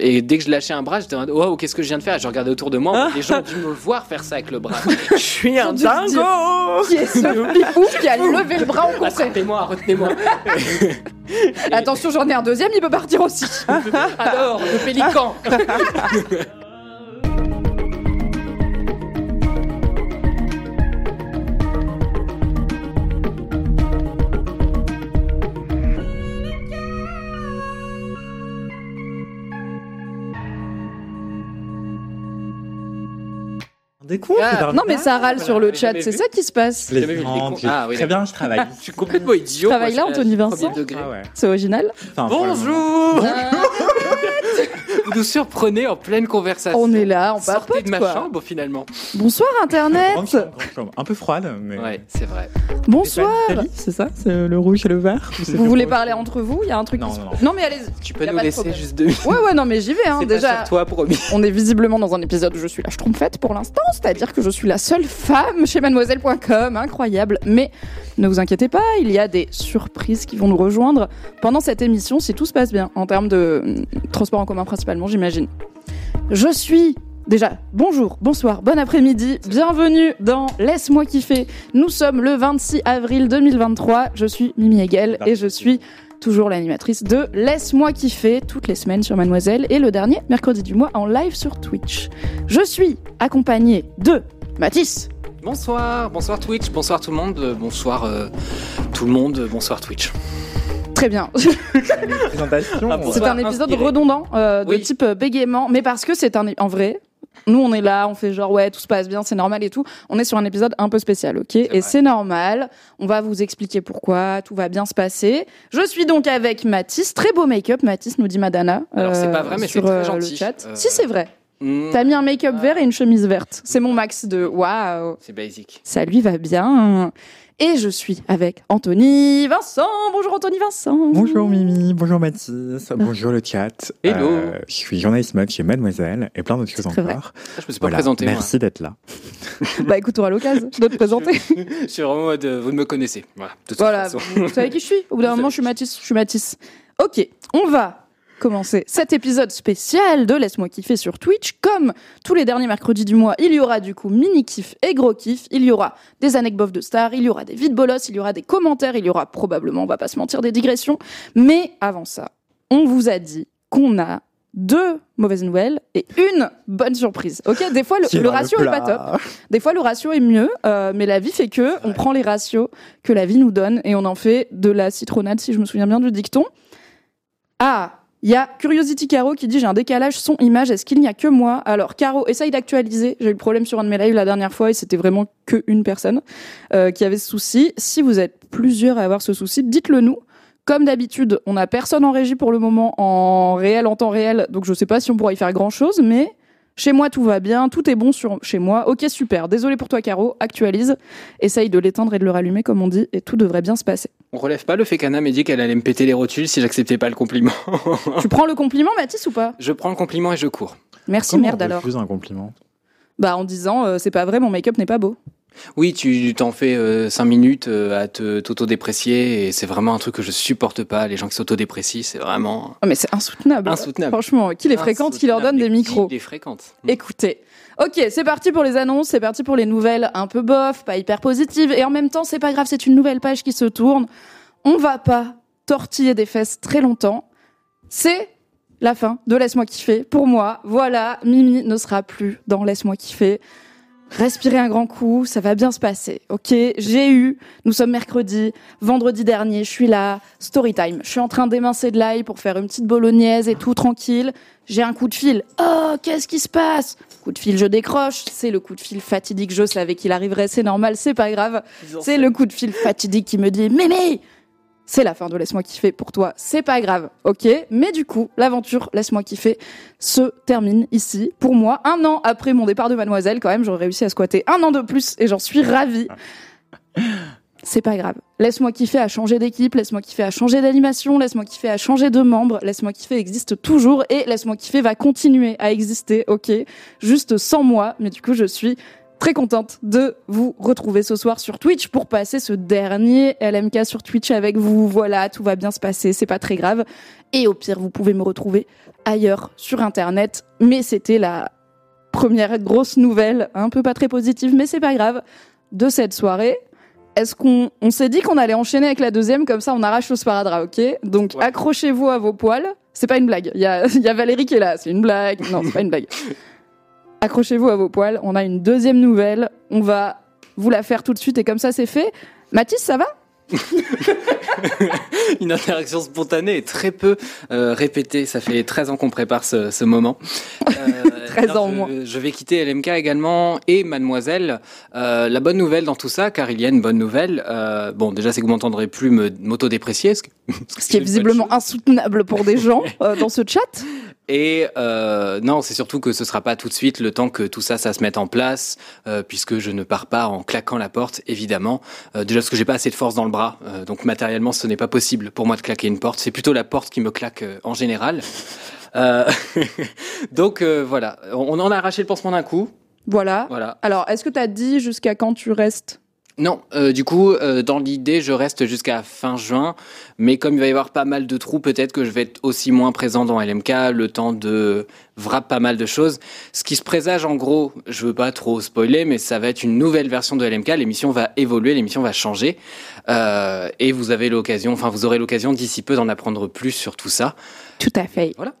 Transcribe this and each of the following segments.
Et dès que je lâchais un bras, j'étais en mode Wow, qu'est-ce que je viens de faire? Je regardais autour de moi, les gens ont dû me voir faire ça avec le bras. Je suis un dingo Qui est ce flipou qui a levé le bras en concert Retenez-moi, retenez-moi. Attention, j'en ai un deuxième, il peut partir aussi. Alors, le pélican Des coups Ah, Non, mais ça râle sur le chat, c'est ça qui se passe. Vu j'ai- Ah, oui, Très bien, je travaille. Je suis complètement idiot. Travaille moi, là, je Anthony Vincent. Ah ouais. C'est original. Enfin. Bonjour Vous nous surprenez en pleine conversation. On est là, on Sortez papote de ma quoi. chambre finalement. Bonsoir Internet. Grande chambre, grande chambre. Un peu froide, mais. Ouais, c'est vrai. Bonsoir. C'est ça C'est le rouge et le vert Vous le voulez rouge parler entre vous Il y a un truc Non, qui se- non, Non, mais allez-y. Tu peux nous laisser juste deux Ouais, ouais, non, mais j'y vais. Hein. C'est pas Déjà, sur toi, promis. on est visiblement dans un épisode où je suis la schtroumpfette pour l'instant, c'est-à-dire que je suis la seule femme chez mademoiselle.com, incroyable. Mais ne vous inquiétez pas, il y a des surprises qui vont nous rejoindre pendant cette émission si tout se passe bien, en termes de hum, transport en commun principalement, j'imagine. Je suis Déjà, bonjour, bonsoir, bon après-midi, bienvenue dans Laisse-moi kiffer. Nous sommes le 26 avril 2023, je suis Mimi Hegel et je suis toujours l'animatrice de Laisse-moi kiffer toutes les semaines sur Mademoiselle et le dernier mercredi du mois en live sur Twitch. Je suis accompagnée de Mathis, Bonsoir, bonsoir Twitch, bonsoir tout le monde, euh, bonsoir euh, tout le monde, euh, bonsoir Twitch. Très bien. Présentation. Ah, c'est un épisode inspiré. redondant euh, de Oui. type euh, bégaiement, mais parce que c'est un en vrai. Nous, on est là, on fait genre ouais, tout se passe bien, c'est normal et tout. On est sur un épisode un peu spécial, ok? Et c'est normal. On va vous expliquer pourquoi, tout va bien se passer. Je suis donc avec Mathis, très beau make-up. Mathis nous dit Madana. Alors, c'est euh, pas vrai, mais c'est sur, très euh, gentil. Le chat. Euh, Si c'est vrai. Hmm, T'as mis un make-up vert et une chemise verte. C'est mon max de waouh. C'est basique. Ça lui va bien. Et je suis avec Anthony Vincent. Bonjour Anthony Vincent. Bonjour Mimi, bonjour Mathis, bonjour le chat. Hello. Euh, je suis journaliste mode chez Mademoiselle et plein d'autres choses très vrai. encore. Ah, je me suis pas Voilà, présenté. Merci d'être là. Bah écoute, on aura l'occasion de te présenter. Je suis vraiment en mode, euh, vous me connaissez. Voilà. De toute Voilà, façon. vous savez qui je suis? Au bout d'un moment, je suis Mathis. Je suis Mathis. Ok, on va commencer cet épisode spécial de Laisse-moi kiffer sur Twitch. Comme tous les derniers mercredis du mois, il y aura du coup mini kiff et gros kiff. Il y aura des anecdotes de stars, il y aura des vides bolos, il y aura des commentaires, il y aura probablement, on va pas se mentir, des digressions. Mais avant ça, on vous a dit qu'on a deux mauvaises nouvelles et une bonne surprise. Ok, des fois le, Qui le ratio est pas top. Des fois, le ratio est mieux, euh, mais la vie fait que on prend les ratios que la vie nous donne et on en fait de la citronnade, si je me souviens bien du dicton. Ah, il y a Curiosity Caro qui dit j'ai un décalage son-image, est-ce qu'il n'y a que moi? Alors, Caro, essaye d'actualiser. J'ai eu le problème sur un de mes lives la dernière fois et c'était vraiment que une personne euh, qui avait ce souci. Si vous êtes plusieurs à avoir ce souci, dites-le nous. Comme d'habitude, on n'a personne en régie pour le moment en réel, en temps réel, donc je sais pas si on pourra y faire grand chose, mais chez moi, tout va bien, tout est bon sur chez moi. Ok, super. Désolé pour toi, Caro. Actualise. Essaye de l'éteindre et de le rallumer, comme on dit, et tout devrait bien se passer. On relève pas le fait qu'Anna m'ait dit qu'elle allait me péter les rotules si j'acceptais pas le compliment. tu prends le compliment, Mathis, ou pas? Je prends le compliment et je cours. Merci, Comment merde on alors. refuse un compliment? Bah, en disant, euh, c'est pas vrai, mon make-up n'est pas beau. Oui, tu t'en fais 5 minutes euh, à te t'autodéprécier et c'est vraiment un truc que je supporte pas. Les gens qui s'autodéprécient, c'est vraiment Oh, mais c'est insoutenable. insoutenable. Franchement, qui les fréquente, qui leur donne des micros. Qui les fréquente Écoutez. Ok, c'est parti pour les annonces, c'est parti pour les nouvelles un peu bof, pas hyper positives, et en même temps, c'est pas grave, c'est une nouvelle page qui se tourne. On va pas tortiller des fesses très longtemps. C'est la fin de Laisse-moi kiffer. Pour moi, voilà, Mimi ne sera plus dans Laisse-moi kiffer. Respirez un grand coup, ça va bien se passer. Ok, j'ai eu, nous sommes mercredi, vendredi dernier, je suis là, story time. Je suis en train d'émincer de l'ail pour faire une petite bolognaise et tout tranquille. J'ai un coup de fil. Oh, qu'est-ce qui se passe? Coup de fil, je décroche. C'est le coup de fil fatidique. Je savais qu'il arriverait, c'est normal, c'est pas grave. C'est le coup de fil fatidique qui me dit Mémé, c'est la fin de Laisse-moi kiffer pour toi, c'est pas grave, ok Mais du coup, l'aventure Laisse-moi kiffer se termine ici. Pour moi, un an après mon départ de Mademoiselle, quand même, j'aurais réussi à squatter un an de plus et j'en suis ravie. C'est pas grave. Laisse-moi kiffer à changer d'équipe, laisse-moi kiffer à changer d'animation, laisse-moi kiffer à changer de membre, laisse-moi kiffer existe toujours et laisse-moi kiffer va continuer à exister, ok Juste sans moi, mais du coup, je suis très contente de vous retrouver ce soir sur Twitch pour passer ce dernier LMK sur Twitch avec vous. Voilà, tout va bien se passer, c'est pas très grave. Et au pire, vous pouvez me retrouver ailleurs sur Internet. Mais c'était la première grosse nouvelle, un peu pas très positive, mais c'est pas grave, de cette soirée. Est-ce qu'on on s'est dit qu'on allait enchaîner avec la deuxième, comme ça on arrache le sparadrap, ok? Donc Ouais. accrochez-vous à vos poils. C'est pas une blague. Il y a, il y a Valérie qui est là. C'est une blague. Non, c'est pas une blague. Accrochez-vous à vos poils. On a une deuxième nouvelle. On va vous la faire tout de suite et comme ça c'est fait. Mathis, ça va? Une interaction spontanée et très peu euh, répétée. Ça fait 13 ans qu'on prépare ce, moment. Euh, 13 alors, ans au je- moins. Je vais quitter LMK également et Mademoiselle. Euh, la bonne nouvelle dans tout ça, car il y a une bonne nouvelle. euh, bon, déjà, c'est que vous m'entendrez plus m'autodéprécier. Ce que- Ce qui est visiblement insoutenable pour des gens euh, dans ce chat. Et euh, non, c'est surtout que ce sera pas tout de suite le temps que tout ça, ça se mette en place, euh, puisque je ne pars pas en claquant la porte, évidemment. Euh, déjà parce que j'ai pas assez de force dans le bras, euh, donc matériellement, ce n'est pas possible pour moi de claquer une porte. C'est plutôt la porte qui me claque euh, en général. Euh, donc euh, voilà, on en a arraché le pansement d'un coup. Voilà. Voilà. Alors, est-ce que tu as dit jusqu'à quand tu restes? Non, euh, du coup, euh, dans l'idée, je reste jusqu'à fin juin, mais comme il va y avoir pas mal de trous, peut-être que je vais être aussi moins présent dans LMK, le temps de wrap pas mal de choses. Ce qui se présage, en gros, je veux pas trop spoiler, mais ça va être une nouvelle version de LMK. L'émission va évoluer, l'émission va changer, euh, et vous avez l'occasion, enfin, vous aurez l'occasion d'ici peu d'en apprendre plus sur tout ça. Tout à fait. Voilà.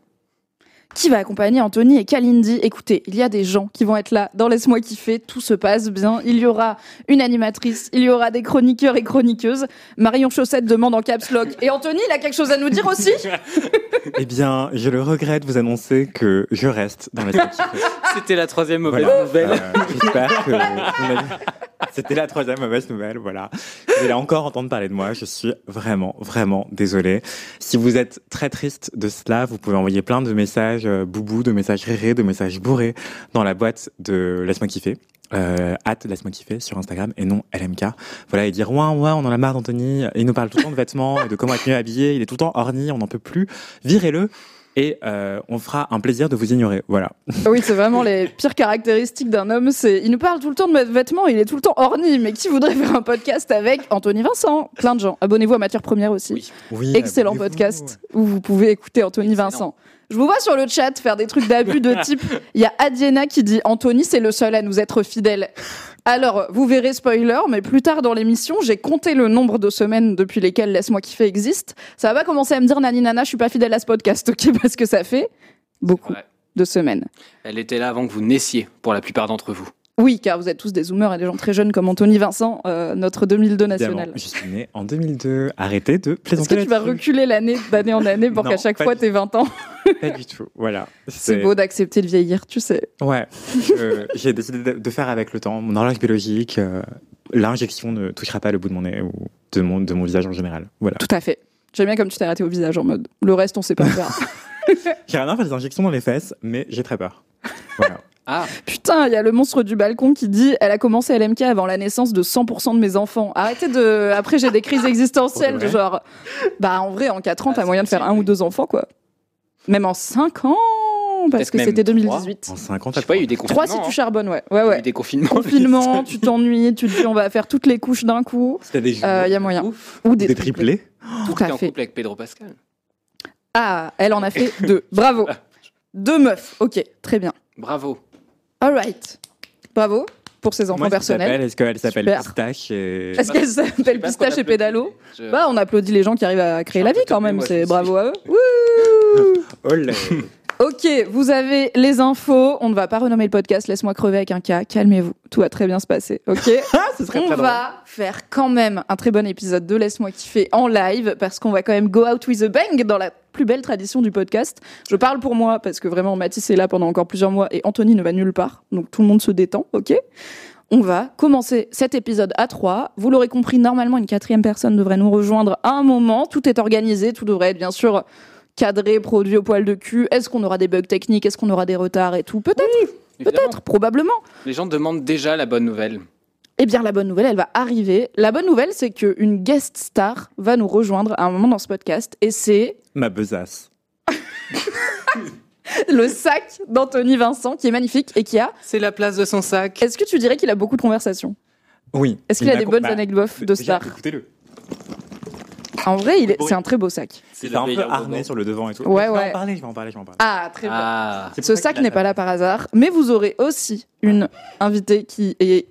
Qui va accompagner Anthony et Kalindi? Écoutez, il y a des gens qui vont être là dans Laisse-moi kiffer, tout se passe bien. Il y aura une animatrice, il y aura des chroniqueurs et chroniqueuses. Marion Chaussette demande en caps lock. Et Anthony, il a quelque chose à nous dire aussi? Eh bien, je le regrette de vous annoncer que je reste dans la série. C'était la troisième mauvaise Voilà. nouvelle. Euh, J'espère que vous m'avez- C'était la troisième mauvaise nouvelle, voilà. Vous allez encore entendre parler de moi. Je suis vraiment, vraiment désolé. Si vous êtes très triste de cela, vous pouvez envoyer plein de messages euh, boubou, de messages rérés, de messages bourrés dans la boîte de Laisse-moi kiffer. Euh, laisse-moi kiffer sur Instagram et non LMK. Voilà, et dire ouais, ouais, on en a marre d'Anthony. Il nous parle tout le temps de vêtements et de comment être mieux habillé. Il est tout le temps orni, on n'en peut plus. Virez-le et euh, on fera un plaisir de vous ignorer. Voilà. Oui, c'est vraiment les pires caractéristiques d'un homme. C'est, il nous parle tout le temps de mes vêtements, il est tout le temps orni. Mais qui voudrait faire un podcast avec Anthony Vincent? Plein de gens. Abonnez-vous à Matière Première aussi. Oui. Oui, Excellent podcast où vous pouvez écouter Anthony Excellent. Vincent. Je vous vois sur le chat faire des trucs d'abus de type. Il y a Adiena qui dit Anthony, c'est le seul à nous être fidèle. Alors, vous verrez spoiler, mais plus tard dans l'émission, j'ai compté le nombre de semaines depuis lesquelles Laisse-moi kiffer existe. Ça va pas commencer à me dire Nani Nana, je suis pas fidèle à ce podcast, ok Parce que ça fait beaucoup de semaines. Elle était là avant que vous naissiez, pour la plupart d'entre vous. Oui, car vous êtes tous des zoomers et des gens très jeunes comme Anthony Vincent, euh, notre 2002 national. Je suis né en 2002. Arrêtez de Est-ce plaisanter que tu vas reculer l'année d'année en année pour qu'à chaque fois t'aies 20 ans Pas du tout. Voilà. C'est beau d'accepter de vieillir, tu sais. Ouais. Euh, J'ai décidé de, de faire avec le temps. Mon horloge biologique, euh, l'injection ne touchera pas le bout de mon nez ou de mon, de mon visage en général. Voilà. Tout à fait. J'aime bien comme tu t'es arrêté au visage en mode. Le reste, on sait pas faire. J'ai rien à faire des injections dans les fesses, mais j'ai très peur. Voilà. Ah, Putain, il y a le monstre du balcon qui dit Elle a commencé LMK avant la naissance de 100% de mes enfants. Arrêtez de. Après, j'ai des crises existentielles, de genre. Bah, en vrai, en 4 ans, Ah, t'as moyen de faire un ou deux enfants, quoi. Même en 5 ans Parce que c'était trois. 2018. En 50 je sais pas, il y a eu des 3 confinements. si tu hein. charbonnes, ouais. Ouais, Il y a eu ouais. des confinements. Confinement, tu t'ennuies, tu te dis on va faire toutes les couches d'un coup. C'était des Il jumeaux, y a moyen. Ouf. Ou des, des, triplés. Tout T'es à en fait. couple avec Pedro Pascal. Ah, elle en a fait deux. Bravo. Deux meufs. Ok, très bien. Bravo. Alright. Bravo pour ses enfants Comment est-ce qu'elle personnels. s'appelle Est-ce qu'elle s'appelle. Pistache et... Est-ce qu'elle s'appelle Pistache et Pédalo Je- Bah, on applaudit les gens qui arrivent à créer la vie quand même. C'est bravo à eux. Wouh Olé. ok, vous avez les infos. On ne va pas renommer le podcast. Laisse-moi crever avec un cas. Calmez-vous. Tout va très bien se passer. Ok. Ah, ce serait on très drôle. va faire quand même un très bon épisode de Laisse-moi kiffer en live parce qu'on va quand même go out with a bang dans la plus belle tradition du podcast. Je parle pour moi parce que vraiment Mathis est là pendant encore plusieurs mois et Anthony ne va nulle part. Donc tout le monde se détend, ok? On va commencer cet épisode à 3. Vous l'aurez compris, normalement, une quatrième personne devrait nous rejoindre à un moment. Tout est organisé, tout devrait être bien sûr cadré, produit au poil de cul. Est-ce qu'on aura des bugs techniques Est-ce qu'on aura des retards et tout Peut-être, peut-être, probablement. Les gens demandent déjà la bonne nouvelle. Eh bien, la bonne nouvelle, elle va arriver. La bonne nouvelle, c'est qu'une guest star va nous rejoindre à un moment dans ce podcast. Et c'est Ma besace. le sac d'Anthony Vincent, qui est magnifique et qui a. C'est la place de son sac. Est-ce que tu dirais qu'il a beaucoup de conversations? Oui. Est-ce qu'il Il a des bonnes bah, anecdotes de déjà, star? Écoutez-le. En vrai, il est- Oui. c'est un très beau sac. C'est un peu harnais sur le devant et tout. Ouais, Je vais ouais. en parler, je vais en parler, je vais en parler. Ah, très bien. Ah, C'est pour Ce ça sac qu'il a n'est pas là par hasard, mais vous aurez aussi une invitée qui est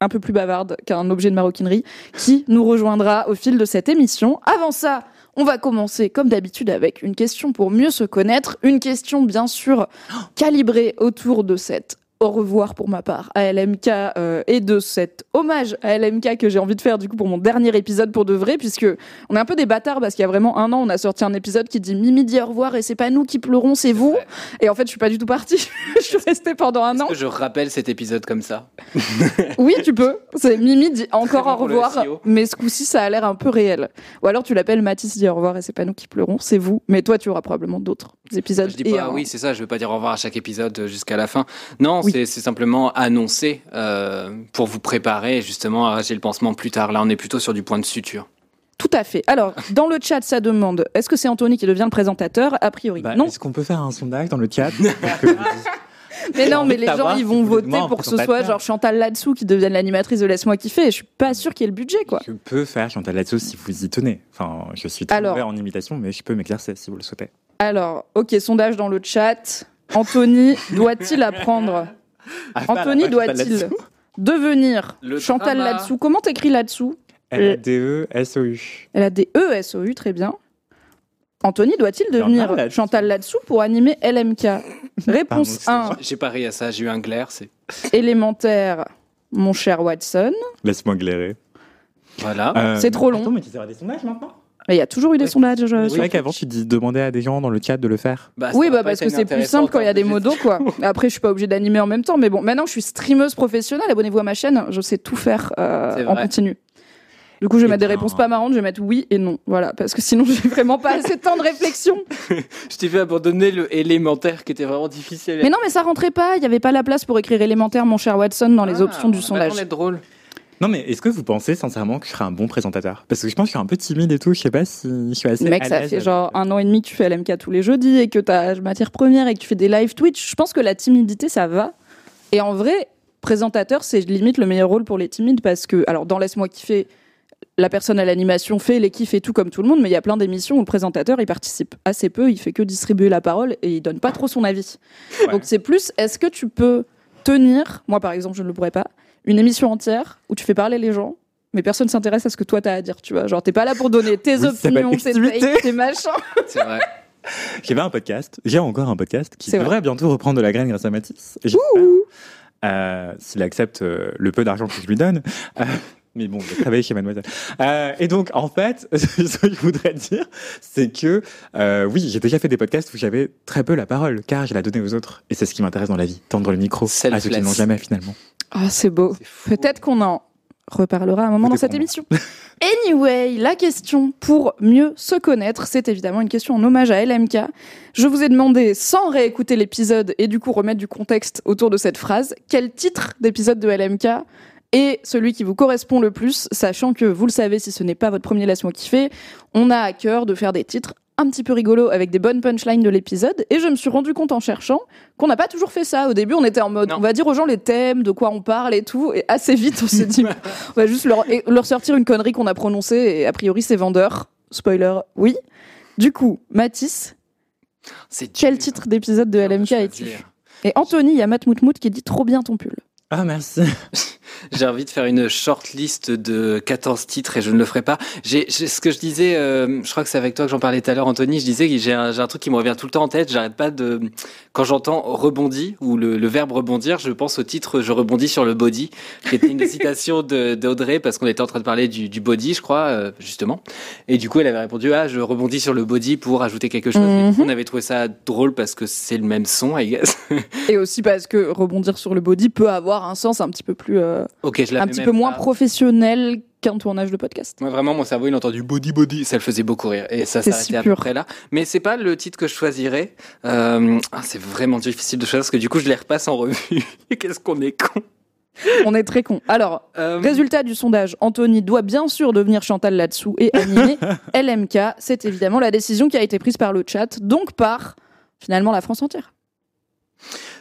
un peu plus bavarde qu'un objet de maroquinerie, qui nous rejoindra au fil de cette émission. Avant ça, on va commencer comme d'habitude avec une question pour mieux se connaître, une question bien sûr calibrée autour de cette au revoir pour ma part à LMK euh, et de cet hommage à LMK que j'ai envie de faire du coup pour mon dernier épisode pour de vrai puisque on est un peu des bâtards parce qu'il y a vraiment un an on a sorti un épisode qui dit Mimi dit au revoir et c'est pas nous qui pleurons c'est vous vrai. et en fait je suis pas du tout partie je suis restée pendant un an que je rappelle cet épisode comme ça? Oui tu peux c'est Mimi dit encore bon au revoir SEO. mais ce coup-ci ça a l'air un peu réel ou alors tu l'appelles Mathis dit au revoir et c'est pas nous qui pleurons c'est vous mais toi tu auras probablement d'autres épisodes Je dis pas, oui, c'est ça, je veux pas dire au revoir à chaque épisode euh, jusqu'à la fin. Non, Oui. C'est c'est simplement annoncé euh, pour vous préparer justement à j'ai le pansement plus tard. Là, on est plutôt sur du point de suture. Tout à fait. Alors, dans le chat, ça demande est-ce que c'est Anthony qui devient le présentateur? A priori, Bah, non. Est-ce qu'on peut faire un sondage dans le chat Mais non, mais les gens, ils vont voter pour que ce soit genre Chantal Ladsou qui devienne l'animatrice de Laisse-moi kiffer. Et je suis pas sûre qu'il y ait le budget, quoi. Je peux faire Chantal Latsou si vous y tenez. Enfin, je suis très Alors. en imitation, mais je peux m'exercer si vous le souhaitez. Alors, ok, sondage dans le chat. Anthony doit-il apprendre Anthony doit-il devenir Le Chantal. Ladsou Comment t'écris Ladsou L-A-D-E-S-O-U. Elle a des E-S-O-U, très bien. Anthony doit-il devenir. Chantal Ladsou pour animer LMK Réponse Pardon, 1, J'ai pas ri à ça, j'ai eu un glaire. C'est élémentaire, mon cher Watson. Laisse-moi glairer. voilà. Euh, C'est trop long. Attends, mais tu sais des sondages maintenant? Mais il y a toujours eu des Ouais. sondages. je- C'est vrai qu'avant, tu dis, demandais à des gens dans le chat de le faire. Bah, Oui, bah parce que c'est plus simple quand il y a des de- modos, quoi. Après, je suis pas obligée d'animer en même temps, mais bon, maintenant que je suis streameuse professionnelle, abonnez-vous à ma chaîne, je sais tout faire euh, C'est en continu. Du coup, je vais Eh mettre des réponses pas marrantes, je vais mettre oui et non, voilà, parce que sinon, j'ai vraiment pas assez de temps de réflexion. Je t'ai fait abandonner le élémentaire qui était vraiment difficile. Mais non, mais ça rentrait pas, il y avait pas la place pour écrire élémentaire, mon cher Watson, dans les Ah, options du va sondage. pas être drôle. Non, mais est-ce que vous pensez sincèrement que je serais un bon présentateur? Parce que je pense que je suis un peu timide et tout. Je sais pas si je suis assez. Mec, à ça fait genre un an et demi que tu fais LMK tous les jeudis et que t'as matière première et que tu fais des live Twitch. Je pense que la timidité, ça va. Et en vrai, présentateur, c'est limite le meilleur rôle pour les timides parce que, alors, dans Laisse-moi kiffer, la personne à l'animation fait les kiffs et tout comme tout le monde, mais il y a plein d'émissions où le présentateur, il participe assez peu, il fait que distribuer la parole et il donne pas trop son avis. Ouais. Donc c'est plus, est-ce que tu peux tenir, moi par exemple, je ne le pourrais pas, une émission entière où tu fais parler les gens, mais personne s'intéresse à ce que toi t'as à dire, tu vois. Genre, t'es pas là pour donner tes Oui, opinions, tes takes, tes machins. C'est vrai. J'avais un podcast, j'ai encore un podcast qui C'est devrait bientôt reprendre de la graine grâce à Mathis. Euh, S'il accepte euh, le peu d'argent que je lui donne. Euh, mais bon, a travaillé chez Mademoiselle. Euh, et donc, en fait, ce que je voudrais dire, c'est que euh, oui, j'ai déjà fait des podcasts où j'avais très peu la parole, car je la donnais aux autres. Et c'est ce qui m'intéresse dans la vie, tendre le micro à ceux qui Selfless. n'ont jamais finalement. Ah, c'est beau. Peut-être qu'on en reparlera à un moment dans cette émission. Anyway, la question pour mieux se connaître, c'est évidemment une question en hommage à LMK. Je vous ai demandé, sans réécouter l'épisode et du coup remettre du contexte autour de cette phrase, quel titre d'épisode de LMK est celui qui vous correspond le plus, sachant que vous le savez, si ce n'est pas votre premier Laisse-moi kiffer, on a à cœur de faire des titres un petit peu rigolos avec des bonnes punchlines de l'épisode. Et je me suis rendu compte en cherchant qu'on n'a pas toujours fait ça. Au début, on était en mode, Non. on va dire aux gens les thèmes, de quoi on parle et tout. Et assez vite, on s'est dit, on va juste leur, leur sortir une connerie qu'on a prononcée. Et a priori, c'est vendeur. Spoiler, oui. Du coup, Mathis, C'est quel dur. titre d'épisode de LMK est-il choisir. Et Anthony, il y a Matt Moutmout qui dit trop bien ton pull. Ah, merci. J'ai envie de faire une short list de 14 titres et je ne le ferai pas. J'ai ce que je disais, euh, je crois que c'est avec toi que j'en parlais tout à l'heure, Anthony. Je disais que j'ai un, un truc qui me revient tout le temps en tête. J'arrête pas de. Quand j'entends rebondi ou le, le verbe rebondir, je pense au titre Je rebondis sur le body, qui était une citation d'Audrey parce qu'on était en train de parler du, du body, je crois, euh, justement. Et du coup, elle avait répondu Ah, je rebondis sur le body pour ajouter quelque chose. Coup, on avait trouvé ça drôle parce que c'est le même son, I guess. Et aussi parce que rebondir sur le body peut avoir un sens un petit peu plus euh, euh, je un petit peu moins pas. professionnel qu'un tournage de podcast. Moi, vraiment, mon cerveau, il a entendu body body, ça le faisait beaucoup rire. Et ça s'arrêtait si à peu près là. Mais c'est pas le titre que je choisirais. Euh, ah, c'est vraiment difficile de choisir parce que du coup, je les repasse en revue. Qu'est-ce qu'on est con. On est très con. Alors, Euh, résultat du sondage, Anthony doit bien sûr devenir Chantal là-dessous et animer LMK. C'est évidemment la décision qui a été prise par le chat, donc par finalement la France entière.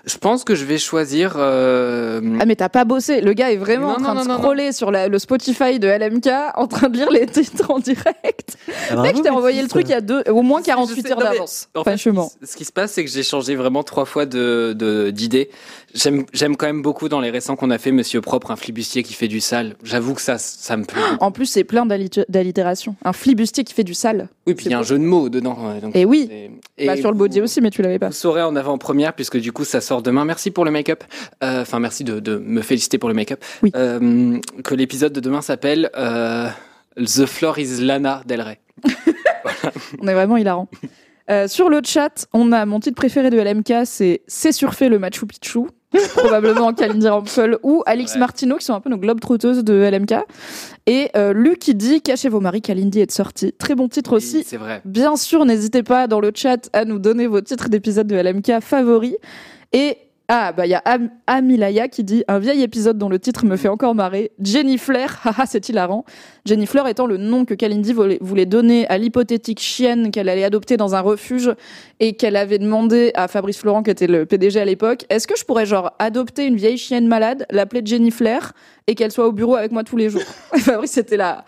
Je pense que je vais choisir. euh, Ah mais t'as pas bossé, le gars est vraiment Non, en train non, de non, non, scroller sur la- le Spotify de LMK, en train de lire les titres en direct. Mec, je t'ai envoyé le truc il y a deux, au moins Si, je 48 sais, heures d'avance. En fait, ce Franchement. qui, ce qui se passe, c'est que j'ai changé vraiment trois fois de de- d'idée. J'aime j'aime quand même beaucoup dans les récents qu'on a fait Monsieur Propre, un flibustier qui fait du sale. J'avoue que ça, ça me plaît. En plus, c'est plein d'allit- d'allitérations. Un flibustier qui fait du sale. Oui, puis il y a un jeu de mots dedans. donc Et oui, bah, et sur le body vous- aussi, mais tu l'avais pas. Vous saurez en avant-première, puisque du coup, ça sort demain. Merci pour le make-up. Euh, Enfin, merci de, de me féliciter pour le make-up. Oui. Euh, que l'épisode de demain s'appelle euh, The Floor is Lana Del Rey. On est vraiment hilarant. Euh, sur le chat, on a mon titre préféré de LMK, c'est C'est surfait le Machu Picchu. Probablement Kalindi Rampel ou Alix Ouais. Martino, qui sont un peu nos globes trotteuses de LMK. Et euh, Luc qui dit Cachez vos maris, Kalindi est sortie. Très bon titre aussi. C'est vrai. Bien sûr, n'hésitez pas dans le chat à nous donner vos titres d'épisodes de LMK favoris. Et ah, bah il y a Am- Amilaya qui dit un vieil épisode dont le titre me fait encore marrer. Jenny Flair, c'est hilarant. Jenny Fleur étant le nom que Kalindi voulait, donner à l'hypothétique chienne qu'elle allait adopter dans un refuge et qu'elle avait demandé à Fabrice Florent, qui était le PDG à l'époque, est-ce que je pourrais genre adopter une vieille chienne malade, l'appeler Jenny Flair et qu'elle soit au bureau avec moi tous les jours? Fabrice était là.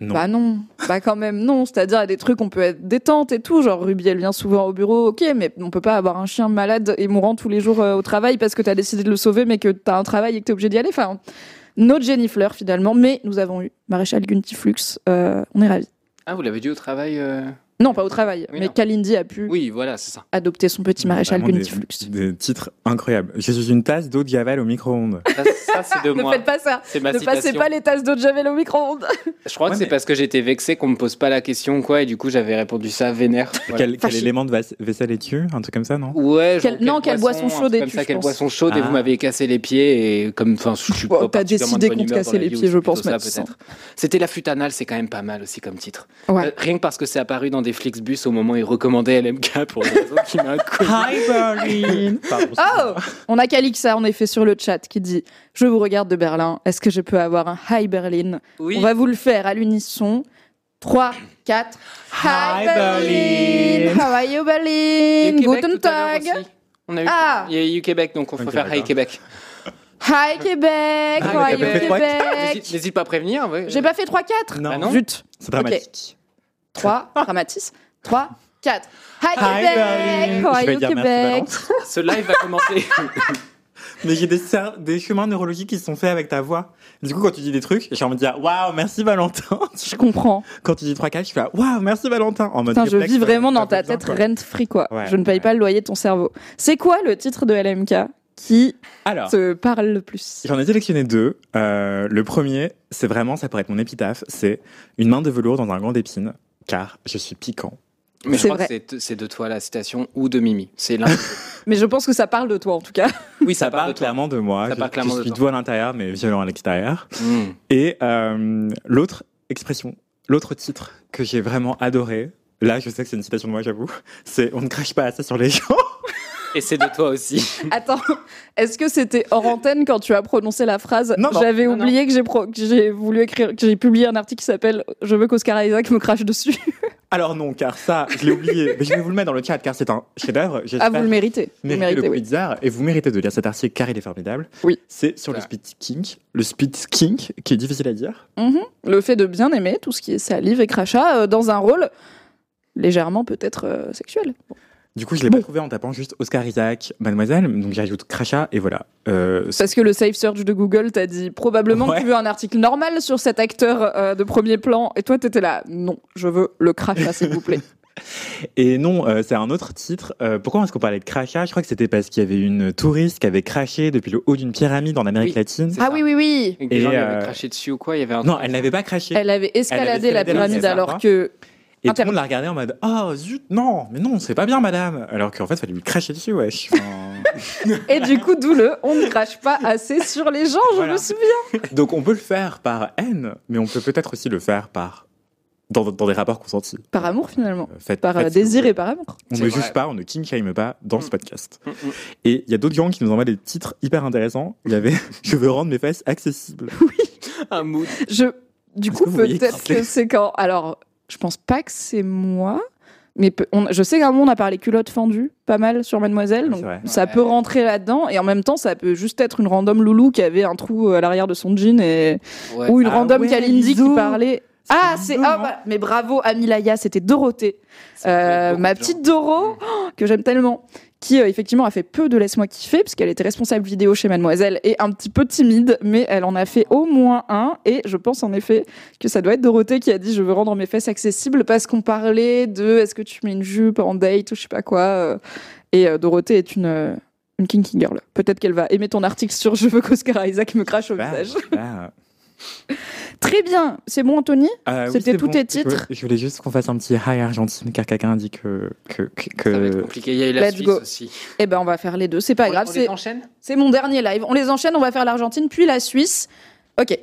Non. Bah non, bah quand même non. C'est-à-dire, il y a des trucs, on peut être détente et tout. Genre, Ruby, elle vient souvent au bureau, ok, mais on peut pas avoir un chien malade et mourant tous les jours euh, au travail parce que t'as décidé de le sauver, mais que t'as un travail et que t'es obligé d'y aller. Enfin, notre Jenny Fleur finalement, mais nous avons eu Maréchal Guntiflux. Euh, on est ravis. Ah, vous l'avez dit au travail euh Non, pas au travail, Oui, mais non. Kalindi a pu Oui, voilà, c'est ça. adopter son petit Maréchal Guntiflux. Des, des titres incroyables. Je suis une tasse d'eau de Javel au micro-ondes. Ça, ça, c'est de Ne moi. faites pas ça. Ma Ne passez pas les tasses d'eau de Javel au micro-ondes. Je crois Ouais, que c'est mais- parce que j'étais vexé qu'on me pose pas la question, quoi, et du coup, j'avais répondu ça vénère. Voilà. Quel, élément de vaisselle es-tu Un truc comme ça, non Ouais, non, quelle boisson chaude es-tu, Comme ça, quelle boisson chaude, et Ah. vous m'avez cassé les pieds, et comme, enfin, je suis pas t'as décidé qu'on te cassait les pieds, je pense, peut-être. C'était la flûte anale, c'est quand même pas mal aussi comme titre. Euh, rien que parce que c'est apparu dans des Flixbus au moment où ils recommandaient LMK pour des raisons qui. Hi Berlin Pardon, Oh On a Calixa en effet sur le chat qui dit Je vous regarde de Berlin, est-ce que je peux avoir un Hi Berlin? Oui. On va vous le faire à l'unisson. 3, 4. Hi, Berlin. How are you Berlin? Québec Guten Tag aussi. On a eu, Ah. Il y a eu Québec, donc on faut faire Hi. Québec. Hi Québec Hi, Québec. Québec? N'hésite pas à prévenir. ouais. J'ai pas fait 3, 4 Non, Bah non. Zut c'est dramatique. 3, dramatis. 3, 4. Hi, Hi Québec How are you Québec? Ce live va commencer. Mais j'ai des, chemins neurologiques qui sont faits avec ta voix. Du coup, quand tu dis des trucs, j'ai envie de dire Waouh, merci Valentin. Je comprends. Quand tu dis 3-4, je fais Waouh, merci Valentin. En mode Putain, je vis vraiment ça dans ta tête quoi. rent free quoi. Ouais, je ne paye ouais. pas le loyer de ton cerveau. C'est quoi le titre de LMK qui Alors, te parle le plus? J'en ai sélectionné deux. Euh, le premier, c'est vraiment, ça pourrait être mon épitaphe, c'est une main de velours dans un gant d'épines, car je suis piquant. Mais je C'est crois vrai. que c'est- de toi la citation ou de Mimi. C'est l'un. Mais je pense que ça parle de toi en tout cas. Oui, Ça ça parle parle de toi. clairement de moi. Ça je, parle clairement je de suis toi. doux à l'intérieur, mais violent à l'extérieur. Mm. Et euh, l'autre expression, l'autre titre que j'ai vraiment adoré, là, je sais que c'est une citation de moi, j'avoue, c'est On ne crache pas assez sur les gens. Et c'est de toi aussi. Attends, est-ce que c'était hors antenne quand tu as prononcé la phrase Non, non. J'avais Non, oublié que j'ai pro- que j'ai voulu écrire, que j'ai publié un article qui s'appelle Je veux qu'Oscar Isaac me crache dessus. Alors non, car ça, je l'ai oublié, mais je vais vous le mettre dans le chat, car c'est un chef-d'œuvre. Ah, J'espère vous le méritez. Vous le mériter méritez, le oui. Pulitzer, et vous méritez de lire cet article car il est formidable. Oui. C'est sur le speed king, le speed king qui est difficile à dire. Mhm. Le fait de bien aimer tout ce qui est salive et crachat euh, dans un rôle légèrement peut-être euh, sexuel. Du coup, je l'ai Bon. pas trouvé en tapant juste Oscar Isaac, Mademoiselle, donc j'ajoute crachat et voilà. Euh, Parce que le safe search de Google t'a dit probablement Ouais. que tu veux un article normal sur cet acteur euh, de premier plan et toi t'étais là non je veux le crachat s'il vous plaît. Et non, euh, c'est un autre titre. Euh, pourquoi est-ce qu'on parlait de crachat? Je crois que c'était parce qu'il y avait une touriste qui avait craché depuis le haut d'une pyramide en Amérique Oui. latine. Ah ça. oui oui oui. Et Et, gens lui euh, avaient craché dessus ou quoi Il y avait un. Non, elle n'avait pas craché. Elle avait escaladé la escaladé la pyramide pyramide, alors que Et tout le monde l'a regardée en mode Oh zut, non, mais non, c'est pas bien, madame. Alors qu'en fait, il fallait lui cracher dessus, wesh. Et du coup, d'où le on ne crache pas assez sur les gens, je Voilà. me souviens. Donc on peut le faire par haine, mais on peut peut-être aussi le faire par dans, dans des rapports consentis. Par amour, finalement. Euh, Faites, Par euh, faites désir et par amour. On ne juge pas, on ne king shame pas dans ce Mm. podcast. Mm, mm. Et il y a d'autres gens qui nous envoient des titres hyper intéressants. Il y avait Je veux rendre mes fesses accessibles. Un mood. Je, du coup, peut-être que c'est quand. Alors, je pense pas que c'est moi. Mais on- je sais qu'à un moment, on a parlé culottes fendues pas mal sur Mademoiselle. Donc, ça Ouais. peut rentrer là-dedans. Et en même temps, ça peut juste être une random loulou qui avait un trou à l'arrière de son jean. Et... Ouais. Ou une Ah random ouais, Kalindi qui parlait. Ah, c'est. Ah, bah, mais bravo, Amilaya, c'était Dorothée. Euh, ma de petite. Doro, oh, que j'aime tellement, qui euh, effectivement a fait peu de Laisse-moi kiffer, parce qu'elle était responsable vidéo chez Mademoiselle et un petit peu timide, mais elle en a fait au moins un. Et je pense en effet que ça doit être Dorothée qui a dit Je veux rendre mes fesses accessibles parce qu'on parlait de Est-ce que tu mets une jupe en date? ou je sais pas quoi. euh, Et euh, Dorothée est une. une kinky girl. Peut-être qu'elle va aimer ton article sur Je veux qu'Oscar Isaac me crache au Bah, visage. bah, Très bien. C'est bon, Anthony euh, oui, C'était c'est tous bon. tes Je titres voulais- Je voulais juste qu'on fasse un petit hi Argentine, car quelqu'un a dit que. que, que, Ça va être compliqué. Il y a eu la Let's Suisse go. aussi. Eh ben, on va faire les deux. C'est pas On- grave. on C'est les enchaîne? C'est mon dernier live. On les enchaîne, on va faire l'Argentine, puis la Suisse. Ok.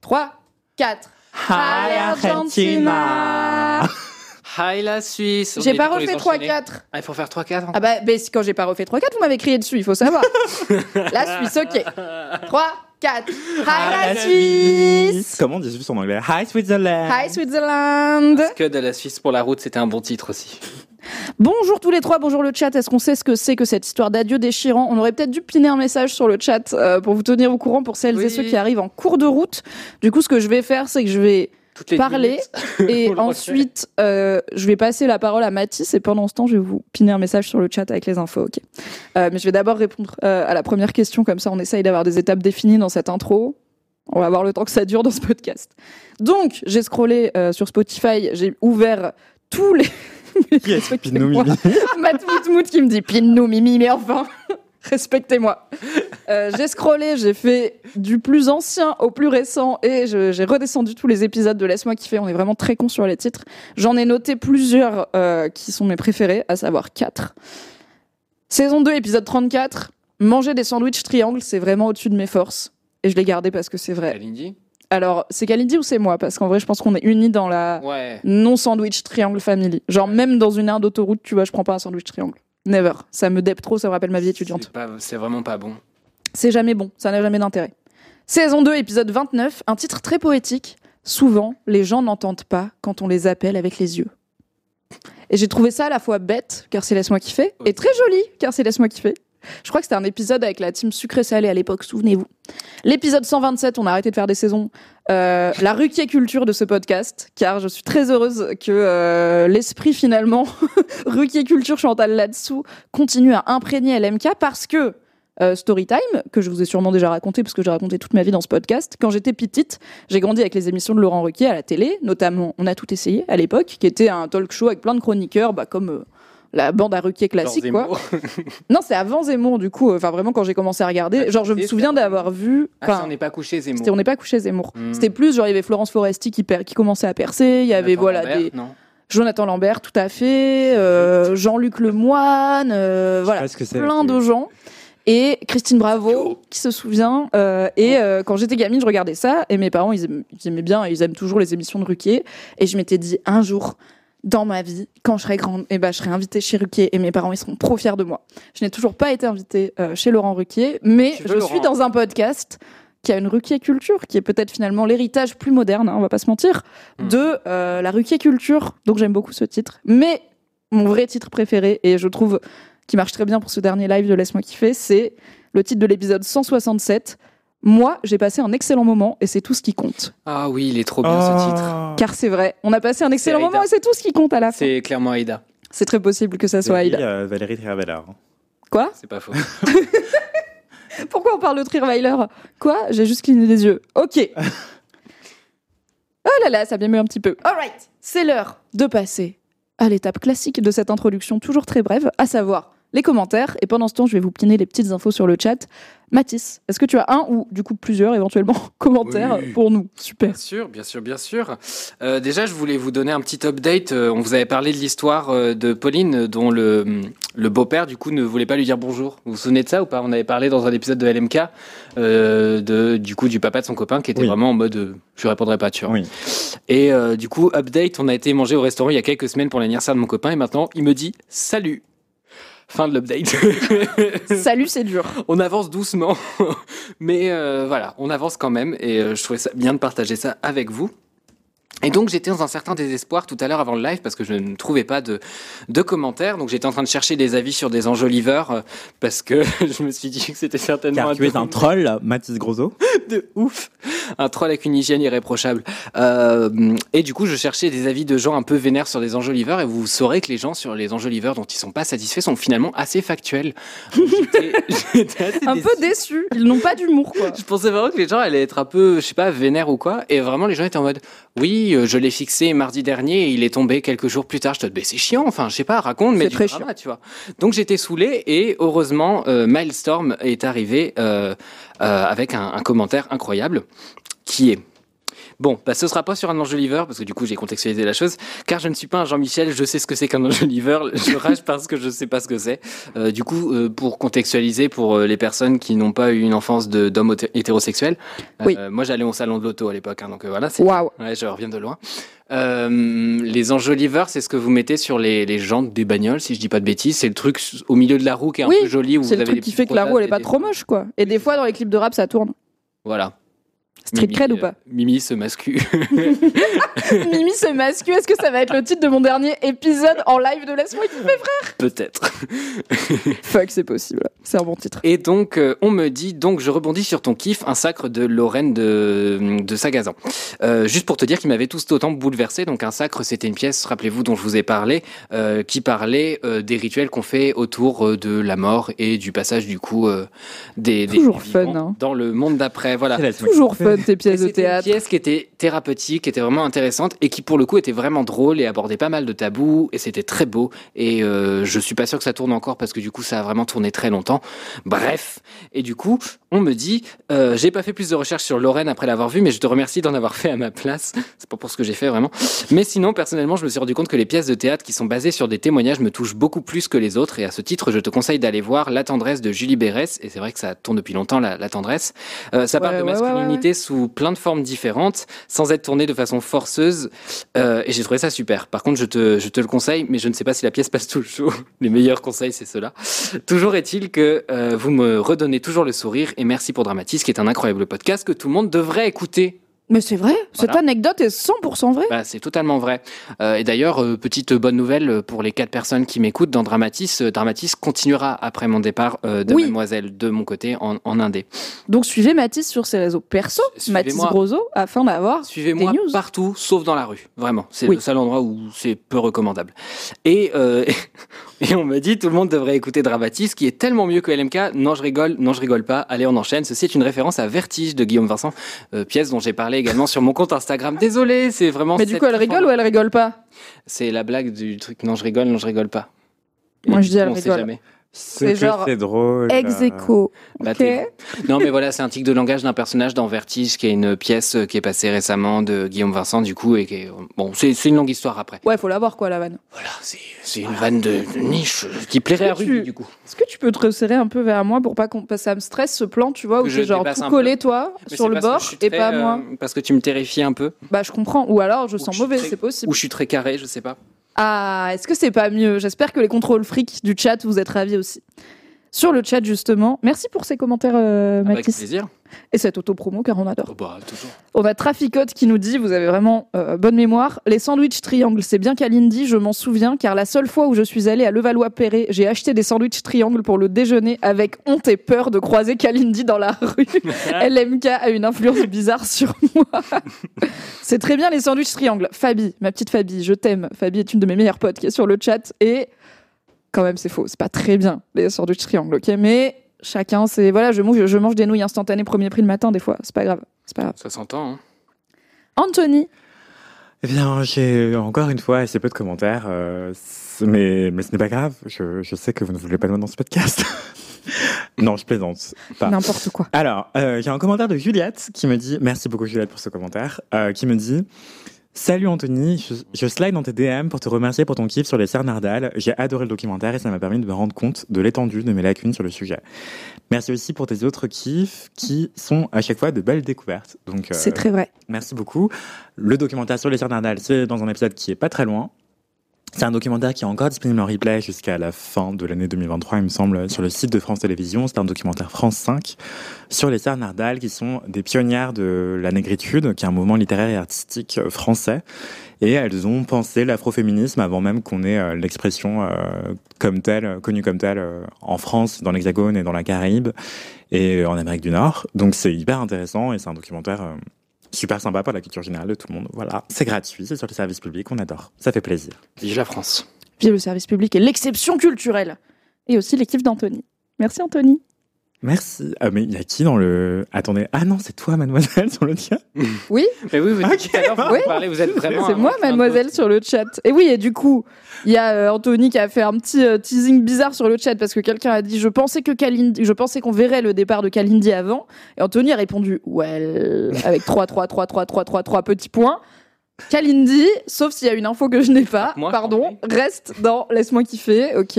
3, 4. Hi Argentina Hi la Suisse. J'ai pas refait enchaînait. 3-4. Ah, il faut faire 3-4 Ah bah, mais quand j'ai pas refait 3-4, vous m'avez crié dessus, il faut savoir. la Suisse, ok. 3, 4. Hi la Suisse Comment on dit Suisse en anglais? Hi Switzerland Hi Switzerland Que de la Suisse pour la route, c'était un bon titre aussi. Bonjour tous les trois, bonjour le chat. Est-ce qu'on sait ce que c'est que cette histoire d'adieu déchirant? On aurait peut-être dû piner un message sur le chat euh, pour vous tenir au courant pour celles et ceux qui arrivent en cours de route. Du coup, ce que je vais faire, c'est que je vais parler et ensuite euh, je vais passer la parole à Mathis et pendant ce temps je vais vous piner un message sur le chat avec les infos ok. Euh, mais je vais d'abord répondre euh, à la première question comme ça on essaye d'avoir des étapes définies dans cette intro. On va avoir le temps que ça dure dans ce podcast. Donc j'ai scrollé euh, sur Spotify j'ai ouvert tous les Qui est qui me dit pine-nous Mimi mais enfin respectez-moi Euh, j'ai scrollé, j'ai fait du plus ancien au plus récent et j'ai redescendu tous les épisodes de Laisse-moi kiffer. On est vraiment très con sur les titres. J'en ai noté plusieurs euh, qui sont mes préférés, à savoir 4. Saison 2, épisode 34. Manger des sandwichs triangles, c'est vraiment au-dessus de mes forces. Et je l'ai gardé parce que c'est vrai. Kalindi? Alors, c'est Kalindi ou c'est moi? Parce qu'en vrai, je pense qu'on est unis dans la Ouais. non-sandwich triangle family. Genre, même dans une aire d'autoroute, tu vois, je prends pas un sandwich triangle. Never. Ça me dep trop, ça me rappelle ma vie étudiante. C'est vraiment pas bon. C'est jamais bon, ça n'a jamais d'intérêt. Saison 2, épisode 29, un titre très poétique. Souvent, les gens n'entendent pas quand on les appelle avec les yeux. Et j'ai trouvé ça à la fois bête, car c'est Laisse-moi kiffer, et très joli, car c'est Laisse-moi kiffer. Je crois que c'était un épisode avec la team sucré-salé à l'époque, souvenez-vous. L'épisode 127, on a arrêté de faire des saisons. Euh, la ruquier culture de ce podcast, car je suis très heureuse que euh, l'esprit finalement, ruquier culture Chantal là-dessous, continue à imprégner LMK parce que euh, Storytime, que je vous ai sûrement déjà raconté, parce que j'ai raconté toute ma vie dans ce podcast. Quand j'étais petite, j'ai grandi avec les émissions de Laurent Ruquier à la télé, notamment On a tout essayé à l'époque, qui était un talk show avec plein de chroniqueurs, bah, comme euh, la bande à Ruquier classique, quoi. Zemmour. Non, c'est avant Zemmour, du coup. Enfin, vraiment, quand j'ai commencé à regarder, Ah, genre, je me souviens d'avoir vu. Ah, on n'est pas couché, Zemmour. c'était- on n'est pas couché Zemmour. Hmm. C'était plus, genre, il y avait Florence Foresti qui, per- qui commençait à percer, il y avait, voilà, Lambert, des. Non? Jonathan Lambert, tout à fait, euh, Jean-Luc Lemoine, euh, voilà plein de gens. Et Christine Bravo, qui se souvient. euh, et euh, quand j'étais gamine, je regardais ça. Et mes parents, ils, aiment- ils aimaient bien, ils aiment toujours les émissions de Ruquier. Et je m'étais dit, un jour, dans ma vie, quand je serai grande, eh ben, je serai invitée chez Ruquier. Et mes parents, ils seront trop fiers de moi. Je n'ai toujours pas été invitée euh, chez Laurent Ruquier. Mais je suis Laurent dans un podcast qui a une Ruquier culture, qui est peut-être finalement l'héritage plus moderne, hein, on va pas se mentir, Hmm. de euh, la Ruquier culture. Donc j'aime beaucoup ce titre. Mais mon vrai titre préféré, et je trouve qui marche très bien pour ce dernier live de Laisse-moi kiffer, c'est le titre de l'épisode 167. Moi, j'ai passé un excellent moment et c'est tout ce qui compte. Ah oui, il est trop bien ce titre. Oh. Car c'est vrai, on a passé un excellent moment et c'est tout ce qui compte à la fin. C'est clairement Aïda. C'est très possible que ça soit Aïda. euh, Valérie Trierweiler. Quoi? C'est pas faux. Pourquoi on parle de Trierweiler? Quoi? J'ai juste cligné des yeux. Ok. oh là là, ça a bien mieux un petit peu. Alright, c'est l'heure de passer à l'étape classique de cette introduction, toujours très brève, à savoir les commentaires. Et pendant ce temps, je vais vous piner les petites infos sur le chat. Mathis, est-ce que tu as un ou du coup plusieurs éventuellement commentaires Oui. pour nous? Super. Bien sûr, bien sûr, bien sûr. Euh, déjà, je voulais vous donner un petit update. Euh, on vous avait parlé de l'histoire euh, de Pauline, dont le, le beau-père, du coup, ne voulait pas lui dire bonjour. Vous vous souvenez de ça ou pas? On avait parlé dans un épisode de LMK, euh, de, du coup, du papa de son copain, qui était Oui. vraiment en mode euh, je répondrai pas, tu vois. Oui. Et euh, du coup, update, on a été manger au restaurant il y a quelques semaines pour l'anniversaire de mon copain, et maintenant, il me dit salut. Fin de l'update. Salut, c'est dur. on avance doucement, mais euh, voilà, on avance quand même et euh, je trouvais ça bien de partager ça avec vous. Et donc j'étais dans un certain désespoir tout à l'heure avant le live parce que je ne trouvais pas de, de commentaires. Donc j'étais en train de chercher des avis sur des enjoliveurs euh, parce que je me suis dit que c'était certainement Car tu es un troll, Mathis Grosso. de ouf, un troll avec une hygiène irréprochable. Euh, et du coup, je cherchais des avis de gens un peu vénères sur des enjoliveurs, et vous saurez que les gens sur les enjoliveurs dont ils sont pas satisfaits sont finalement assez factuels. Donc, J'étais j'étais assez Un déçu. peu déçu. Ils n'ont pas d'humour, quoi. Je pensais vraiment que les gens allaient être un peu, je sais pas, vénères ou quoi. Et vraiment, les gens étaient en mode, oui, euh, je l'ai fixé mardi dernier et il est tombé quelques jours plus tard. Je te dis, c'est chiant, enfin, je sais pas, raconte, mais C'est du très drama, tu vois. Donc j'étais saoulé et heureusement, euh, Milestorm est arrivé euh, euh, avec un, un commentaire incroyable qui est. Bon, bah, ce sera pas sur un enjoliveur, parce que du coup j'ai contextualisé la chose, car je ne suis pas un Jean-Michel, je sais ce que c'est qu'un enjoliveur, je rage parce que je sais pas ce que c'est. Euh, du coup, euh, pour contextualiser pour euh, les personnes qui n'ont pas eu une enfance d'homme hété- hétérosexuel, Oui. moi j'allais au salon de l'auto à l'époque, hein, donc voilà, c'est. Ouais, je reviens de loin. Euh, les enjoliveurs, c'est ce que vous mettez sur les, les jantes des bagnoles, si je dis pas de bêtises. C'est le truc au milieu de la roue qui est un peu joli. C'est le avez truc qui fait que la roue, elle est pas trop moche, quoi. Et des fois, dans les clips de rap, ça tourne. Voilà. Street Mimi, cred ou euh, pas Mimi se mascue. Mimi se masque. Est-ce que ça va être le titre de mon dernier épisode en live de Laisse-moi kiffer Peut-être. Fuck, c'est possible. C'est un bon titre. Et donc, euh, on me dit, donc je rebondis sur ton kiff, un sacre de Lorraine de, de Sagazan. Euh, juste pour te dire qu'il m'avait tous autant bouleversé. Donc, un sacre, c'était une pièce, rappelez-vous, dont je vous ai parlé, euh, qui parlait euh, des rituels qu'on fait autour euh, de la mort et du passage, du coup, euh, des, Toujours fun, hein. dans le monde d'après. Voilà. Toujours kiffer. Fun, tes pièces de C'était une théâtre. pièce qui était thérapeutique, qui était vraiment intéressante et qui pour le coup était vraiment drôle et abordait pas mal de tabous et c'était très beau et euh, je suis pas sûr que ça tourne encore parce que du coup ça a vraiment tourné très longtemps. Bref, et du coup on me dit euh, j'ai pas fait plus de recherches sur Lorraine après l'avoir vue mais je te remercie d'en avoir fait à ma place. C'est pas pour ce que j'ai fait vraiment. Mais sinon personnellement je me suis rendu compte que les pièces de théâtre qui sont basées sur des témoignages me touchent beaucoup plus que les autres et à ce titre je te conseille d'aller voir La tendresse de Julie Bérès et c'est vrai que ça tourne depuis longtemps la, la tendresse. Euh, ça parle de ouais, ouais, ouais, masculinité sous plein de formes différentes, sans être tourné de façon forceuse. Euh, et j'ai trouvé ça super. Par contre, je te, je te le conseille, mais je ne sais pas si la pièce passe toujours. Les meilleurs conseils, c'est cela. Toujours est-il que euh, vous me redonnez toujours le sourire. Et merci pour Dramatis, qui est un incroyable podcast que tout le monde devrait écouter. Mais c'est vrai, cette anecdote est 100% vraie. Bah, c'est totalement vrai. Euh, et d'ailleurs, euh, petite bonne nouvelle pour les quatre personnes qui m'écoutent dans Dramatis. euh, Dramatis continuera après mon départ euh, de Oui. Mademoiselle de mon côté en, en indé. Donc suivez Mathis sur ses réseaux perso. Mathis Grosso, afin d'avoir Suivez-moi Des news. partout, sauf dans la rue. Vraiment, c'est Oui. le seul endroit où c'est peu recommandable. Et, euh, et on me dit, tout le monde devrait écouter Dramatis, qui est tellement mieux que LMK. Non, je rigole, non, je rigole pas. Allez, on enchaîne. Ceci est une référence à Vertige de Guillaume Vincent, euh, pièce dont j'ai parlé également sur mon compte Instagram. Désolé, c'est vraiment. Mais du coup, elle rigole ou elle rigole pas? C'est la blague du truc. Non, je rigole, non, je rigole pas. Moi, je dis, elle on sait rigole. jamais. C'est genre c'est drôle. Ex aequo. Bah, Non, mais voilà, c'est un tic de langage d'un personnage dans Vertige, qui est une pièce euh, qui est passée récemment de Guillaume Vincent, du coup, et qui est. Bon, c'est c'est une longue histoire après. Ouais, faut l'avoir quoi, la vanne. Voilà, c'est c'est une vanne de, de niche euh, qui plairait à Ruby, tu- du coup. Est-ce que tu peux te resserrer un peu vers moi pour pas qu'on ça me stresse ce plan, tu vois, où Que je t'es genre tout collé toi Mais sur le bord et très, pas euh, moi. Parce que tu me terrifies un peu. Bah je comprends. Ou alors je Ou sens mauvais, très- c'est possible. Ou je suis très carré, je sais pas. Ah, est-ce que c'est pas mieux? J'espère que les contrôles fric du chat vous êtes ravis aussi. Sur le chat justement, merci pour ces commentaires euh, Avec Mathis plaisir. et cette auto-promo car on adore. Oh, bah, toujours. On a Traficote qui nous dit, vous avez vraiment euh, bonne mémoire, les sandwichs triangles, c'est bien Kalindi, je m'en souviens, car la seule fois où je suis allée à Levallois-Perret, j'ai acheté des sandwichs triangles pour le déjeuner avec honte et peur de croiser Kalindi dans la rue. LMK a une influence bizarre sur moi. c'est très bien les sandwichs triangles. Fabi, ma petite Fabi, je t'aime. Fabi est une de mes meilleures potes qui est sur le chat et quand même c'est faux, c'est pas très bien les sandwichs triangles, ok Mais chacun, c'est voilà, je mange, je mange des nouilles instantanées premier prix le matin des fois, c'est pas grave, c'est pas grave. Ça s'entend. Hein. Anthony, Eh bien, j'ai encore une fois assez peu de commentaires, euh, mais, mais ce n'est pas grave. Je, je sais que vous ne voulez pas de moi dans ce podcast. non, je plaisante. Pas. N'importe quoi. Alors, euh, j'ai un commentaire de Juliette qui me dit, merci beaucoup Juliette pour ce commentaire, euh, qui me dit, Salut Anthony, je, je slide dans tes DM pour te remercier pour ton kiff sur les cerfs Nardal. J'ai adoré le documentaire et ça m'a permis de me rendre compte de l'étendue de mes lacunes sur le sujet. Merci aussi pour tes autres kiffs qui sont à chaque fois de belles découvertes. Donc, euh, C'est très vrai. Merci beaucoup. Le documentaire sur les sœurs Nardal, c'est dans un épisode qui est pas très loin. C'est un documentaire qui est encore disponible en replay jusqu'à la fin de l'année 2023, il me semble, sur le site de France Télévisions. C'est un documentaire France 5 sur les sœurs qui sont des pionnières de la négritude, qui est un mouvement littéraire et artistique français. Et elles ont pensé l'afroféminisme avant même qu'on ait euh, l'expression euh, comme telle, connue comme telle euh, en France, dans l'Hexagone et dans la Caraïbe et en Amérique du Nord. Donc c'est hyper intéressant et c'est un documentaire super sympa pour la culture générale de tout le monde. Voilà, c'est gratuit, c'est sur le service public, on adore. Ça fait plaisir. Vive la France. Vive le service public et l'exception culturelle. Et aussi l'équipe d'Anthony. Merci Anthony. Merci. Ah, mais il y a qui dans le. Attendez. Ah non, c'est toi, mademoiselle, sur le tien Oui, Mais oui, vous, Ok. tout à l'heure, vous Oui. parlez, vous êtes vraiment. c'est moi, mademoiselle, sur le chat. Et oui, et du coup, il y a euh, Anthony qui a fait un petit euh, teasing bizarre sur le chat parce que quelqu'un a dit Je pensais que Kalindi, je pensais qu'on verrait le départ de Kalindi avant. Et Anthony a répondu Well, avec 3, 3, 3, 3, 3, 3, 3 petits points. Kalindi, sauf s'il y a une info que je n'ai pas, Moi, pardon, reste dans Laisse-moi kiffer, ok.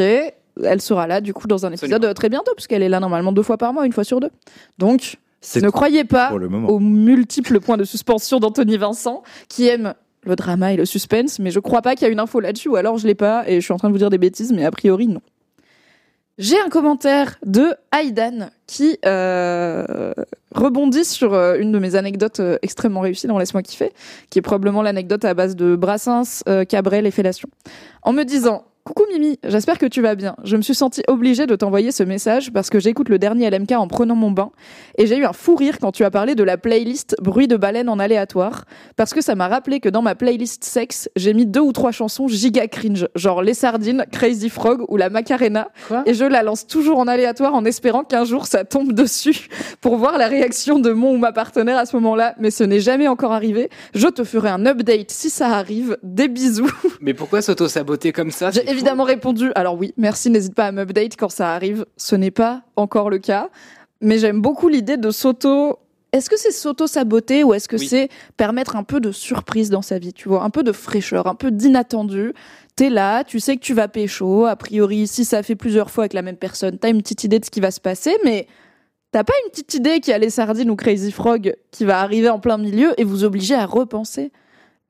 Elle sera là, du coup, dans un épisode Absolument. euh, très bientôt, puisqu'elle est là normalement deux fois par mois, une fois sur deux. Donc, ne croyez pas aux multiples points de suspension d'Anthony Vincent, qui aime le drama et le suspense, mais je crois pas qu'il y a une info là-dessus, ou alors je l'ai pas, et je suis en train de vous dire des bêtises, mais a priori, non. J'ai un commentaire de Aidan qui euh, rebondit sur euh, une de mes anecdotes euh, extrêmement réussies dans Laisse-moi kiffer, qui est probablement l'anecdote à base de Brassens, euh, Cabrel et Fellation. En me disant Coucou Mimi, j'espère que tu vas bien. Je me suis sentie obligée de t'envoyer ce message parce que j'écoute le dernier LMK en prenant mon bain et j'ai eu un fou rire quand tu as parlé de la playlist bruit de baleine en aléatoire parce que ça m'a rappelé que dans ma playlist sexe, j'ai mis deux ou trois chansons giga cringe, genre Les Sardines, Crazy Frog ou la Macarena Quoi? et je la lance toujours en aléatoire en espérant qu'un jour ça tombe dessus pour voir la réaction de mon ou ma partenaire à ce moment-là, mais ce n'est jamais encore arrivé. Je te ferai un update si ça arrive. Des bisous. Mais pourquoi s'auto-saboter comme ça. Évidemment répondu. Alors oui, merci, n'hésite pas à m'update quand ça arrive. Ce n'est pas encore le cas, mais j'aime beaucoup l'idée de s'auto. Est-ce que c'est s'auto-saboter ou est-ce que Oui. c'est permettre un peu de surprise dans sa vie, tu vois, un peu de fraîcheur, un peu d'inattendu T'es là, tu sais que tu vas pécho, a priori, si ça fait plusieurs fois avec la même personne, t'as une petite idée de ce qui va se passer, mais t'as pas une petite idée qu'il y a les sardines ou Crazy Frog qui va arriver en plein milieu et vous obliger à repenser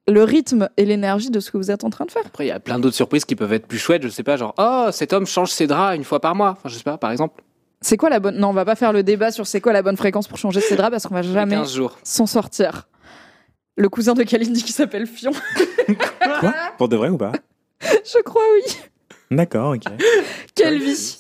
le rythme et l'énergie de ce que vous êtes en train de faire. Après, il y a plein d'autres surprises qui peuvent être plus chouettes. Je sais pas, genre, oh, cet homme change ses draps une fois par mois. Enfin, je sais pas, par exemple. C'est quoi la bonne Non, on va pas faire le débat sur c'est quoi la bonne fréquence pour changer ses draps parce qu'on va jamais 15 jours. s'en sortir. Le cousin de Kalindi qui s'appelle Fion. Quoi? Pour de vrai ou pas? Je crois oui. D'accord, ok. Quelle vie.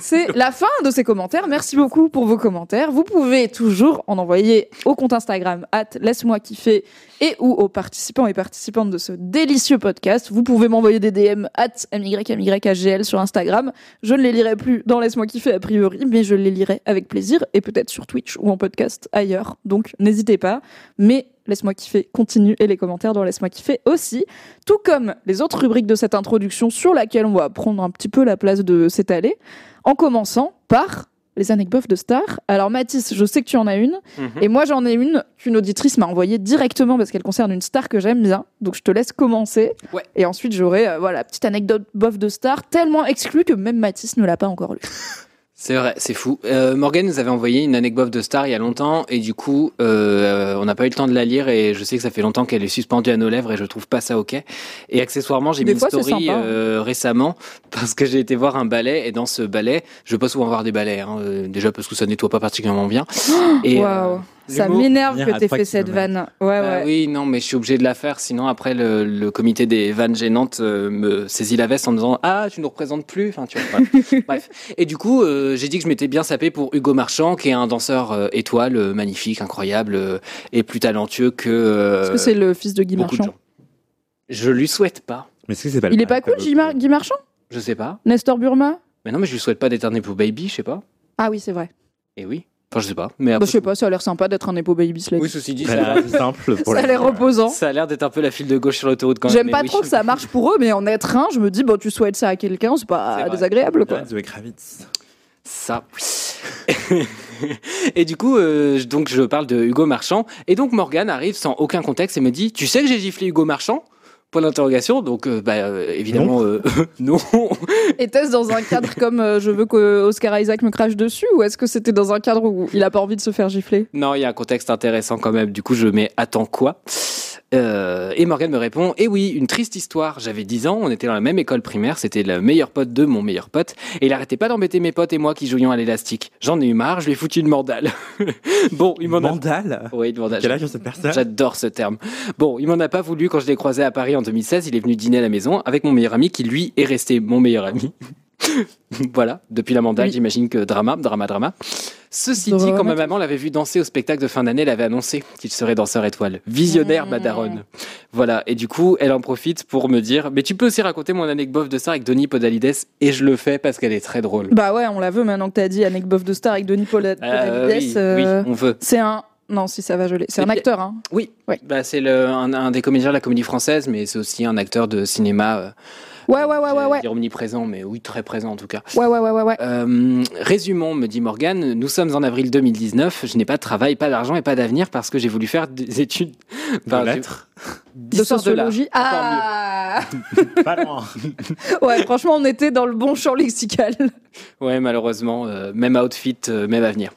C'est la fin de ces commentaires. Merci beaucoup pour vos commentaires. Vous pouvez toujours en envoyer au compte Instagram laisse-moi kiffer et ou aux participants et participantes de ce délicieux podcast. Vous pouvez m'envoyer des DM at mymygagl sur Instagram. Je ne les lirai plus dans laisse-moi kiffer a priori, mais je les lirai avec plaisir et peut-être sur Twitch ou en podcast ailleurs. Donc n'hésitez pas. Mais Laisse-moi kiffer continue et les commentaires dans Laisse-moi kiffer aussi, tout comme les autres rubriques de cette introduction sur laquelle on va prendre un petit peu la place de s'étaler, en commençant par les anecdotes de stars. Alors Mathis, je sais que tu en as une, Mhm. et moi j'en ai une qu'une auditrice m'a envoyée directement parce qu'elle concerne une star que j'aime bien, donc je te laisse commencer, Ouais. et ensuite j'aurai euh, voilà petite anecdote bof de star tellement exclue que même Mathis ne l'a pas encore lu. C'est vrai, c'est fou. Euh, Morgan nous avait envoyé une anecdote de Star il y a longtemps et du coup, euh, on n'a pas eu le temps de la lire et je sais que ça fait longtemps qu'elle est suspendue à nos lèvres et je trouve pas ça ok. Et accessoirement, j'ai mis une fois, c'est story sympa. euh, récemment parce que j'ai été voir un ballet et dans ce ballet, je vais pas souvent voir des ballets, hein, euh, déjà parce que ça nettoie pas particulièrement bien. Et, Waouh. Ça m'énerve que t'aies fait cette vanne. Ouais, Bah ouais. oui, non, mais je suis obligé de la faire, sinon après le, le comité des vannes gênantes euh, me saisit la veste en me disant ah tu nous représentes plus, enfin tu vois. voilà. Bref. Et du coup, euh, j'ai dit que je m'étais bien sapé pour Hugo Marchand, qui est un danseur euh, étoile, magnifique, incroyable euh, et plus talentueux que. euh, Est-ce que c'est le fils de Guy beaucoup de Marchand gens. Je lui souhaite pas. Mais est-ce que c'est pas le Il est pas cool, Guy, Mar- Guy Marchand? Je sais pas. Nestor Burma? Mais non, mais je lui souhaite pas d'éterner pour Baby, je sais pas. Ah oui, c'est vrai. Et oui. Enfin, je sais pas. Mais Bah, après, je sais pas, ça a l'air sympa d'être un Nepo Baby Slate. Oui, ceci dit, Ça a l'air simple pour ça a l'air reposant. ça a l'air d'être un peu la file de gauche sur l'autoroute quand même. J'aime pas oui. trop que ça marche pour eux, mais en être un, je me dis, bon, tu souhaites ça à quelqu'un, c'est pas désagréable, quoi. Zoé Kravitz. Ça. et du coup, euh, je- donc je parle de Hugo Marchand. Et donc Morgane arrive sans aucun contexte et me dit Tu sais que j'ai giflé Hugo Marchand? Point d'interrogation. Donc, euh, bah, euh, évidemment, euh, non. Était-ce dans un cadre comme euh, je veux que Oscar Isaac me crache dessus, ou est-ce que c'était dans un cadre où il a pas envie de se faire gifler? Non, il y a un contexte intéressant quand même. Du coup, je mets Attends quoi? Euh, Et Morgane me répond Eh oui, une triste histoire. J'avais 10 ans, on était dans la même école primaire, c'était le meilleur pote de mon meilleur pote. Et il arrêtait pas d'embêter mes potes et moi qui jouions à l'élastique. J'en ai eu marre, je lui ai foutu une mandale. bon, il m'en a. Oui, une mandale. Quel âge a cette personne? J'adore ce terme. Bon, il m'en a pas voulu quand je l'ai croisé à Paris en 2016. Il est venu dîner à la maison avec mon meilleur ami qui, lui, est resté mon meilleur ami. voilà, depuis la mandale, Oui. j'imagine que drama, drama, drama. Ceci dit, quand ma maman l'avait vu danser au spectacle de fin d'année, elle avait annoncé qu'il serait danseur étoile. Visionnaire, Mmh. Voilà, et du coup, elle en profite pour me dire Mais tu peux aussi raconter mon anecdote de ça avec Denis Podalides Et je le fais parce qu'elle est très drôle. Bah ouais, on la veut maintenant que t'as dit Anecdote de Star avec Denis Euh, Podalides. oui, euh, oui, on veut. C'est un. Non, si ça va geler. C'est un puis- acteur, hein. Oui, Oui. Bah, c'est le- un, un des comédiens de la comédie française, mais c'est aussi un acteur de cinéma. euh, Ouais, ouais, ouais, ouais, ouais. Dire omniprésent, mais oui, très présent en tout cas. Ouais, ouais, ouais, ouais, ouais. Euh, résumons, me dit Morgane, nous sommes en avril 2019, je n'ai pas de travail, pas d'argent et pas d'avenir parce que j'ai voulu faire des études De Enfin, lettres De sociologie. Ah Pas loin. Ouais, franchement, on était dans le bon champ lexical. Ouais, malheureusement, euh, même outfit, euh, même avenir.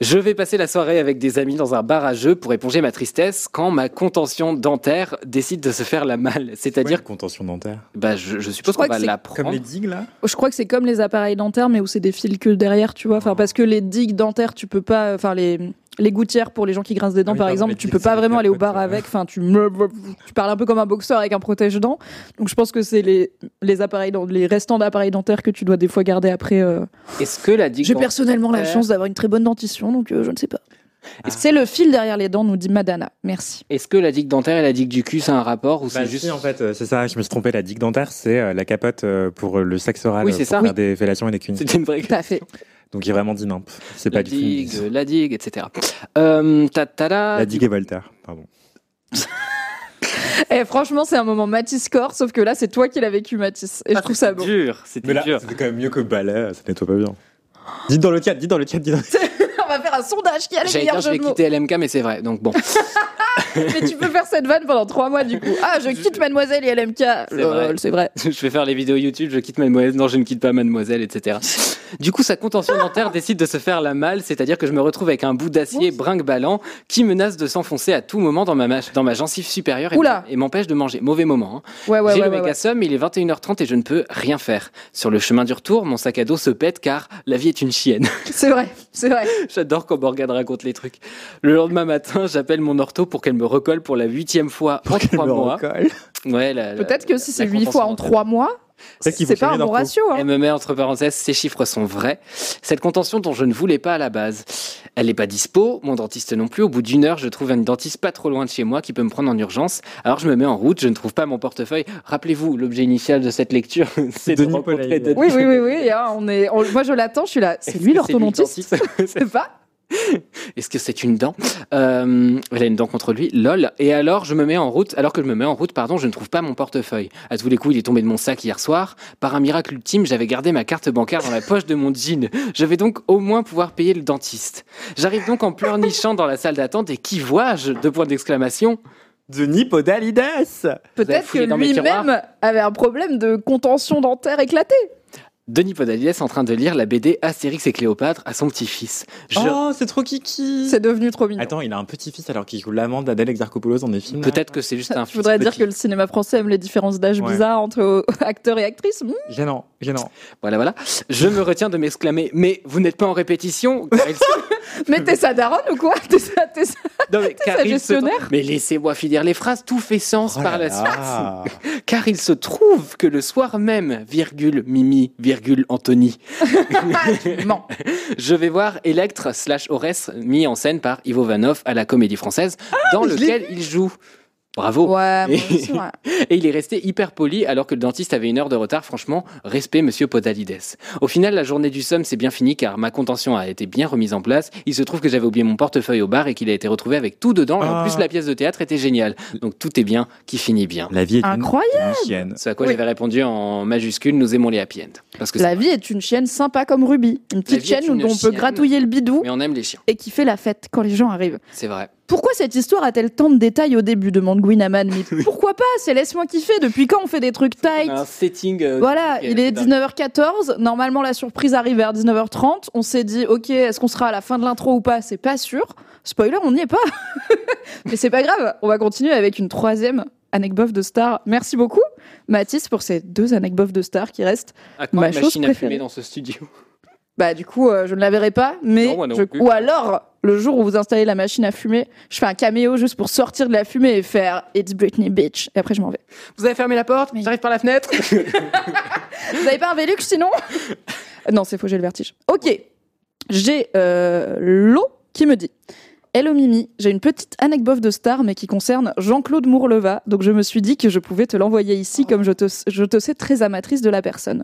Je vais passer la soirée avec des amis dans un bar à jeux pour éponger ma tristesse quand ma contention dentaire décide de se faire la malle. C'est-à-dire, contention dentaire? bah, je, je suppose qu'on va que c'est l'apprendre. Comme les digues là? Je crois que c'est comme les appareils dentaires, mais où c'est des fils que derrière, tu vois. Enfin, parce que les digues dentaires, tu peux pas. Enfin, les, les gouttières pour les gens qui grincent des dents, Ah oui, par exemple, tu peux c'est pas vraiment aller au bar avec. Enfin, tu, tu parles un peu comme un boxeur avec un protège-dents. Donc, je pense que c'est les, les appareils, les restants d'appareils dentaires que tu dois des fois garder après. euh. Est-ce que la digue J'ai personnellement la chance d'avoir une très bonne dentition, donc euh, je ne sais pas. Ah. C'est le fil derrière les dents, nous dit Madana. Merci. Est-ce que la digue dentaire et la digue du cul, c'est un rapport ou Bah c'est si, juste en fait, euh, c'est ça, je me suis trompé. La digue dentaire, c'est la capote pour le sexe oral, Oui, c'est pour ça. faire Oui. des fellations et des cunis. C'était une vraie Tout à fait. Donc il est vraiment dit nimp. C'est pas du tout. digue, la digue, etc. Euh, ta- La digue et Voltaire, pardon. Et franchement, c'est un moment Matisse Corps, sauf que là, c'est toi qui l'as vécu, Matisse. Et je trouve ça beau. dur, c'était dur. c'était quand même mieux que balai, ça nettoie pas bien. Dites dans le chat, dites dans le chat, dites dans le chat. On va faire un sondage qui a le J'allais meilleur dire, je vais quitter LMK, mais c'est vrai. Donc bon, Mais tu peux faire cette vanne pendant trois mois du coup. Ah, je quitte Mademoiselle et LMK. C'est vrai. je vais faire les vidéos YouTube, je quitte Mademoiselle, non, je ne quitte pas Mademoiselle, etc. Du coup, sa contention dentaire décide de se faire la malle, c'est-à-dire que je me retrouve avec un bout d'acier brinque-ballant qui menace de s'enfoncer à tout moment dans ma, dans ma gencive supérieure et, m'empêche de manger. Mauvais moment. hein. Ouais, ouais, J'ai ouais. le méga somme, il est 21h30 et je ne peux rien faire. Sur le chemin du retour, mon sac à dos se pète car la vie est une chienne. C'est vrai, c'est vrai. J'adore quand Morgane raconte les trucs. Le lendemain matin, j'appelle mon ortho pour qu'elle me recolle pour la huitième fois en trois me mois. recolle. Ouais, Peut-être que si c'est huit fois en trois mois, c'est pas un bon ratio. hein. Elle me met entre parenthèses, ces chiffres sont vrais. Cette contention dont je ne voulais pas à la base. Elle n'est pas dispo, mon dentiste non plus. Au bout d'une heure, je trouve une dentiste pas trop loin de chez moi qui peut me prendre en urgence. Alors je me mets en route, je ne trouve pas mon portefeuille. Rappelez-vous, l'objet initial de cette lecture, c'est de rencontrer. Oui, oui, oui, oui. hein, on est, on- Moi, je l'attends. Je suis là. C'est lui l'orthodontiste? C'est pas Est-ce que c'est une dent? Euh, Elle a une dent contre lui, lol. Et alors, je me mets en route, alors que je me mets en route, pardon, je ne trouve pas mon portefeuille. À tous les coups, il est tombé de mon sac hier soir. Par un miracle ultime, j'avais gardé ma carte bancaire dans la poche de mon jean. Je vais donc au moins pouvoir payer le dentiste. J'arrive donc en pleurnichant dans la salle d'attente et qui vois-je Deux points d'exclamation. Denis Podalides Peut-être que lui-même avait un problème de contention dentaire éclaté. Denis Podalides en train de lire la BD Astérix et Cléopâtre à son petit-fils. Je- Oh, c'est trop kiki C'est devenu trop mignon. Attends, il a un petit-fils alors qu'il joue l'amant d'Adèle Exarchopoulos dans des films. Peut-être que c'est juste un Je voudrais dire que le cinéma français aime les différences d'âge Ouais. bizarres entre acteurs et actrices. Hmm. Gênant, gênant. Voilà, voilà. Je me retiens de m'exclamer Mais vous n'êtes pas en répétition Mais t'es sa daronne ou quoi? T'es sa, t'es sa- Non, mais car sa il se- gestionnaire? Mais laissez-moi finir les phrases, tout fait sens Oh par la suite. là. Car il se trouve que le soir même, virgule Mimi, virgule Anthony, je vais voir Electre slash Aurès mis en scène par Ivo Vanov à la Comédie Française, dans je l'ai lequel il joue. Bravo. Ouais, moi Et- aussi, ouais. Et il est resté hyper poli alors que le dentiste avait une heure de retard. Franchement, respect, monsieur Podalides. Au final, la journée du somme s'est bien finie car ma contention a été bien remise en place. Il se trouve que j'avais oublié mon portefeuille au bar et qu'il a été retrouvé avec tout dedans. Et en Ah. plus, la pièce de théâtre était géniale. Donc tout est bien qui finit bien. La vie est une- Incroyable. une chienne. Ce à quoi Oui. j'avais répondu en majuscule, nous aimons les happy end. Parce que La c'est vie est une chienne sympa comme Ruby. Une petite chienne une dont on peut gratouiller le bidou Mais on aime les chiens, et qui fait la fête quand les gens arrivent. c'est vrai. Pourquoi cette histoire a-t-elle tant de détails au début demande Gwinaman. Mais pourquoi pas C'est laisse-moi kiffer. Depuis quand on fait des trucs tight Un setting. euh, Voilà, il est dingue. 19h14. Normalement, la surprise arrive vers 19h30. On s'est dit, ok, est-ce qu'on sera à la fin de l'intro ou pas? C'est pas sûr. Spoiler, on n'y est pas. Mais c'est pas grave. On va continuer avec une troisième anecdote de star. Merci beaucoup, Mathis, pour ces deux anecdotes de star qui restent. À quoi ma chose machine à fumer dans ce studio? Bah, du coup, euh, je ne la verrai pas. Mais Non, je- ou alors, le jour où vous installez la machine à fumer, je fais un caméo juste pour sortir de la fumée et faire It's Britney Bitch. Et après, je m'en vais. Vous avez fermé la porte Oui. J'arrive par la fenêtre Vous avez pas un Vélux sinon? Non, c'est faux, j'ai le vertige. Ok. J'ai euh, Lo qui me dit Hello Mimi, j'ai une petite anecdote de star, mais qui concerne Jean-Claude Mourleva. Donc je me suis dit que je pouvais te l'envoyer ici, comme je te, sais très amatrice de la personne.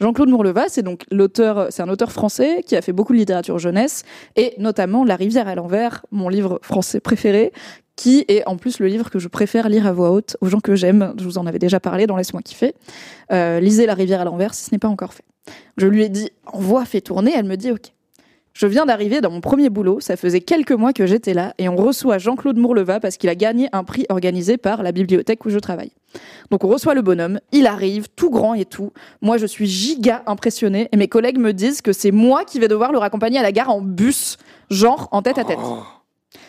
Jean-Claude Mourleva, c'est donc l'auteur, c'est un auteur français qui a fait beaucoup de littérature jeunesse, et notamment La rivière à l'envers, mon livre français préféré, qui est en plus le livre que je préfère lire à voix haute aux gens que j'aime. Je vous en avais déjà parlé dans Laisse-moi kiffer. Euh, lisez La rivière à l'envers si ce n'est pas encore fait. Je lui ai dit, envoie, fais tourner. Elle me dit, ok. Je viens d'arriver dans mon premier boulot, ça faisait quelques mois que j'étais là, et on reçoit Jean-Claude Mourleva parce qu'il a gagné un prix organisé par la bibliothèque où je travaille. Donc on reçoit le bonhomme, il arrive, tout grand et tout. Moi je suis giga impressionnée, et mes collègues me disent que c'est moi qui vais devoir le raccompagner à la gare en bus, genre en tête à tête. Oh,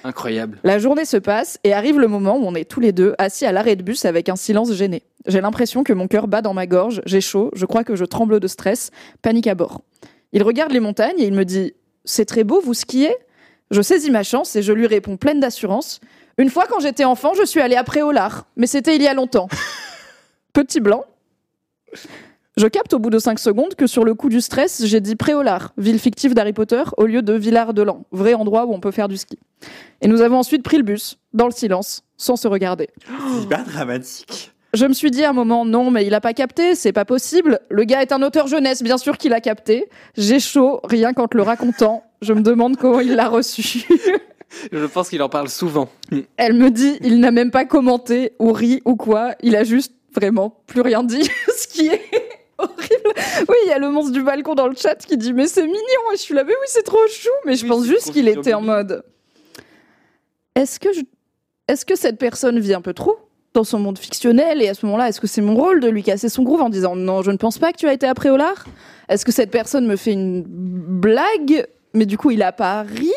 incroyable. La journée se passe et arrive le moment où on est tous les deux assis à l'arrêt de bus avec un silence gêné. J'ai l'impression que mon cœur bat dans ma gorge, j'ai chaud, je crois que je tremble de stress, panique à bord. Il regarde les montagnes et il me dit C'est très beau, vous skiez Je saisis ma chance et je lui réponds pleine d'assurance Une fois quand j'étais enfant, je suis allée à Préolard, mais c'était il y a longtemps. Petit blanc. Je capte au bout de 5 secondes que sur le coup du stress, j'ai dit Préolard, ville fictive d'Harry Potter, au lieu de Villard-de-Lans, vrai endroit où on peut faire du ski. Et nous avons ensuite pris le bus, dans le silence, sans se regarder. C'est dramatique. Je me suis dit à un moment, non, mais il a pas capté, c'est pas possible. Le gars est un auteur jeunesse, bien sûr qu'il a capté. J'ai chaud, rien qu'en te le racontant. Je me demande comment il l'a reçu. Je pense qu'il en parle souvent. Elle me dit, il n'a même pas commenté ou ri ou quoi. Il a juste vraiment plus rien dit, ce qui est horrible. Oui, il y a le monstre du balcon dans le chat qui dit, mais c'est mignon. Et je suis là, mais oui, c'est trop chou. Mais je Oui, pense juste qu'il était en mode, est-ce que je... est-ce que cette personne vit un peu trop? Dans son monde fictionnel et à ce moment-là, est-ce que c'est mon rôle de lui casser son groove en disant non, je ne pense pas que tu as été à Préolard Est-ce que cette personne me fait une blague? Mais du coup il a pas ri?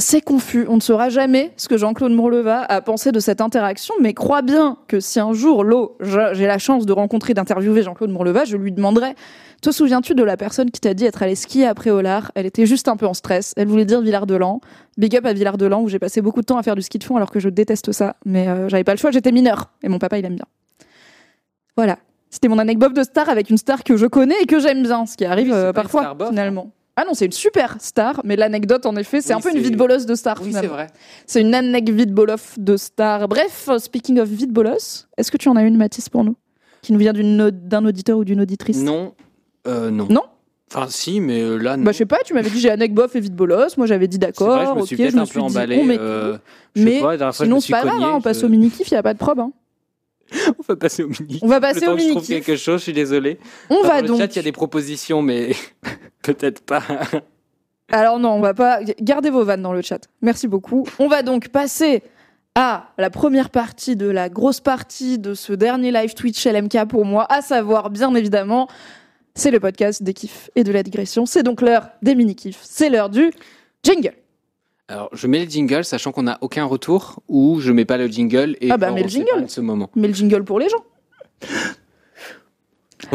C'est confus. On ne saura jamais ce que Jean-Claude Mourleva a pensé de cette interaction, mais crois bien que si un jour, l'eau, j'ai la chance de rencontrer, d'interviewer Jean-Claude Mourleva, je lui demanderai Te souviens-tu de la personne qui t'a dit être allée skier à Préolard? Elle était juste un peu en stress. Elle voulait dire Villard-de-Lans. Big up à Villard-de-Lans, où j'ai passé beaucoup de temps à faire du ski de fond alors que je déteste ça. Mais euh, j'avais pas le choix, j'étais mineure. Et mon papa, il aime bien. Voilà. C'était mon anecdote de star avec une star que je connais et que j'aime bien, ce qui arrive Oui, euh, parfois, hein. Ah non, c'est une super star, mais l'anecdote, en effet, c'est Oui, un peu une c'est- vie de bolosse de star. Oui, c'est vrai. C'est une anecdote vide boloff de star. Bref, euh, speaking of vide bolos, est-ce que tu en as une, Mathis, pour nous? Qui nous vient d'un auditeur ou d'une auditrice? Non. Euh, non. Non? Enfin, si, mais euh, là, non. Bah, je sais pas, tu m'avais dit j'ai anecdote et vide bolos. Moi, j'avais dit d'accord. je me ok, suis peut-être je me un suis peu dit, emballé. on met euh, Mais pas, fois, Sinon, c'est pas grave, cogné, hein, on passe je- au mini-kiff, il a pas de probe. hein. On va passer au mini. On va Le passer temps au que je trouve quelque chose, je suis désolé. On va Dans le donc. chat, il y a des propositions, mais peut-être pas. Alors non, on va pas. Gardez vos vannes dans le chat. Merci beaucoup. On va donc passer à la première partie de la grosse partie de ce dernier live Twitch LMK pour moi, à savoir bien évidemment, c'est le podcast des kiffs et de la digression. C'est donc l'heure des mini-kiffs. C'est l'heure du jingle. Alors, je mets le jingle, sachant qu'on n'a aucun retour, ou je mets pas le jingle et Ah bah, le on s'épargne jingle. ce moment. Mais le jingle pour les gens.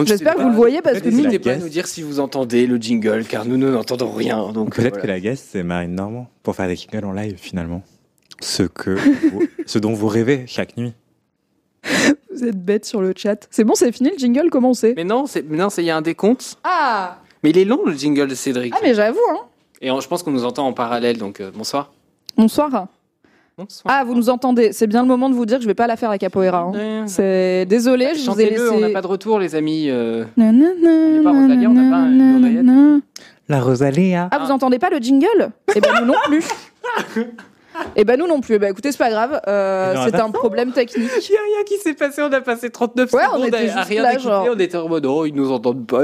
J'espère c'est que vous le voyez parce que peut-être c'est N'hésitez pas à nous dire si vous entendez le jingle, car nous, nous n'entendons rien. Donc, Peut-être voilà. que la guest, c'est Marine Normand pour faire des jingles en live finalement. Ce, que vous- ce dont vous rêvez chaque nuit. vous êtes bêtes sur le chat. C'est bon, c'est fini le jingle, comment on sait Mais non, c'est non, c'est- il y a un décompte. Ah Mais il est long, le jingle de Cédric. Ah mais j'avoue, hein. Et on- je pense qu'on nous entend en parallèle, donc euh, bonsoir. Bonsoir. Bonsoir. Ah, vous nous entendez C'est bien le moment de vous dire que je vais pas la faire la capoeira. hein. C'est désolé, je vous ai Chantez-le, on n'a laissé. pas de retour, les amis. euh. On pas Rosalie, on n'a pas une. La Rosalia. Ah, vous entendez pas le jingle? Eh ben nous non plus. Eh ben nous non plus. Eh ben écoutez, c'est pas grave. euh, on va c'est un problème technique. Il n'y a rien qui s'est passé, on a passé 39 Ouais, on secondes était à- à juste rien là, genre. on était en mode oh, ils nous entendent pas.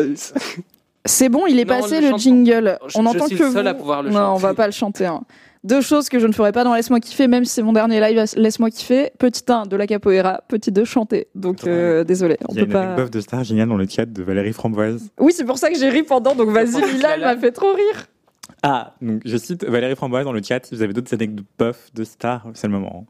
C'est bon, il est Non, passé le le jingle. Je- on je entend suis que le seul vous. à pouvoir le non, on chanter. va pas le chanter. hein. Deux choses que je ne ferai pas dans Laisse-moi kiffer, même si c'est mon dernier live. Laisse-moi kiffer. Petit 1 de la capoeira, petit 2 chanter. Donc euh, désolé, on Il y a peut une pas. anecdote de star géniale dans le chat de Valérie Framboise. Oui, c'est pour ça que j'ai ri pendant. Donc vas-y, Lila, elle m'a fait trop rire. Ah, donc je cite Valérie Framboise dans le chat. Si vous avez d'autres anecdotes bof de star, c'est le moment.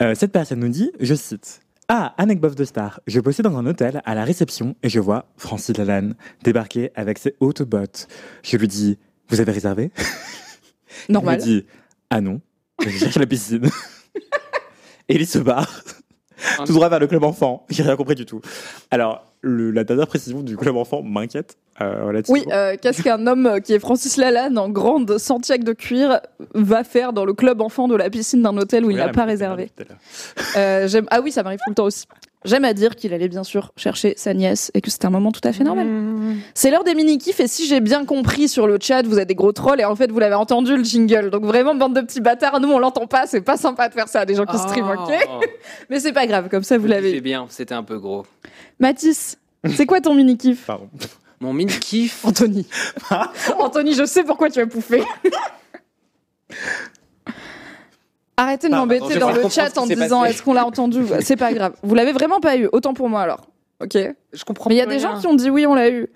Euh, cette personne nous dit, je cite. Ah, anecdote de star. Je bossais dans un hôtel à la réception et je vois Francis Lalanne débarquer avec ses hautes bottes. Je lui dis, vous avez réservé? Normal. Il me dit, ah non, je cherche la piscine. et il se barre. Tout droit vers le club enfant. J'ai rien compris du tout. Alors, le- la dernière précision du club enfant m'inquiète euh. Oui, euh, qu'est-ce qu'un homme euh, qui est Francis Lalanne en grande Santiago de cuir va faire dans le club enfant de la piscine d'un hôtel où il n'a pas réservé. Euh, Ah oui, ça m'arrive tout le temps aussi. J'aime à dire qu'il allait bien sûr chercher sa nièce et que c'était un moment tout à fait normal. C'est l'heure des mini-kifs et si j'ai bien compris sur le chat, vous êtes des gros trolls et en fait vous l'avez entendu le jingle. Donc vraiment, bande de petits bâtards, nous on l'entend pas, c'est pas sympa de faire ça à des gens qui streament, ok? Oh, Mais c'est pas grave, comme ça vous C'est l'avez. bien, c'était un peu gros. Mathis, c'est quoi ton mini-kiff Pardon. Mon mini kiff. Anthony. Anthony, je sais pourquoi tu as pouffé. Arrêtez de Pardon, m'embêter dans le chat qui en s'est disant passé. est-ce qu'on l'a entendu C'est pas grave. Vous l'avez vraiment pas eu. Autant pour moi alors. Ok. Mais Je comprends. il y a des rien. gens qui ont dit oui, on l'a eu.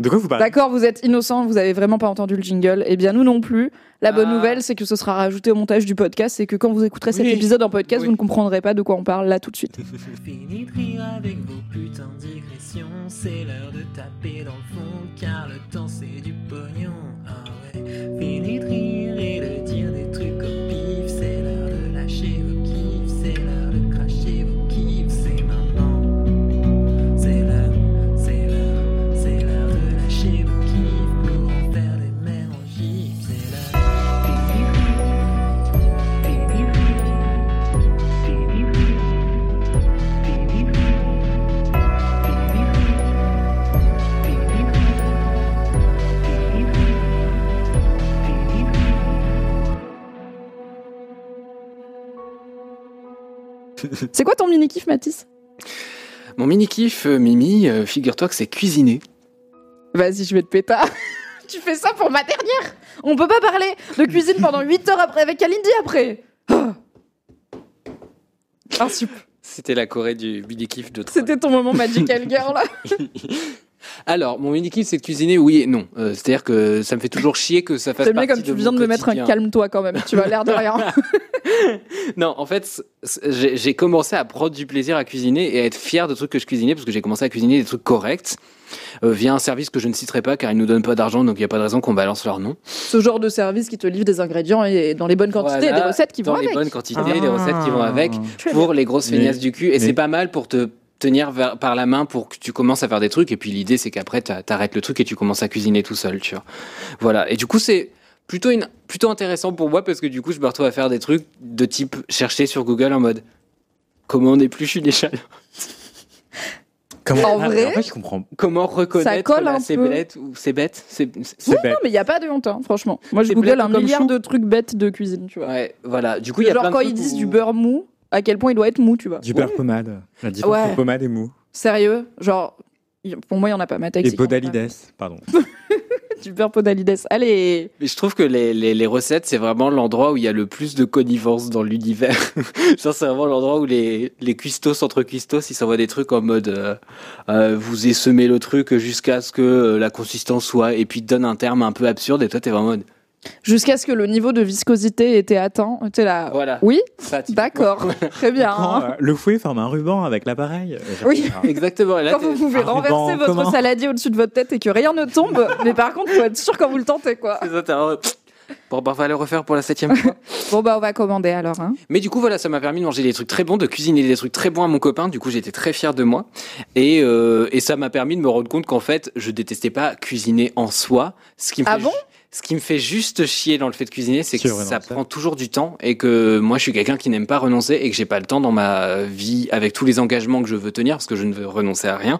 De quoi vous parlez? D'accord, vous êtes innocents, vous avez vraiment pas entendu le jingle. Eh bien, nous non plus. La bonne Ah. nouvelle, c'est que ce sera rajouté au montage du podcast et que quand vous écouterez cet Oui. épisode en podcast, Oui. vous ne comprendrez pas de quoi on parle là tout de suite. Fini de rire avec vos putains de digressions. C'est l'heure de taper dans le fond, car le temps c'est du pognon. Ah ouais. Fini de rire et de dire des trucs C'est quoi ton mini kiff, Mathis? Mon mini kiff, euh, Mimi, euh, figure-toi que c'est cuisiner. Vas-y, je vais te péter. tu fais ça pour ma dernière? On peut pas parler de cuisine pendant 8 heures après avec Kalindi après. Un sup. C'était la Corée du mini kiff de troll. C'était ton moment Magical Girl. Alors, mon mini kiff, c'est de cuisiner, oui et non. Euh, C'est-à-dire que ça me fait toujours chier que ça fasse J'aime bien partie comme tu viens de me mettre un quotidien. calme-toi quand même. Tu vas l'air de rien. Non, en fait, j'ai commencé à prendre du plaisir à cuisiner et à être fier de trucs que je cuisinais parce que j'ai commencé à cuisiner des trucs corrects euh, via un service que je ne citerai pas car ils nous donnent pas d'argent donc il n'y a pas de raison qu'on balance leur nom. Ce genre de service qui te livre des ingrédients et dans les bonnes quantités, Voilà, des recettes qui Dans vont les avec. bonnes quantités, Ah. des recettes qui vont avec Très pour les grosses feignasses du cul et c'est pas mal pour te tenir vers- par la main pour que tu commences à faire des trucs et puis l'idée c'est qu'après t'a- t'arrêtes le truc et tu commences à cuisiner tout seul tu vois voilà et du coup c'est plutôt une, plutôt intéressant pour moi parce que du coup je me retrouve à faire des trucs de type chercher sur Google en mode comment on épluche une échalote Comment En Ah, vrai En fait, je comprends. comment reconnaître colle là, un c'est peu. bête ou c'est bête? C'est c'est- C'est bête. Non, mais il n'y a pas de honte, hein, franchement. Moi, je C'est google bête un comme milliard chou. de trucs bêtes de cuisine, tu vois. ouais voilà du coup il y a Genre plein de quand trucs ils disent où- du beurre mou, à quel point il doit être mou, tu vois. Du beurre pommade. La différence Ouais. entre pommade et mou. Sérieux? Genre, y- pour moi, il n'y en a pas. Ma Et taxi, podalides. Pardon. Beurre podalides. Allez Mais je trouve que les, les, recettes, c'est vraiment l'endroit où il y a le plus de connivence dans l'univers. C'est vraiment l'endroit où les, les cuistos entre cuistos, ils s'envoient des trucs en mode euh, euh, vous essemez le truc jusqu'à ce que euh, la consistance soit, et puis donnent un terme un peu absurde, et toi, t'es vraiment en mode Jusqu'à ce que le niveau de viscosité était atteint. T'es là. voilà. Oui tu- D'accord. Très bien. Quand hein. euh, le fouet forme un ruban avec l'appareil. euh, Oui. Exactement. Et là, Quand vous pouvez renverser votre saladier au-dessus de votre tête et que rien ne tombe, mais par contre, faut être sûr quand vous le tentez, quoi. Bon, bah, on va le refaire pour la septième fois. Bon, bah, on va commander alors. Hein. Mais du coup, voilà, ça m'a permis de manger des trucs très bons, de cuisiner des trucs très bons à mon copain. Du coup, j'étais très fier de moi. Et, euh, et ça m'a permis de me rendre compte qu'en fait, je détestais pas cuisiner en soi. Ce qui me Ah fait bon? ju- Ce qui me fait juste chier dans le fait de cuisiner, c'est que ça prend toujours du temps et que moi je suis quelqu'un qui n'aime pas renoncer et que j'ai pas le temps dans ma vie avec tous les engagements que je veux tenir parce que je ne veux renoncer à rien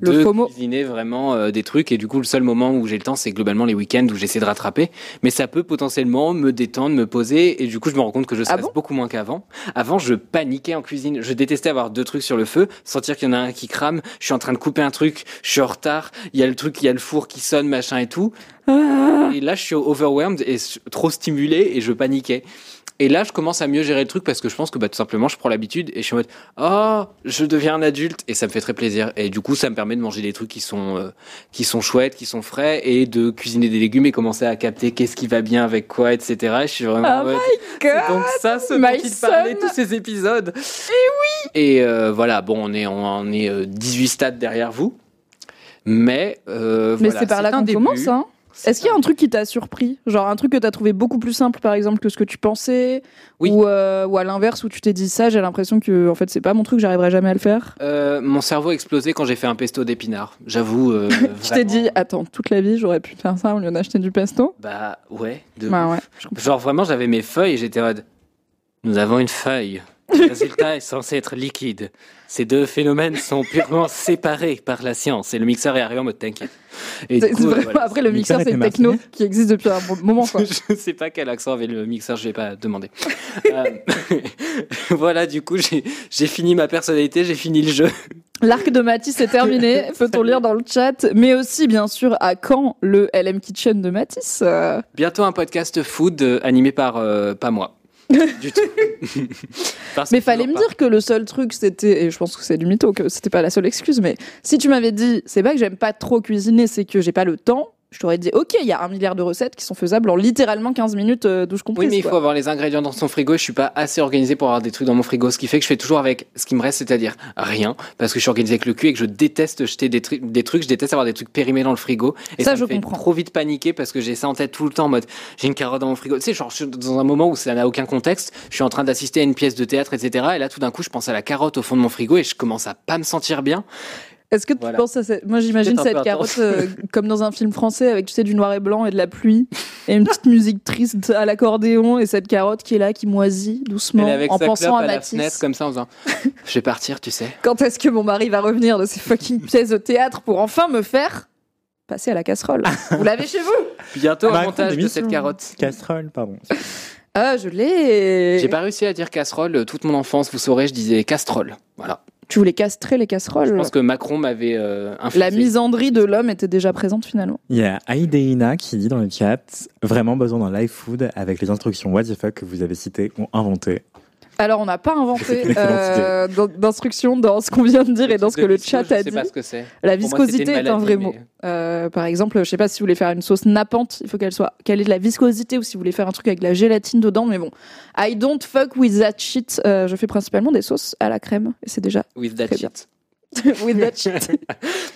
Le de FOMO. cuisiner vraiment euh, des trucs. Et du coup le seul moment où j'ai le temps c'est globalement les week-ends où j'essaie de rattraper. Mais ça peut potentiellement me détendre me poser. Et du coup je me rends compte que je Ah stresse bon? beaucoup moins qu'avant. Avant je paniquais en cuisine. Je détestais avoir deux trucs sur le feu. Sentir qu'il y en a un qui crame. Je suis en train de couper un truc. Je suis en retard. Il y a le truc il y a le four qui sonne machin et tout Ah. et là, je suis overwhelmed et trop stimulé et je paniquais. Et là, je commence à mieux gérer le truc parce que je pense que bah, tout simplement, je prends l'habitude et je suis en mode Oh, je deviens un adulte et ça me fait très plaisir. Et du coup, ça me permet de manger des trucs qui sont, euh, qui sont chouettes, qui sont frais et de cuisiner des légumes et commencer à capter qu'est-ce qui va bien avec quoi, etc. Et je suis vraiment. Oh mode, my c'est donc ça ce dont il parlait tous ces épisodes. Et oui. Et euh, voilà, bon, on est, on est euh, 18 stades derrière vous. Mais, euh, Mais voilà, c'est par là qu'on commence, hein. Est-ce qu'il y a un truc qui t'a surpris? Genre un truc que t'as trouvé beaucoup plus simple, par exemple, que ce que tu pensais? Oui. Ou, euh, ou à l'inverse, où tu t'es dit ça, j'ai l'impression que en fait c'est pas mon truc, j'arriverai jamais à le faire? Euh, mon cerveau a explosé quand j'ai fait un pesto d'épinards. J'avoue. euh, Tu t'es dit, attends, toute la vie j'aurais pu faire ça au lieu d'acheter du pesto? Bah ouais. de Bah ouais. Genre vraiment, j'avais mes feuilles et j'étais en mode. Nous avons une feuille. Le résultat est censé être liquide. Ces deux phénomènes sont purement séparés par la science. Et le mixeur est arrivé en mode t'inquiète. Et du coup, vraiment- voilà. Après, le mixeur, c'est techno qui existe depuis un bon moment. Quoi. Je sais pas quel accent avait le mixeur, je vais pas demander. Euh, voilà, du coup, j'ai fini ma personnalité, j'ai fini le jeu. L'arc de Matisse est terminé, peut-on lire dans le chat Mais aussi, bien sûr, à quand le LM Kitchen de Matisse? Euh, Bientôt un podcast food euh, animé par euh, pas moi. Du tout. Parce Mais fallait me dire que le seul truc, c'était, et je pense que c'est du mytho, que c'était pas la seule excuse, mais si tu m'avais dit, c'est pas que j'aime pas trop cuisiner, c'est que j'ai pas le temps, je t'aurais dit, ok, il y a un milliard de recettes qui sont faisables en littéralement 15 minutes euh, douche Oui, comprise. mais il faut avoir les ingrédients dans son frigo. Je suis pas assez organisé pour avoir des trucs dans mon frigo, ce qui fait que je fais toujours avec ce qui me reste, c'est-à-dire rien, parce que je suis organisé avec le cul et que je déteste jeter des, trucs- des trucs. Je déteste avoir des trucs périmés dans le frigo. Et Ça, ça, je me fait comprends. trop vite paniquer parce que j'ai ça en tête tout le temps en mode j'ai une carotte dans mon frigo. Tu sais, genre je suis dans un moment où ça n'a aucun contexte. Je suis en train d'assister à une pièce de théâtre, etc. Et là, tout d'un coup, je pense à la carotte au fond de mon frigo et je commence à pas me sentir bien. Est-ce que tu Voilà. penses à cette... Moi, j'imagine cette carotte euh, comme dans un film français avec, tu sais, du noir et blanc et de la pluie et une petite musique triste à l'accordéon et cette carotte qui est là, qui moisit doucement Elle est avec en sa pensant à à la Matisse. fenêtre comme ça en faisant je vais partir, tu sais. Quand est-ce que mon mari va revenir de ces fucking pièces de théâtre pour enfin me faire passer à la casserole? Vous l'avez chez vous? Bientôt un Macron montage de cette carotte. Casserole, pardon. Ah, je l'ai. J'ai pas réussi à dire casserole toute mon enfance, vous saurez, je disais castrole. Voilà. Tu voulais castrer les casseroles. Je pense que Macron m'avait euh. La misandrie de l'homme était déjà présente finalement. Il y a Aïdeina qui dit dans le chat vraiment besoin d'un live food avec les instructions what the fuck que vous avez citées ou inventées. Alors, on n'a pas inventé euh, d'in- d'instructions dans ce qu'on vient de dire et dans ce que le Visco, chat je a sais dit. pas ce que c'est. La moi, viscosité est un vrai mot. Euh, par exemple, je sais pas si vous voulez faire une sauce nappante, il faut qu'elle soit qu'elle ait de la viscosité ou si vous voulez faire un truc avec de la gélatine dedans. Mais bon, I don't fuck with that shit. Euh, je fais principalement des sauces à la crème et c'est déjà With that Très bien. shit. with that shit.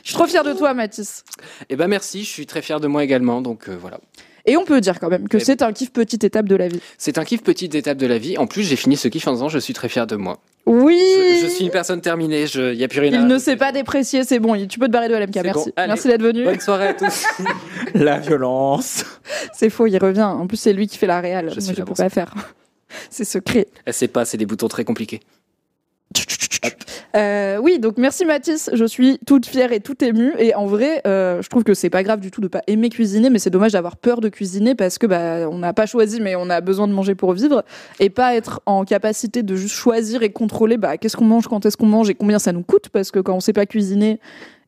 je suis trop fière de toi, Mathis. Eh ben merci, je suis très fier de moi également, donc euh, voilà. Et on peut dire quand même que Eh c'est un kiff petite étape de la vie. C'est un kiff petite étape de la vie. En plus, j'ai fini ce kiff en disant je suis très fier de moi. Oui. Je, je suis une personne terminée, il n'y a plus rien à Il ne s'est pas déprécié, c'est bon. Tu peux te barrer de LMK. Merci. bon, allez. Merci d'être venu. Bonne soirée à tous. La violence. C'est faux, il revient. En plus, c'est lui qui fait la réal. Je Moi, je peux pas faire. C'est secret. Elle sait pas, c'est des boutons très compliqués. Euh, oui, donc merci Mathis. Je suis toute fière et toute émue. Et en vrai, euh, je trouve que c'est pas grave du tout de pas aimer cuisiner, mais c'est dommage d'avoir peur de cuisiner parce que bah on n'a pas choisi, mais on a besoin de manger pour vivre et pas être en capacité de juste choisir et contrôler bah qu'est-ce qu'on mange, quand est-ce qu'on mange et combien ça nous coûte. Parce que quand on sait pas cuisiner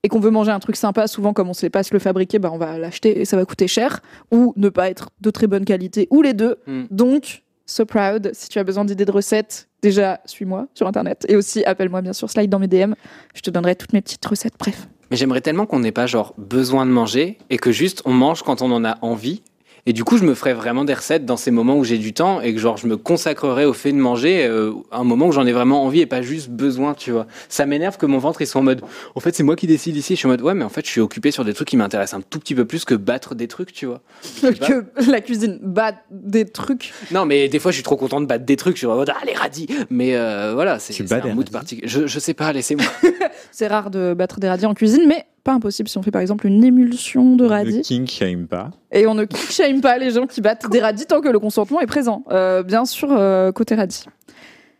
et qu'on veut manger un truc sympa, souvent comme on sait pas se le fabriquer, bah on va l'acheter et ça va coûter cher ou ne pas être de très bonne qualité ou les deux. Hmm. Donc So proud. Si tu as besoin d'idées de recettes, déjà suis-moi sur internet et aussi appelle-moi bien sûr, slide dans mes DM. Je te donnerai toutes mes petites recettes. Bref. Mais j'aimerais tellement qu'on n'ait pas genre besoin de manger et que juste on mange quand on en a envie. Et du coup, je me ferais vraiment des recettes dans ces moments où j'ai du temps et que genre je me consacrerais au fait de manger euh, à un moment où j'en ai vraiment envie et pas juste besoin, tu vois. Ça m'énerve que mon ventre il soit en mode en fait, c'est moi qui décide ici. Je suis en mode ouais, mais en fait, je suis occupé sur des trucs qui m'intéressent un tout petit peu plus que battre des trucs, tu vois. que la cuisine bat des trucs. Non, mais des fois, je suis trop content de battre des trucs. Je suis en mode ah, les radis. Mais euh, voilà, c'est un mood particulier. Je, je sais pas, laissez-moi. C'est rare de battre des radis en cuisine, mais pas impossible si on fait par exemple une émulsion de Ne radis. king shame pas. Et on ne kick shame pas les gens qui battent des radis tant que le consentement est présent. Euh, bien sûr, euh, côté radis.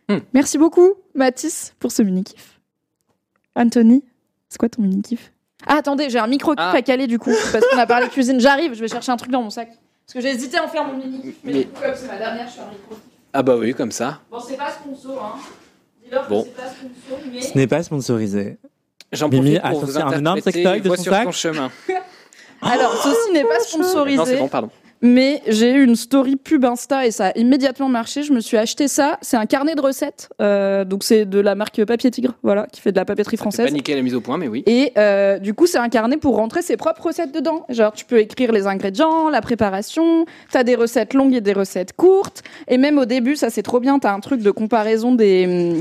Hmm. Merci beaucoup, Mathis, pour ce mini-kiff. Anthony, c'est quoi ton mini-kiff Ah, attendez, j'ai un micro-kiff Ah. à caler du coup, parce qu'on a parlé cuisine. J'arrive, je vais chercher un truc dans mon sac. Parce que j'ai hésité à en faire mon mini-kiff, mais, Mais- du coup, comme c'est ma dernière, je suis un micro Ah bah oui, comme ça. Bon, c'est pas sponsor, hein. Dis-leur Bon. que c'est pas sponsor, mais... Ce n'est pas sponsorisé. J'en Mimi profite a pour vous sorti un énorme sextoy de son sur sac. ton chemin. Alors, ceci n'est pas Non, sponsorisé. c'est bon, pardon. Mais j'ai eu une story pub Insta et ça a immédiatement marché. Je me suis acheté ça. C'est un carnet de recettes. Euh, donc c'est de la marque Papier Tigre, voilà, qui fait de la papeterie J'ai française. paniqué la mise au point, mais oui. Et euh, du coup, c'est un carnet pour rentrer ses propres recettes dedans. Genre, tu peux écrire les ingrédients, la préparation. T'as des recettes longues et des recettes courtes. Et même au début, ça c'est trop bien. T'as un truc de comparaison des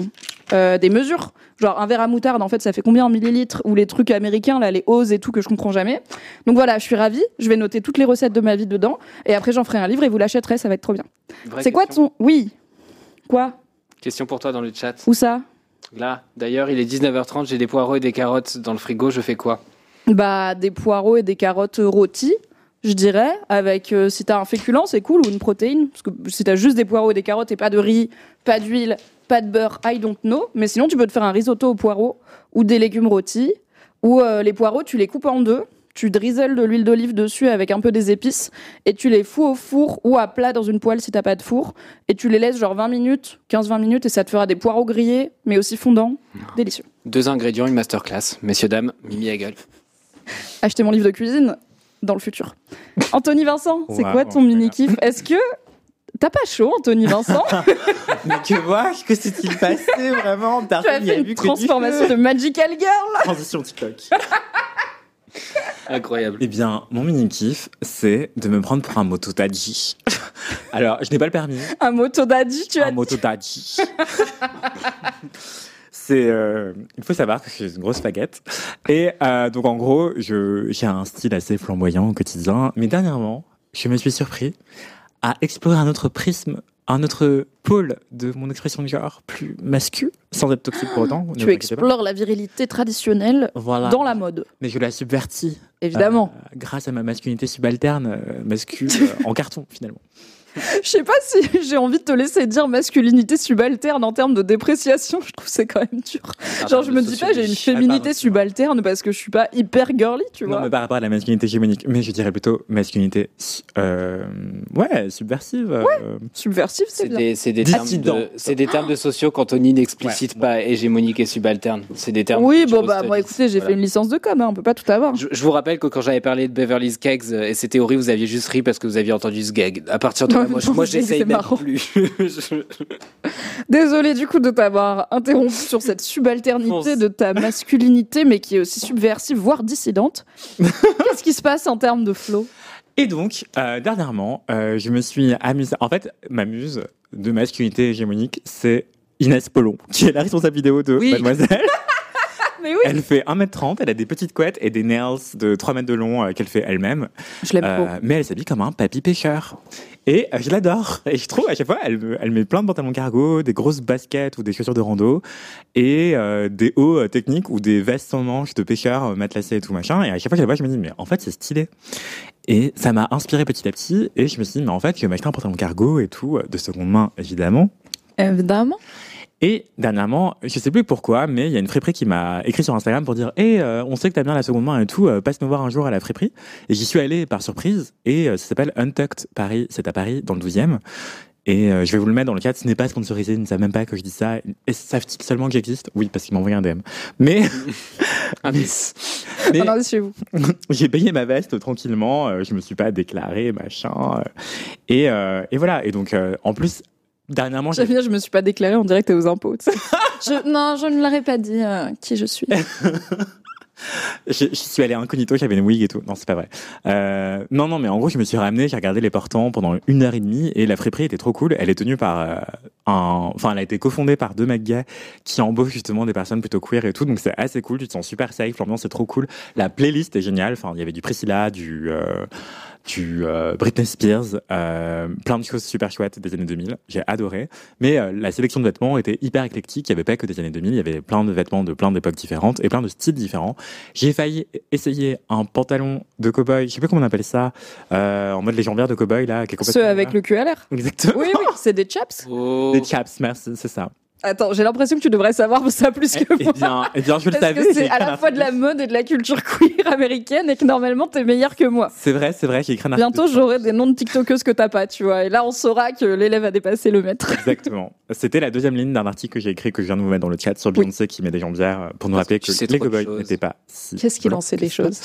euh, des mesures. Genre un verre à moutarde, en fait, ça fait combien en millilitres Ou les trucs américains, là, les oses et tout que je comprends jamais. Donc voilà, je suis ravie. Je vais noter toutes les recettes de ma vie dedans. Et après, j'en ferai un livre et vous l'achèterez. Ça va être trop bien. C'est quoi ton Oui. Quoi? Question pour toi dans le chat. Où ça? Là, d'ailleurs, il est 19h30, j'ai des poireaux et des carottes dans le frigo, je fais quoi? Bah, des poireaux et des carottes rôties, je dirais. Avec, euh, si t'as un féculent, c'est cool, ou une protéine. Parce que si t'as juste des poireaux et des carottes et pas de riz, pas d'huile, pas de beurre, I don't know. Mais sinon, tu peux te faire un risotto aux poireaux ou des légumes rôtis. Ou euh, les poireaux, tu les coupes en deux. Tu drizzles de l'huile d'olive dessus avec un peu des épices et tu les fous au four ou à plat dans une poêle si t'as pas de four et tu les laisses genre 20 minutes, 15-20 minutes et ça te fera des poireaux grillés mais aussi fondants, délicieux. Deux ingrédients, une masterclass. Messieurs, dames, Mimi Hegel. acheter mon livre de cuisine dans le futur. Anthony Vincent, c'est Wow, quoi ton très mini kiff? Est-ce que t'as pas chaud, Anthony Vincent Mais que vois Que s'est-il passé vraiment Tu as fait une transformation de Magical Girl. Transition TikTok. Incroyable. Eh bien, mon mini kiff, c'est de me prendre pour un mototaji. Alors, je n'ai pas le permis. Un moto daddy, tu as un mototaji. C'est, euh, il faut savoir que je suis une grosse faguette. Et euh, donc, en gros, je, j'ai un style assez flamboyant au quotidien. Mais dernièrement, je me suis surpris à explorer un autre prisme, un autre pôle de mon expression de genre, plus masculin, sans être toxique pour autant. vous Tu explores la virilité traditionnelle Voilà. dans la mode, Mais je la subvertis. évidemment. euh, grâce à ma masculinité subalterne, euh, mascule euh, en carton, finalement. Je sais pas si j'ai envie de te laisser dire masculinité subalterne en termes de dépréciation. Je trouve que c'est quand même dur. Ah, Genre, je me dis pas, j'ai une féminité pardon. subalterne parce que je suis pas hyper girly, tu Non, vois. mais par rapport à la masculinité hégémonique, mais je dirais plutôt masculinité, euh, ouais, subversive. euh, Subversif, c'est C'est bien. des, c'est des termes de, c'est des termes de sociaux qu'Anthony n'explicite Ouais, pas hégémonique et subalterne. C'est des termes. Oui, bon, bah, moi, écoutez, j'ai Voilà. fait une licence de com, hein, on peut pas tout avoir. Je, je vous rappelle que quand j'avais parlé de Beverly's Gags euh, et ses théories, vous aviez juste ri parce que vous aviez entendu ce gag. À partir de moi, moi j'essaye même marrant. plus. Je- Désolée du coup de t'avoir interrompu sur cette subalternité de ta masculinité, mais qui est aussi subversive, voire dissidente. Qu'est-ce qui se passe en termes de flow? Et donc, euh, dernièrement, euh, je me suis amusé. En fait, ma muse de masculinité hégémonique, c'est Inès Pollon, qui est la responsable vidéo de Oui. Mademoiselle. Mais oui, Elle fait 1m30, elle a des petites couettes et des nails de 3 mètres de long euh, qu'elle fait elle-même. je l'aime Euh, mais elle s'habille comme un papy pêcheur. Et euh, je l'adore. Et je trouve, à chaque fois, elle, me- elle met plein de pantalons cargo, des grosses baskets ou des chaussures de rando, et euh, des hauts euh, techniques ou des vestes sans manches de pêcheur euh, matelassés et tout machin. Et à chaque fois que je la vois, je me dis, mais en fait, c'est stylé. Et ça m'a inspiré petit à petit. Et je me suis dit, mais en fait, je vais m'acheter un pantalon cargo et tout, de seconde main, évidemment. évidemment. Et dernièrement, je sais plus pourquoi, mais il y a une friperie qui m'a écrit sur Instagram pour dire Hé, on sait que t'as bien la seconde main et tout, euh, passe nous voir un jour à la friperie. Et j'y suis allé par surprise, et euh, ça s'appelle Untucked Paris, c'est à Paris, dans le 12e. Et euh, je vais vous le mettre dans le cadre, ce n'est pas sponsorisé, ils ne savent même pas que je dis ça. Et savent-ils seulement que j'existe Oui, parce qu'ils m'ont envoyé un DM. Mais, Indice. mais On en est chez vous. j'ai payé ma veste tranquillement, euh, je me suis pas déclaré, machin. euh, et, euh, et voilà, et donc euh, en plus, dernièrement, j'ai je me suis pas déclarée en direct aux impôts. je, non, je ne l'aurais pas dit euh, qui je suis. Je, je suis allé incognito, j'avais une wig et tout. Non, c'est pas vrai. Euh, non, non, mais en gros, je me suis ramené, j'ai regardé les portants pendant une heure et demie et la friperie était trop cool. Elle est tenue par euh, un, enfin, elle a été cofondée par deux mecs gays qui embauchent justement des personnes plutôt queer et tout. Donc c'est assez cool. Tu te sens super safe. L'ambiance est trop cool. La playlist est géniale. Enfin, il y avait du Priscilla, du, euh, du euh, Britney Spears, euh, plein de choses super chouettes des années 2000. J'ai adoré. Mais euh, la sélection de vêtements était hyper éclectique. Il n'y avait pas que des années 2000. Il y avait plein de vêtements de plein d'époques différentes et plein de styles différents. J'ai failli essayer un pantalon de cow-boy. Je sais plus comment on appelle ça. euh, en mode légendaire de cow-boy, là. Ceux avec le cul à l'air. Exactement. Oui, oui, c'est des chaps. Oh. Des chaps, merci, c'est ça. Attends, j'ai l'impression que tu devrais savoir ça plus que Eh moi. bien, eh bien, je le Parce savais. que c'est à la fois de la article. mode et de la culture queer américaine et que normalement t'es meilleur que moi. C'est vrai, c'est vrai, j'ai écrit un article. Bientôt j'aurai des noms de TikTokeuses que t'as pas, tu vois. Et là on saura que l'élève a dépassé le maître. Exactement. C'était la deuxième ligne d'un article que j'ai écrit que je viens de vous mettre dans le chat sur Beyoncé qui met des jambières euh, pour nous rappeler que sais les cowboys n'étaient pas si. Qu'est-ce qu'il en blancs sait que des choses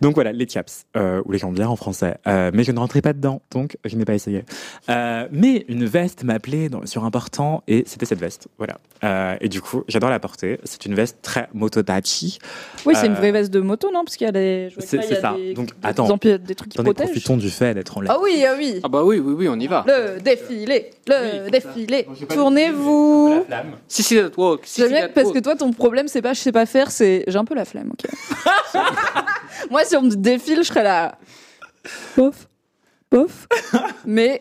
Donc voilà, les chaps, euh, ou les jambières en français. Euh, mais je ne rentrais pas dedans, donc je n'ai pas essayé. Euh, mais une veste m'a appelé dans- sur un portant et c'était cette veste. Voilà. Euh, et du coup, j'adore la porter. C'est une veste très motodachi. Oui, c'est une Euh, vraie veste de moto, non? Parce qu'il y a des. c'est- ça. Des, Donc, des attends. empi- des trucs qui Attendez, protègent. profitons du fait d'être en l'air. Ah oui, ah oui. Ah bah oui, oui, oui, on y va. Le défilé, le Oui, défilé. Tournez-vous. La flamme. Si, si, that walk. Si, J'aime bien parce que toi, ton problème, c'est pas je sais pas faire, c'est j'ai un peu la flemme. ok. Moi, si on me défile, je serais là. Bof, bof. Mais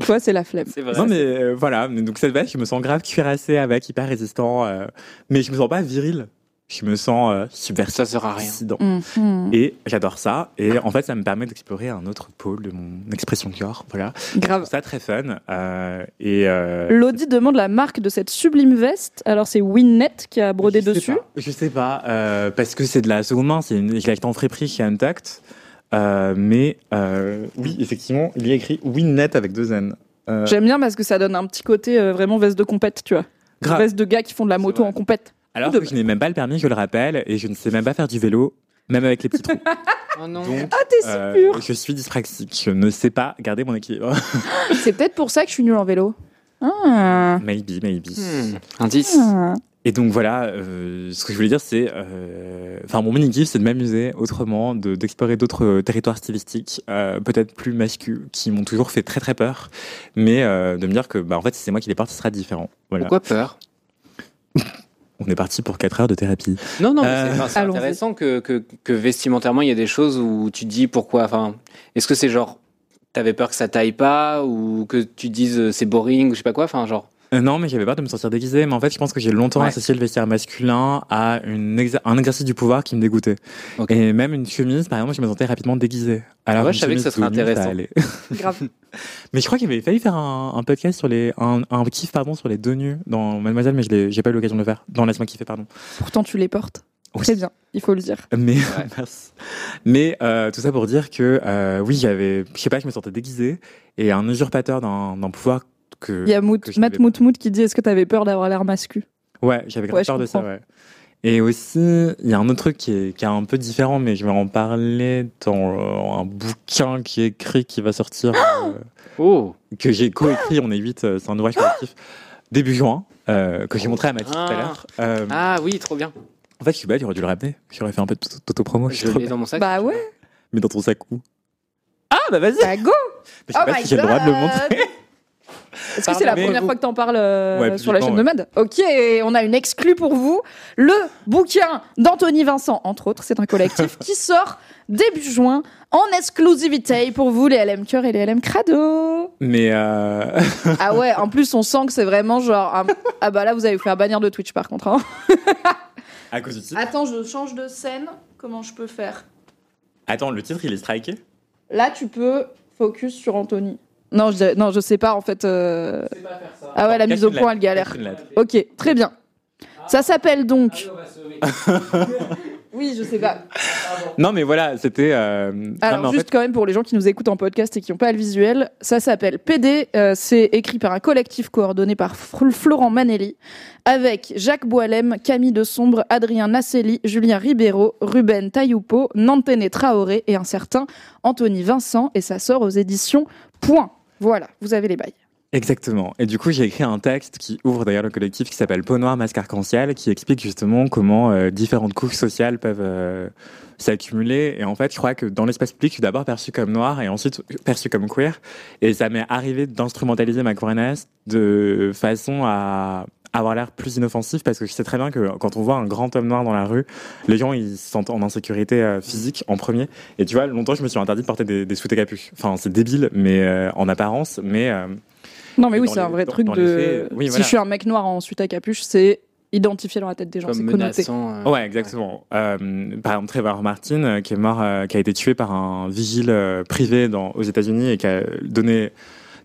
toi, c'est la flemme. C'est vrai. Non mais euh, voilà, donc cette veste, je me sens grave cuirassé avec, hyper résistant, euh, mais je me sens pas viril. Je me sens euh, subversif. Ça sert à rien. dissident. Mhm. Et j'adore ça. Et en fait, ça me permet d'explorer un autre pôle de mon expression de corps. Voilà. Je Grave. trouve ça très fun. Euh, et euh, Lodi demande la marque de cette sublime veste. Alors, c'est Winnet qui a brodé je sais dessus. pas. Je sais pas, euh, parce que c'est de la seconde main. C'est une, je l'ai acheté en friperie chez Untucked. Euh, mais euh, oui, effectivement, il y a écrit Winnet avec deux N. Euh, J'aime bien parce que ça donne un petit côté euh, vraiment veste de compète, tu vois. grave. Veste de gars qui font de la moto en compète. Alors que je n'ai même pas le permis, je le rappelle, et je ne sais même pas faire du vélo, même avec les petits trous. Oh non. Donc, Ah, t'es si euh, pur je suis dyspraxique. Je ne sais pas garder mon équilibre. C'est peut-être pour ça que je suis nulle en vélo. Ah. maybe, maybe. Hmm, Indice. Ah. Et donc voilà, euh, ce que je voulais dire, c'est, euh, enfin mon mini kiff, c'est de m'amuser autrement, de- d'explorer d'autres euh, territoires stylistiques, euh, peut-être plus masculins, qui m'ont toujours fait très très peur, mais euh, de me dire que, bah en fait, si c'est moi qui les porte, ce sera différent. Voilà. Pourquoi peur? On est parti pour 4 heures de thérapie. Non, non, mais Euh, c'est- intéressant que, que, que vestimentairement, il y a des choses où tu te dis pourquoi. Enfin, est-ce que c'est genre, t'avais peur que ça taille pas ou que tu te dises c'est boring ou je sais pas quoi Enfin, genre. Euh, non, mais j'avais peur de me sentir déguisé, mais en fait, je pense que j'ai longtemps Ouais. associé le vestiaire masculin à une exer- un exercice du pouvoir qui me dégoûtait. Et même une chemise, par exemple, je me sentais rapidement déguisée. Alors, Ouais, je savais que ça serait intéressant. Grave. Mais je crois qu'il avait failli faire un, un podcast sur les, un, un kiff, pardon, sur les deux nus dans Mademoiselle, mais je j'ai pas eu l'occasion de le faire. Dans Laisse-moi kiffer, pardon. Pourtant, tu les portes. Oui. Très bien, il faut le dire. Mais, merci. Mais, euh, tout ça pour dire que, euh, oui, j'avais, je sais pas, je me sentais déguisé et un usurpateur d'un pouvoir que. Il y a Mout- Matt. Moutmout qui dit Est-ce que t'avais peur d'avoir l'air mascu Ouais, j'avais Ouais, peur de ça, ouais. Et aussi, il y a un autre truc qui est, qui est un peu différent, mais je vais en parler dans euh, un bouquin qui est écrit, qui va sortir, euh, Oh que j'ai coécrit, on est 8, c'est un ouvrage collectif, début juin, euh, que j'ai montré à Mathilde tout à Ah. l'heure. Euh, Ah oui, trop bien. En fait, je suis bête, j'aurais dû le ramener. J'aurais fait un peu de d'auto-promo. je Je l'ai dans mon sac. Bah ouais, Mais dans ton sac où? Ah, bah vas-y bah go Je sais Oh pas my si j'ai le droit de le montrer. Est-ce que c'est la première fois que t'en parles euh, Ouais, sur la chaîne de publiquement, Mad Ok, on a une exclue pour vous. Le bouquin d'Anthony Vincent, entre autres, c'est un collectif qui sort début juin en exclusivité pour vous, les LM Cœur et les LM Crado. Mais euh... Ah ouais, en plus, on sent que c'est vraiment genre. un- Ah bah là, vous allez vous faire bannir de Twitch par contre. hein. à cause du titre. Attends, je change de scène. Comment je peux faire? Attends, le titre, il est striké? Là, tu peux focus sur Anthony. Non, je, non, je sais pas en fait. euh, Ah ouais, la mise au point, elle galère. Ok, très bien. Ça s'appelle donc. Oui, je sais pas. Non, mais voilà, c'était. euh, non, Alors, en juste fait, quand même pour les gens qui nous écoutent en podcast et qui n'ont pas le visuel, ça s'appelle PD. euh, c'est écrit par un collectif coordonné par Florent Manelli, avec Jacques Boilem, Camille de Sombre, Adrien Nasselli, Julien Ribeiro, Ruben Taïoupo, Nantene Traoré et un certain Anthony Vincent. Et ça sort aux éditions Point. Voilà, vous avez les bails. Exactement. Et du coup, j'ai écrit un texte qui ouvre d'ailleurs le collectif qui s'appelle Peau noire, masque arc-en-ciel, qui explique justement comment euh, différentes couches sociales peuvent euh, s'accumuler. Et en fait, je crois que dans l'espace public, je suis d'abord perçu comme noir et ensuite perçu comme queer. Et ça m'est arrivé d'instrumentaliser ma queerness de façon à avoir l'air plus inoffensif parce que je sais très bien que quand on voit un grand homme noir dans la rue, les gens ils se sentent en insécurité euh, physique en premier. Et tu vois, longtemps je me suis interdit de porter des, des sous et capuches. Enfin, c'est débile, mais euh, en apparence, mais euh, Non, mais oui, c'est un vrai dans- truc dans de. les faits, oui, si voilà. je suis un mec noir en suite à capuche, c'est identifié dans la tête des gens, c'est connoté. euh, Ouais, exactement. Euh, par exemple, Trevor Martin, euh, qui est mort, euh, qui a été tué par un vigile euh, privé dans, aux États-Unis et qui a donné,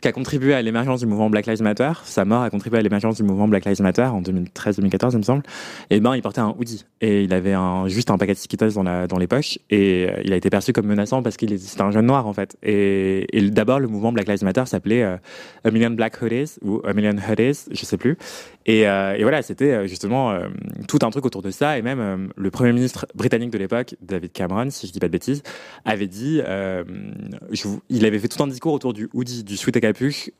qui a contribué à l'émergence du mouvement Black Lives Matter. Sa mort a contribué à l'émergence du mouvement Black Lives Matter en 2013-2014, il me semble. Et ben, il portait un hoodie et il avait juste un paquet de Skittles dans, les poches et euh, il a été perçu comme menaçant parce qu'il c'était un jeune noir en fait. Et, d'abord, le mouvement Black Lives Matter s'appelait euh, A Million Black Hoodies ou A Million Hoodies, je sais plus. Et, euh, voilà, c'était justement tout un truc autour de ça. Et même le premier ministre britannique de l'époque, David Cameron, si je dis pas de bêtises, avait dit, il avait fait tout un discours autour du hoodie, du sweat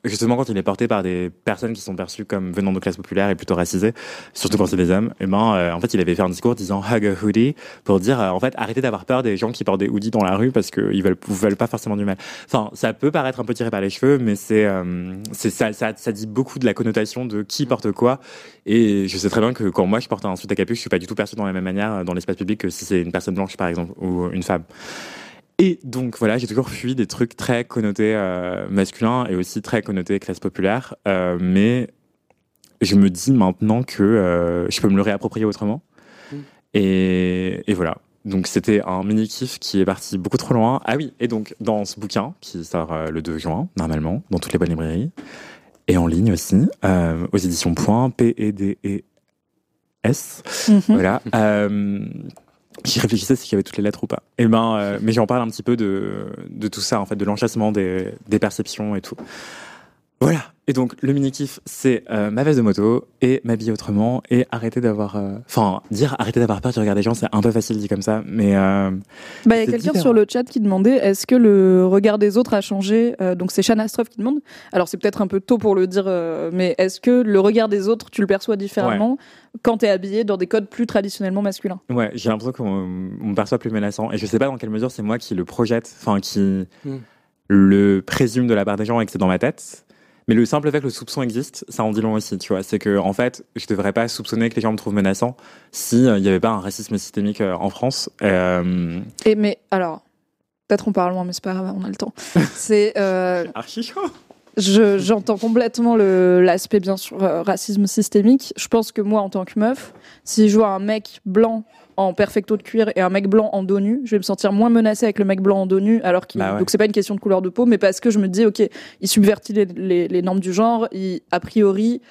justement quand il est porté par des personnes qui sont perçues comme venant de classes populaires et plutôt racisées, surtout quand c'est des hommes. Et ben, euh, en fait, il avait fait un discours disant hug a hoodie pour dire, euh, en fait, arrêtez d'avoir peur des gens qui portent des hoodies dans la rue parce qu'ils veulent, veulent pas forcément du mal. Enfin, ça peut paraître un peu tiré par les cheveux, mais c'est, euh, c'est ça, ça, ça dit beaucoup de la connotation de qui porte quoi. Et je sais très bien que quand moi je porte un sweat à capuche, je suis pas du tout perçu dans la même manière dans l'espace public que si c'est une personne blanche par exemple ou une femme. Et donc voilà, j'ai toujours fui des trucs très connotés euh, masculins et aussi très connotés classe populaire, euh, mais je me dis maintenant que euh, je peux me le réapproprier autrement. Mm. Et, et voilà. Donc c'était un mini kiff qui est parti beaucoup trop loin. Ah oui, et donc dans ce bouquin qui sort euh, le 2 juin normalement dans toutes les bonnes librairies et en ligne aussi euh, aux éditions Point P E D E S. Mhm. Voilà. J'y réfléchissais s'il y avait toutes les lettres ou pas. Et ben, euh, mais j'en parle un petit peu de, de tout ça, en fait, de l'enchassement des, des perceptions et tout. Voilà. Et donc, le mini-kiff, c'est euh, ma veste de moto et m'habiller autrement et arrêter d'avoir. euh, Enfin, dire arrêter d'avoir peur du regard des gens, c'est un peu facile dit comme ça, mais. euh, Bah, il y a quelqu'un sur le chat qui demandait est-ce que le regard des autres a changé? Euh, Donc c'est Shana Stroff qui demande. Alors c'est peut-être un peu tôt pour le dire, euh, mais est-ce que le regard des autres, tu le perçois différemment quand t'es habillé dans des codes plus traditionnellement masculins? Ouais, j'ai l'impression qu'on on me perçoit plus menaçant. Et je sais pas dans quelle mesure c'est moi qui le projette, enfin, qui Hmm. le présume de la part des gens et que c'est dans ma tête. Mais le simple fait que le soupçon existe, ça en dit long aussi, tu vois. C'est que, en fait, je devrais pas soupçonner que les gens me trouvent menaçant si euh, il y avait pas un racisme systémique euh, en France. Euh, Et mais alors, peut-être on parle loin, mais c'est pas grave, on a le temps. c'est archi chaud. Je- J'entends complètement le- l'aspect, bien sûr, racisme systémique. Je pense que moi, en tant que meuf, si je vois un mec blanc en perfecto de cuir et un mec blanc en dos nu, je vais me sentir moins menacée avec le mec blanc en dos nu, alors qu'il. Bah ouais. Donc, c'est pas une question de couleur de peau, mais parce que je me dis, OK, il subvertit les, les- les normes du genre, il, a priori.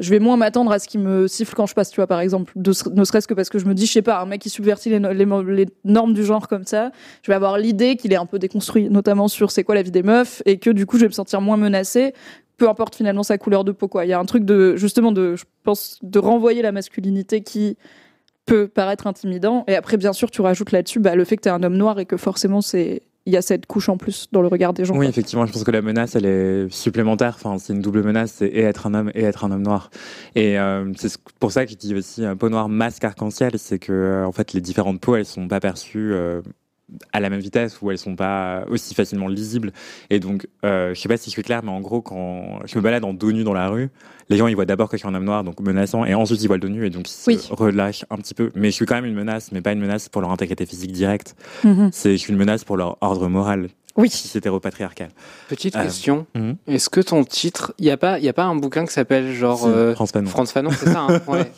Je vais moins m'attendre à ce qu'il me siffle quand je passe, tu vois, par exemple. De- ne serait-ce que parce que je me dis, je sais pas, un mec qui subvertit les, les normes du genre comme ça, je vais avoir l'idée qu'il est un peu déconstruit, notamment sur c'est quoi la vie des meufs, et que du coup, je vais me sentir moins menacée, peu importe finalement sa couleur de peau, quoi. Il y a un truc de, justement, de, je pense, de renvoyer la masculinité qui peut paraître intimidant. Et après, bien sûr, tu rajoutes là-dessus bah, le fait que tu es un homme noir et que forcément, c'est il y a cette couche en plus dans le regard des gens. Oui, effectivement, je pense que la menace, elle est supplémentaire. Enfin, c'est une double menace, c'est et être un homme et être un homme noir. Et euh, c'est ce- pour ça que je dis aussi un peau noire, masque arc-en-ciel, c'est que euh, en fait, les différentes peaux, elles sont pas perçues euh, à la même vitesse ou elles sont pas aussi facilement lisibles. Et donc, euh, je sais pas si je suis clair, mais en gros, quand je me balade en dos nu dans la rue, les gens ils voient d'abord que je suis un homme noir, donc menaçant, et ensuite ils voient le dos nu et donc ils Oui. se relâchent un petit peu. Mais je suis quand même une menace, mais pas une menace pour leur intégrité physique directe. Mhm. C'est je suis une menace pour leur ordre moral, Oui. si c'est hétéropatriarcal. Petite Euh, question. mhm. Est-ce que ton titre, il y a pas, il y a pas un bouquin qui s'appelle genre Si, euh, France Fanon. France Fanon, c'est ça hein Ouais.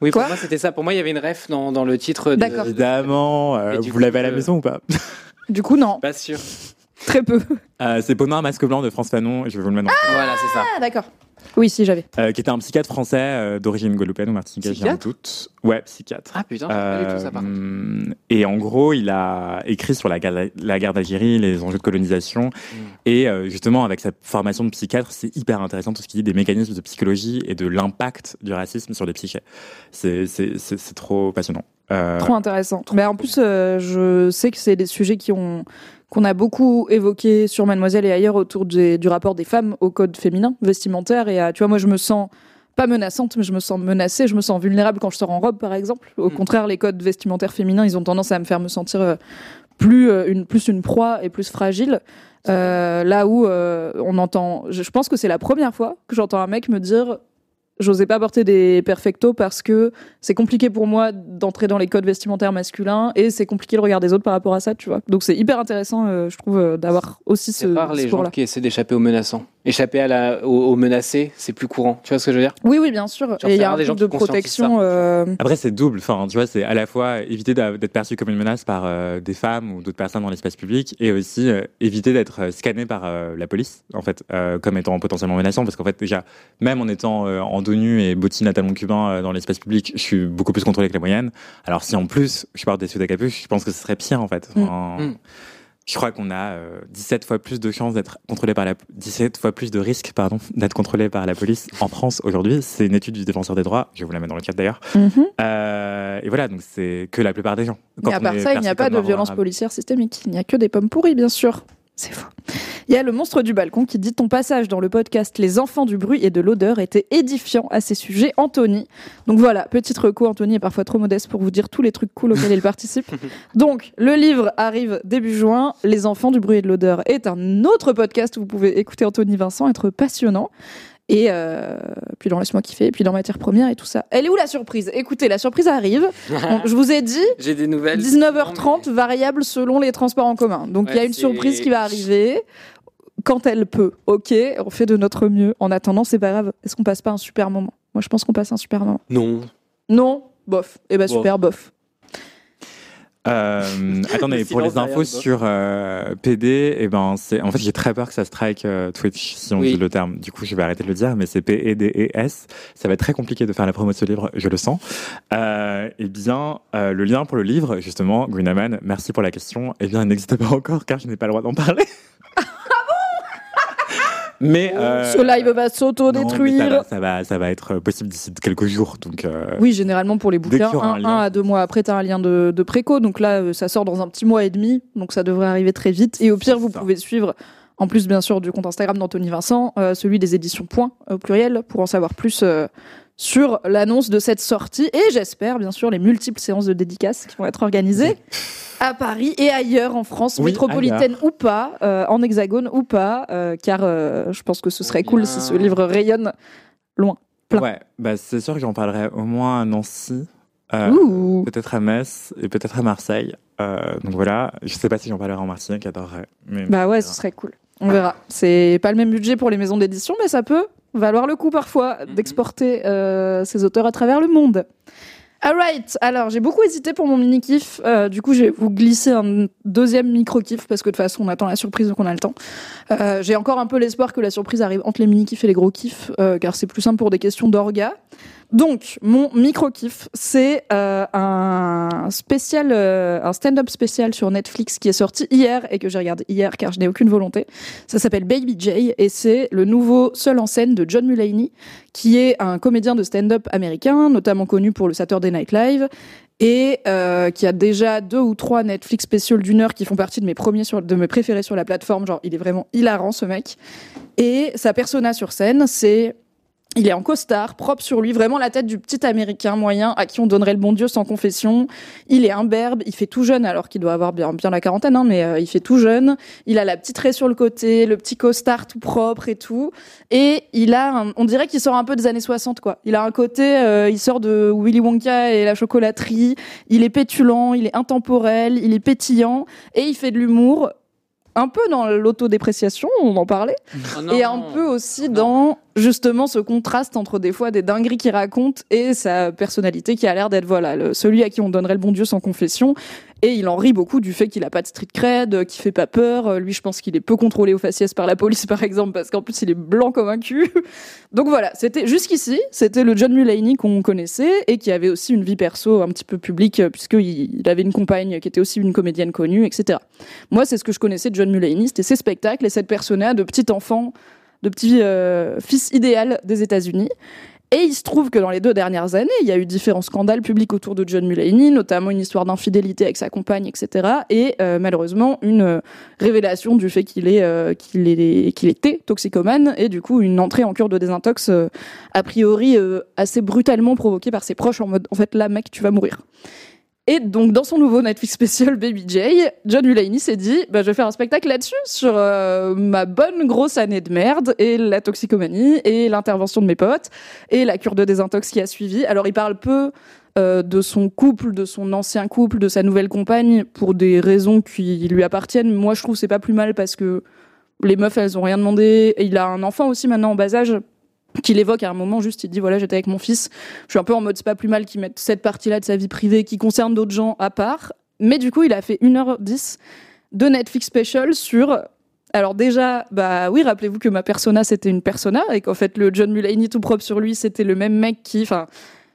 Oui, pour moi c'était ça. Pour moi, il y avait une ref dans, dans le titre. de- D'accord. Évidemment, euh, vous coup, l'avez à la je- maison ou pas? Du coup, non, Pas sûr. très peu. Euh, C'est Peau Noir, Masque Blanc de France Fanon, je vais vous le mettre le- Voilà, c'est ça. Ah, d'accord. Oui, si, j'avais. Euh, qui était un psychiatre français euh, d'origine guadeloupéenne ou martiniquaise, j'ai un Psychiatre doute. Ouais, psychiatre. Ah putain, je savais pas du tout ça par. Euh, et en gros, il a écrit sur la guerre, la guerre d'Algérie, les enjeux de colonisation. Mm. Et euh, justement, avec sa formation de psychiatre, c'est hyper intéressant tout ce qu'il dit des mécanismes de psychologie et de l'impact du racisme sur les psychés. C'est trop passionnant. Euh, Trop intéressant. Mais en plus, euh, je sais que c'est des sujets qui ont qu'on a beaucoup évoqués sur Mademoiselle et ailleurs autour des- du rapport des femmes au code féminin vestimentaire. Et à, tu vois, moi, je me sens pas menaçante, mais je me sens menacée, je me sens vulnérable quand je sors en robe, par exemple. Au Mm. contraire, les codes vestimentaires féminins, ils ont tendance à me faire me sentir euh, plus euh, une plus une proie et plus fragile. Euh, là où euh, on entend, je je pense que c'est la première fois que j'entends un mec me dire j'osais pas porter des perfectos parce que c'est compliqué pour moi d'entrer dans les codes vestimentaires masculins et c'est compliqué le regard des autres par rapport à ça, tu vois. Donc c'est hyper intéressant, euh, je trouve, euh, d'avoir aussi ce C'est rare les gens qui essaient d'échapper aux menaçants. Échapper à la, aux, aux menacés, c'est plus courant. Tu vois ce que je veux dire? Oui, oui, bien sûr. Genre, et il y a un des gens truc de protection. euh, Après, c'est double. Enfin, tu vois, c'est à la fois éviter d'être perçu comme une menace par euh, des femmes ou d'autres personnes dans l'espace public et aussi euh, éviter d'être scanné par euh, la police, en fait, euh, comme étant potentiellement menaçant. Parce qu'en fait, déjà, même en étant euh, en dos nu et bottine à talons cubains euh, dans l'espace public, je suis beaucoup plus contrôlé que la moyenne. Alors, si en plus, je porte des suites à capuche, je pense que ce serait pire, en fait. Enfin, Mm. Je crois qu'on a euh, 17 fois plus de chances d'être contrôlé par la 17 fois plus de risques pardon d'être contrôlé par la police en France aujourd'hui. C'est une étude du défenseur des droits. Je vous la mettre dans le chat d'ailleurs. mhm. Euh, et voilà, donc c'est que la plupart des gens. Et Quand à part ça, il n'y a pas de violence policière systémique. Il n'y a que des pommes pourries, bien sûr. C'est faux. Il y a le monstre du balcon qui dit ton passage dans le podcast Les enfants du bruit et de l'odeur était édifiant à ces sujets, Anthony. Donc voilà, petite reco, Anthony est parfois trop modeste pour vous dire tous les trucs cool auxquels il participe. Donc le livre arrive début juin. Les enfants du bruit et de l'odeur est un autre podcast où vous pouvez écouter Anthony Vincent, être passionnant. Et euh, puis dans Laisse-moi kiffer, et puis dans Matière Première et tout ça. Elle est où la surprise? Écoutez, la surprise arrive. Bon, je vous ai dit, J'ai des nouvelles. 19h30, variable selon les transports en commun. Donc il y a une surprise qui va arriver quand elle peut. Ok, on fait de notre mieux. En attendant, c'est pas grave. Est-ce qu'on passe pas un super moment? Moi, je pense qu'on passe un super moment. Non. Non? Bof. Eh ben Bof. super, bof. Euh, attendez, pour les infos sur euh, PD, eh ben c'est en fait j'ai très peur que ça strike euh, Twitch si on Oui. dit le terme. Du coup, je vais arrêter de le dire, mais c'est P E D E S. Ça va être très compliqué de faire la promo de ce livre, je le sens. Euh, eh bien, euh, le lien pour le livre, justement, Greenaman, merci pour la question. Eh bien, il n'existe pas encore car je n'ai pas le droit d'en parler. mais euh, Ce live va ça s'auto-détruire. ça va, ça va être possible d'ici quelques jours. Donc, euh, Oui, généralement pour les bouquins, un un, lien. un à deux mois après, tu as un lien de, de préco. Donc là, euh, ça sort dans un petit mois et demi. Donc ça devrait arriver très vite. Et au pire, vous ça. pouvez suivre, en plus bien sûr du compte Instagram d'Anthony Vincent, euh, celui des éditions Point au pluriel, pour en savoir plus euh, sur l'annonce de cette sortie. Et j'espère, bien sûr, les multiples séances de dédicaces qui vont être organisées à Paris et ailleurs en France, Oui, métropolitaine ou pas, euh, en hexagone ou pas, euh, car euh, je pense que ce serait cool si ce livre rayonne loin. plein. ouais, bah, c'est sûr que j'en parlerai au moins à Nancy. euh, peut-être à Metz et peut-être à Marseille. Euh, donc voilà, je sais pas si j'en parlerai en Martinique, j'adorerais. Bah ouais, ce serait cool. On verra. C'est pas le même budget pour les maisons d'édition, mais ça peut valoir le coup parfois Mhm. d'exporter euh, ces auteurs à travers le monde. Alright, alors j'ai beaucoup hésité pour mon mini-kiff. Euh, du coup, je vais vous glisser un deuxième micro-kiff parce que de toute façon, on attend la surprise donc on a le temps. Euh, j'ai encore un peu l'espoir que la surprise arrive entre les mini-kiffs et les gros kiffs euh, car c'est plus simple pour des questions d'orga. Donc, mon micro-kiff, c'est euh, un spécial, euh, un stand-up spécial sur Netflix qui est sorti hier et que j'ai regardé hier car je n'ai aucune volonté. Ça s'appelle Baby J et c'est le nouveau seul en scène de John Mulaney, qui est un comédien de stand-up américain, notamment connu pour le Saturday Night Live et euh, qui a déjà deux ou trois Netflix spéciaux d'une heure qui font partie de mes premiers sur, de mes préférés sur la plateforme. Genre, il est vraiment hilarant ce mec. Et sa persona sur scène, c'est il est en costard, propre sur lui, vraiment la tête du petit américain moyen à qui on donnerait le bon Dieu sans confession. Il est imberbe, il fait tout jeune alors qu'il doit avoir bien, bien la quarantaine, hein, mais euh, il fait tout jeune. Il a la petite raie sur le côté, le petit costard tout propre et tout. Et il a, un- on dirait qu'il sort un peu des années 60, quoi. Il a un côté, euh, il sort de Willy Wonka et la chocolaterie. Il est pétulant, il est intemporel, il est pétillant et il fait de l'humour. Un peu dans l'autodépréciation, on en parlait Oh et un peu aussi dans justement ce contraste entre des fois des dingueries qu'il raconte et sa personnalité qui a l'air d'être voilà le- celui à qui on donnerait le bon Dieu sans confession et il en rit beaucoup du fait qu'il a pas de street cred, qu'il fait pas peur. Euh, Lui, je pense qu'il est peu contrôlé au faciès par la police par exemple parce qu'en plus il est blanc comme un cul. Donc voilà, c'était jusqu'ici, c'était le John Mulaney qu'on connaissait et qui avait aussi une vie perso un petit peu publique euh, puisqu'il il avait une compagne qui était aussi une comédienne connue, etc. Moi, c'est ce que je connaissais de John Mulaney, c'était ses spectacles et cette persona de petit enfant, de petit euh, fils idéal des États-Unis. Et il se trouve que dans les deux dernières années, il y a eu différents scandales publics autour de John Mulaney, notamment une histoire d'infidélité avec sa compagne, etc. Et euh, malheureusement, une euh, révélation du fait qu'il est, euh, qu'il est, qu'il était toxicomane, et du coup, une entrée en cure de désintox, euh, a priori, euh, assez brutalement provoquée par ses proches, en mode, en fait, là, mec, tu vas mourir. Et donc, dans son nouveau Netflix spécial Baby J, John Mulaney s'est dit bah, Je vais faire un spectacle là-dessus, sur euh, ma bonne grosse année de merde, et la toxicomanie, et l'intervention de mes potes, et la cure de désintox qui a suivi. Alors, il parle peu euh, de son couple, de son ancien couple, de sa nouvelle compagne, pour des raisons qui lui appartiennent. Moi, je trouve c'est pas plus mal parce que les meufs, elles ont rien demandé. Et il a un enfant aussi maintenant en bas âge qu'il évoque à un moment juste il dit voilà j'étais avec mon fils. Je suis un peu en mode c'est pas plus mal qu'il mette cette partie là de sa vie privée qui concerne d'autres gens à part. Mais du coup il a fait 1h10 de Netflix special sur alors déjà bah oui rappelez-vous que ma persona c'était une persona et qu'en fait le John Mulaney tout propre sur lui c'était le même mec qui enfin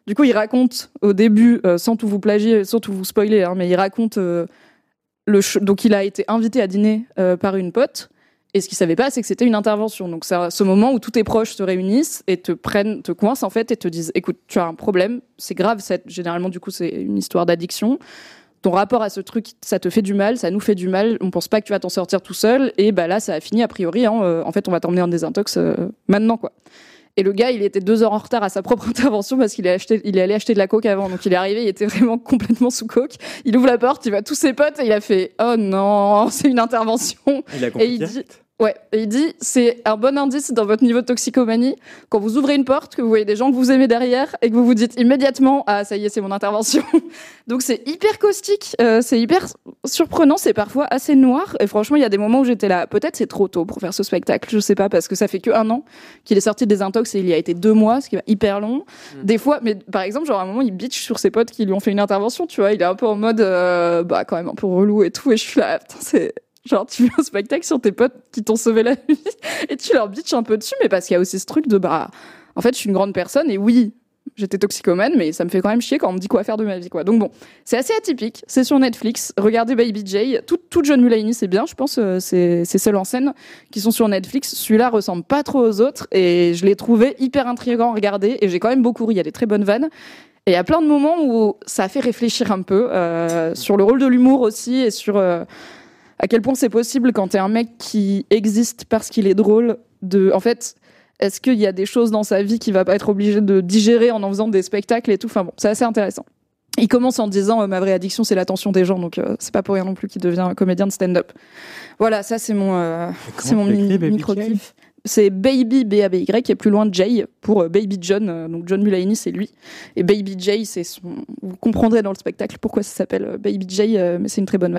du coup il raconte au début euh, sans tout vous plagier sans tout vous spoiler hein, mais il raconte euh, le donc il a été invité à dîner euh, par une pote et ce qu'il savait pas, c'est que c'était une intervention. Donc c'est ce moment où tous tes proches se réunissent et te prennent, te coincent en fait et te disent écoute, tu as un problème, c'est grave. Généralement, du coup, c'est une histoire d'addiction. Ton rapport à ce truc, ça te fait du mal, ça nous fait du mal. On pense pas que tu vas t'en sortir tout seul. Et bah là, ça a fini a priori. hein, euh, en fait, on va t'emmener en désintox euh, maintenant, quoi. Et le gars, il était deux heures en retard à sa propre intervention parce qu'il est, acheté, il est allé acheter de la coke avant. Donc il est arrivé, il était vraiment complètement sous coke. Il ouvre la porte, il voit tous ses potes et il a fait Oh non, c'est une intervention. Il a Et il dit, ouais, et il dit, c'est un bon indice dans votre niveau de toxicomanie quand vous ouvrez une porte, que vous voyez des gens que vous aimez derrière et que vous vous dites immédiatement, ah ça y est, c'est mon intervention. Donc c'est hyper caustique, euh, c'est hyper surprenant, c'est parfois assez noir. Et franchement, il y a des moments où j'étais là, peut-être c'est trop tôt pour faire ce spectacle, je sais pas, parce que ça fait que un an qu'il est sorti des intox et il y a été deux mois, ce qui est hyper long. Des fois, mais par exemple, genre à un moment, il bitch sur ses potes qui lui ont fait une intervention, tu vois, il est un peu en mode, euh, bah quand même un peu relou et tout, et je suis là, putain, c'est Genre, tu fais un spectacle sur tes potes qui t'ont sauvé la vie et tu leur bitches un peu dessus, mais parce qu'il y a aussi ce truc de bah, en fait, je suis une grande personne et oui, j'étais toxicomane, mais ça me fait quand même chier quand on me dit quoi faire de ma vie, quoi. Donc bon, c'est assez atypique. C'est sur Netflix. Regardez Baby J. Tout, tout John Mulaney, c'est bien, je pense. euh, c'est seuls en scène qui sont sur Netflix. Celui-là ressemble pas trop aux autres et je l'ai trouvé hyper intriguant à regarder et j'ai quand même beaucoup ri. Il y a des très bonnes vannes. Et il y a plein de moments où ça fait réfléchir un peu euh, sur le rôle de l'humour aussi et sur euh, à quel point c'est possible quand t'es un mec qui existe parce qu'il est drôle de en fait est-ce qu'il y a des choses dans sa vie qu'il va pas être obligé de digérer en en faisant des spectacles et tout? Enfin bon c'est assez intéressant. Il commence en disant euh, ma vraie addiction c'est l'attention des gens donc euh, c'est pas pour rien non plus qu'il devient comédien de stand-up. Voilà ça c'est mon euh, c'est mon micro kiff c'est Baby B A B Y et plus loin Jay pour euh, Baby John donc John Mulaney c'est lui. Et Baby Jay c'est son vous comprendrez dans le spectacle pourquoi ça s'appelle Baby Jay mais c'est une très bonne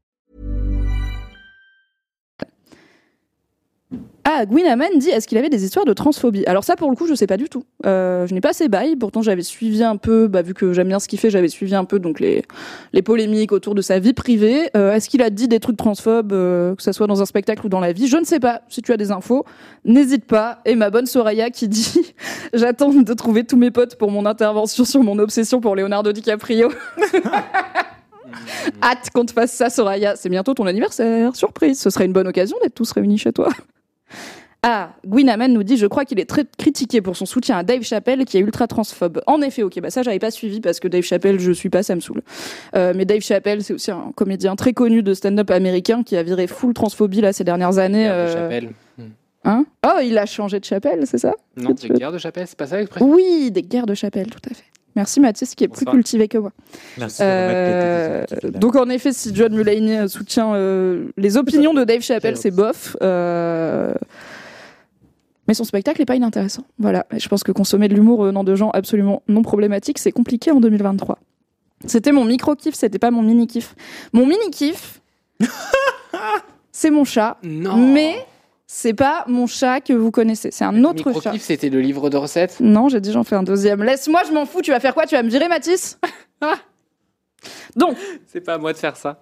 Ah, Gwyn Hammond dit est-ce qu'il avait des histoires de transphobie? Alors ça, pour le coup, je sais pas du tout. Euh, je n'ai pas ses bails. Pourtant, j'avais suivi un peu, bah, vu que j'aime bien ce qu'il fait, j'avais suivi un peu donc les les polémiques autour de sa vie privée. Euh, est-ce qu'il a dit des trucs transphobes, euh, que ça soit dans un spectacle ou dans la vie? Je ne sais pas. Si tu as des infos, n'hésite pas. Et ma bonne Soraya qui dit j'attends de trouver tous mes potes pour mon intervention sur mon obsession pour Leonardo DiCaprio. Hâte qu'on te fasse ça, Soraya. C'est bientôt ton anniversaire. Surprise. Ce serait une bonne occasion d'être tous réunis chez toi. Ah, Gwyn Hammond nous dit Je crois qu'il est très critiqué pour son soutien à Dave Chappelle, qui est ultra transphobe. En effet, ok, bah ça, j'avais pas suivi parce que Dave Chappelle, je suis pas, ça me saoule. Euh, mais Dave Chappelle, c'est aussi un comédien très connu de stand-up américain qui a viré full transphobie là ces dernières années. Euh, Chapelle. Hein? Oh, il a changé de chapelle, c'est ça? Non, tu c'est veux- Guerre de Chapelle, c'est pas ça l'expression? Oui, des guerres de chapelle, tout à fait. Merci Mathis, qui est plus cultivé que moi. Merci Euh, donc en effet, si John Mulaney euh, soutient euh, les opinions de Dave Chappelle, c'est bof. Euh, Mais son spectacle n'est pas inintéressant. Voilà. Je pense que consommer de l'humour venant de gens absolument non problématiques, c'est compliqué en 2023. C'était mon micro kiff, c'était pas mon mini kiff. Mon mini kiff, c'est mon chat, Non mais c'est pas mon chat que vous connaissez. C'est un autre chat. Micro-kiff, c'était le livre de recettes Non, j'ai dit j'en fais un deuxième. Laisse-moi, je m'en fous. Tu vas faire quoi? Tu vas me virer, Mathis? Donc, C'est pas à moi de faire ça.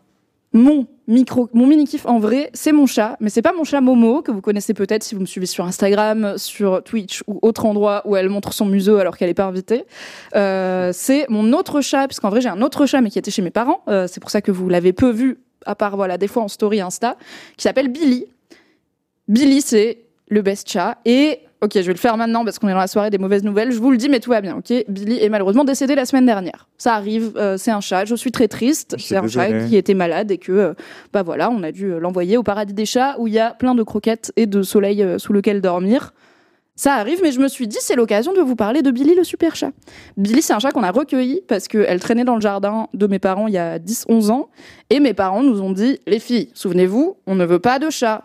Mon micro, mon mini kiff en vrai, c'est mon chat, mais c'est pas mon chat Momo que vous connaissez peut-être si vous me suivez sur Instagram, sur Twitch ou autre endroit où elle montre son museau alors qu'elle est pas invitée. Euh, c'est mon autre chat, puisqu'en vrai j'ai un autre chat mais qui était chez mes parents. Euh, c'est pour ça que vous l'avez peu vu, à part voilà des fois en story Insta, qui s'appelle Billy. Billy, c'est le best chat et Ok, je vais le faire maintenant parce qu'on est dans la soirée des mauvaises nouvelles. Je vous le dis, mais tout va bien. Ok, Billy est malheureusement décédé la semaine dernière. Ça arrive, euh, c'est un chat. Je suis très triste. C'est un chat qui était malade et que, euh, bah voilà, on a dû euh, l'envoyer au paradis des chats où il y a plein de croquettes et de soleil sous lequel dormir. Ça arrive, mais je me suis dit, c'est l'occasion de vous parler de Billy le super chat. Billy, c'est un chat qu'on a recueilli parce qu'elle traînait dans le jardin de mes parents il y a 10-11 ans. Et mes parents nous ont dit, les filles, souvenez-vous, on ne veut pas de chat.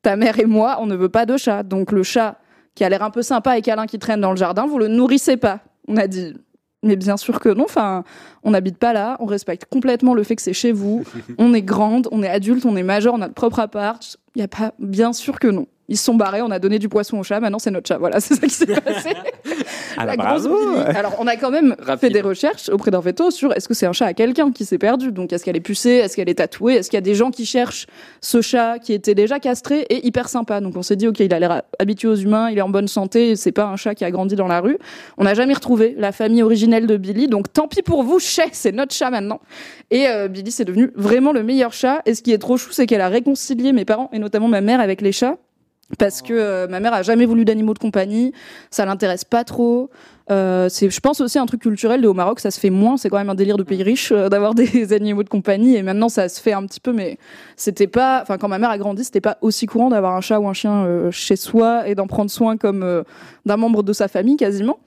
Ta mère et moi, on ne veut pas de chat. Donc le chat qui a l'air un peu sympa et câlin qui traîne dans le jardin, vous le nourrissez pas. On a dit, mais bien sûr que non. Enfin, on n'habite pas là, on respecte complètement le fait que c'est chez vous. on est grande, on est adulte, on est majeur, on a notre propre appart. Il y a pas, bien sûr que non. Ils se sont barrés, on a donné du poisson au chat, maintenant c'est notre chat. Voilà, c'est ça qui s'est passé. Ah, La bah, grosse bravo. Billy. Alors, on a quand même Rapide. fait des recherches auprès d'un veto sur est-ce que c'est un chat à quelqu'un qui s'est perdu. Donc, est-ce qu'elle est pucée, est-ce qu'elle est tatouée, est-ce qu'il y a des gens qui cherchent ce chat qui était déjà castré et hyper sympa? Donc, on s'est dit, ok, il a l'air habitué aux humains, il est en bonne santé, c'est pas un chat qui a grandi dans la rue. On n'a jamais retrouvé la famille originelle de Billy, donc tant pis pour vous, chat, c'est notre chat maintenant. Et euh, Billy, c'est devenu vraiment le meilleur chat. Et ce qui est trop chou, c'est qu'elle a réconcilié mes parents et notamment ma mère avec les chats. Parce que euh, ma mère a jamais voulu d'animaux de compagnie, ça l'intéresse pas trop. Euh, c'est, je pense aussi un truc culturel de au Maroc, ça se fait moins. C'est quand même un délire de pays riche euh, d'avoir des animaux de compagnie. Et maintenant, ça se fait un petit peu, mais c'était pas. Enfin, quand ma mère a grandi, c'était pas aussi courant d'avoir un chat ou un chien euh, chez soi et d'en prendre soin comme euh, d'un membre de sa famille quasiment.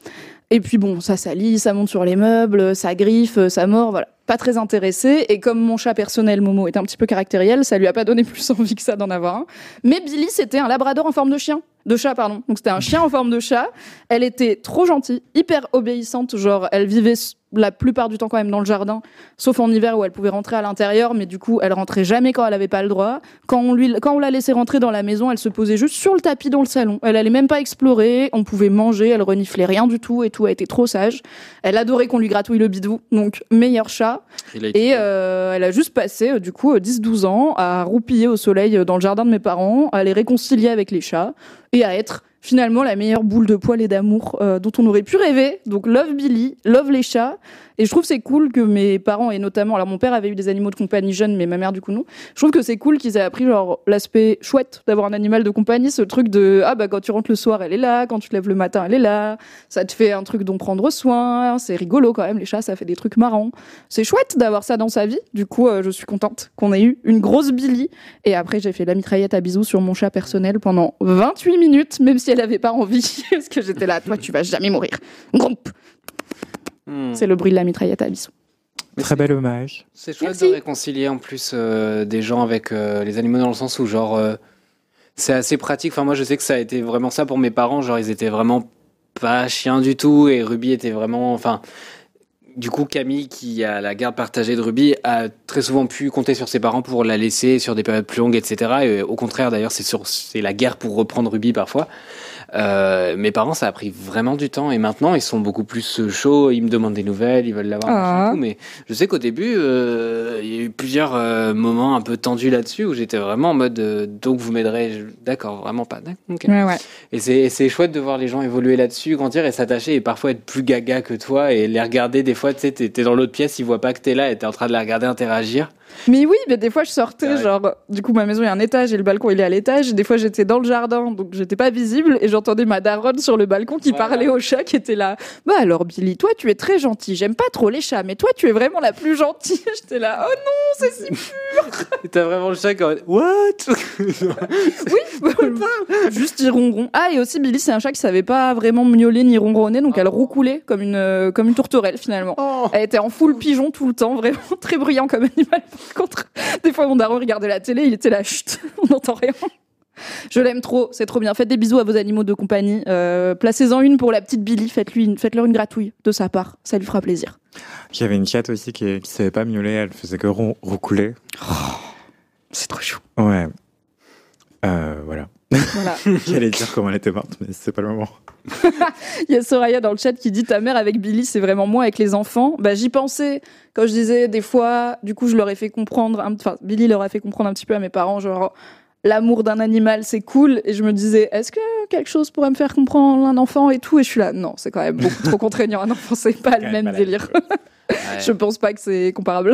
Et puis bon, ça salit, ça monte sur les meubles, ça griffe, ça mord, voilà. Pas très intéressé. Et comme mon chat personnel, Momo, est un petit peu caractériel, ça lui a pas donné plus envie que ça d'en avoir un. Mais Billy, c'était un labrador en forme de chien. De chat, pardon. Donc c'était un chien en forme de chat. Elle était trop gentille, hyper obéissante. Genre, elle vivait la plupart du temps quand même dans le jardin, sauf en hiver où elle pouvait rentrer à l'intérieur, mais du coup, elle rentrait jamais quand elle avait pas le droit. Quand on lui, quand on la laissait rentrer dans la maison, elle se posait juste sur le tapis dans le salon. Elle allait même pas explorer. On pouvait manger. Elle reniflait rien du tout et tout. Elle était trop sage. Elle adorait qu'on lui gratouille le bidou. Donc, meilleur chat. A Et euh, elle a juste passé, euh, du coup, euh, 10-12 ans à roupiller au soleil euh, dans le jardin de mes parents, à les réconcilier avec les chats et à être finalement la meilleure boule de poil et d'amour euh, dont on aurait pu rêver. Donc, love Billy, love les chats. Et je trouve c'est cool que mes parents, et notamment, alors mon père avait eu des animaux de compagnie jeunes, mais ma mère, du coup, non. Je trouve que c'est cool qu'ils aient appris, genre, l'aspect chouette d'avoir un animal de compagnie, ce truc de, ah bah, quand tu rentres le soir, elle est là, quand tu te lèves le matin, elle est là, ça te fait un truc dont prendre soin, c'est rigolo quand même, les chats, ça fait des trucs marrants. C'est chouette d'avoir ça dans sa vie. Du coup, euh, je suis contente qu'on ait eu une grosse Billy. Et après, j'ai fait la mitraillette à bisous sur mon chat personnel pendant 28 minutes, même si elle avait pas envie, parce que j'étais là, toi, tu vas jamais mourir. Groupe. Hmm. C'est le bruit de la mitraillette à bisous. Très bel hommage. C'est chouette Merci. de réconcilier en plus euh, des gens avec euh, les animaux dans le sens où genre euh, c'est assez pratique. Enfin moi je sais que ça a été vraiment ça pour mes parents. Genre ils étaient vraiment pas chiens du tout et Ruby était vraiment enfin du coup Camille qui a la garde partagée de Ruby a très souvent pu compter sur ses parents pour la laisser sur des périodes plus longues etc. Et au contraire d'ailleurs c'est la guerre pour reprendre Ruby parfois. Euh, mes parents, ça a pris vraiment du temps et maintenant ils sont beaucoup plus chauds. Ils me demandent des nouvelles, ils veulent l'avoir. Ah. mais je sais qu'au début, euh, il y a eu plusieurs euh, moments un peu tendus là-dessus où j'étais vraiment en mode euh, donc vous m'aiderez. D'accord, vraiment pas. D'accord, ok. Ouais, ouais. Et c'est et c'est chouette de voir les gens évoluer là-dessus, grandir et s'attacher et parfois être plus gaga que toi et les regarder. Des fois, tu sais, t'es dans l'autre pièce, ils voient pas que t'es là et t'es en train de les regarder interagir. Mais oui, mais des fois je sortais, genre, du coup ma maison il y a un étage et le balcon il est à l'étage. Et des fois j'étais dans le jardin, donc j'étais pas visible et j'entendais ma daronne sur le balcon qui Voilà. parlait au chat qui était là. Bah alors Billy, toi tu es très gentil. J'aime pas trop les chats, mais toi tu es vraiment la plus gentille. J'étais là, oh non, c'est si Et T'as vraiment le chat qui est en mode, What? Oui, juste il ronron. Ah et aussi Billy c'est un chat qui savait pas vraiment miauler ni ronronner, donc elle roucoulait comme une euh, comme une tourterelle finalement. Elle était en full pigeon tout le temps, vraiment très bruyant comme animal. Contre, des fois mon daron regardait la télé, il était là, chut, on n'entend rien. Je l'aime trop, c'est trop bien. Faites des bisous à vos animaux de compagnie. Euh, Placez-en une pour la petite Billy. Faites-lui, une- faites-leur une gratouille de sa part. Ça lui fera plaisir. J'avais une chatte aussi qui, qui savait pas miauler, elle faisait que roucouler. C'est trop chou. Ouais. Euh, voilà. Voilà. J'allais dire comment elle était morte, mais c'est pas le moment. Il y a Soraya dans le chat qui dit ta mère avec Billy, c'est vraiment moi avec les enfants. Bah j'y pensais quand je disais des fois, du coup je leur ai fait comprendre, enfin Billy leur a fait comprendre un petit peu à mes parents, genre l'amour d'un animal c'est cool, et je me disais est-ce que quelque chose pourrait me faire comprendre un enfant et tout, et je suis là non c'est quand même beaucoup trop contraignant un enfant, c'est pas le même délire. Ouais. je pense pas que c'est comparable.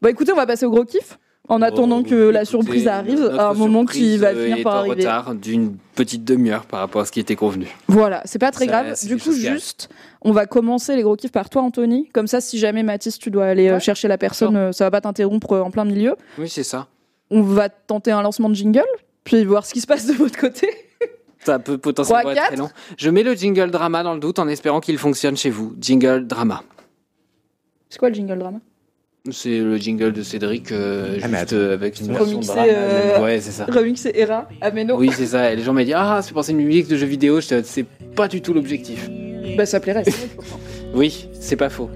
bah écoutez on va passer au gros kiff. En attendant que la surprise arrive, à un moment qui va finir est par en arriver. retard d'une petite demi-heure par rapport à ce qui était convenu. Voilà, c'est pas très Ça, grave. c'est Du des coup, choses qui arrivent. juste, on va commencer les gros kiffs par toi, Anthony. Comme ça, si jamais Mathis, tu dois aller euh, Ouais. chercher la personne, euh, ça va pas t'interrompre euh, en plein milieu. Oui, c'est ça. On va tenter un lancement de jingle, puis voir ce qui se passe de votre côté. Ça peut potentiellement Trois, être très quatre long. Je mets le jingle drama dans le doute en espérant qu'il fonctionne chez vous. Jingle drama. C'est quoi le jingle drama? C'est le jingle de Cédric euh, Ah, juste attends. euh, avec une Remixé, version drama. euh, Ouais, c'est ça. Remix et Era, Ameno. Oui, c'est ça. Et les gens m'ont dit Ah, c'est penser une musique de jeu vidéo. Je te- C'est pas du tout l'objectif. Bah, ça plairait. Oui, c'est pas faux.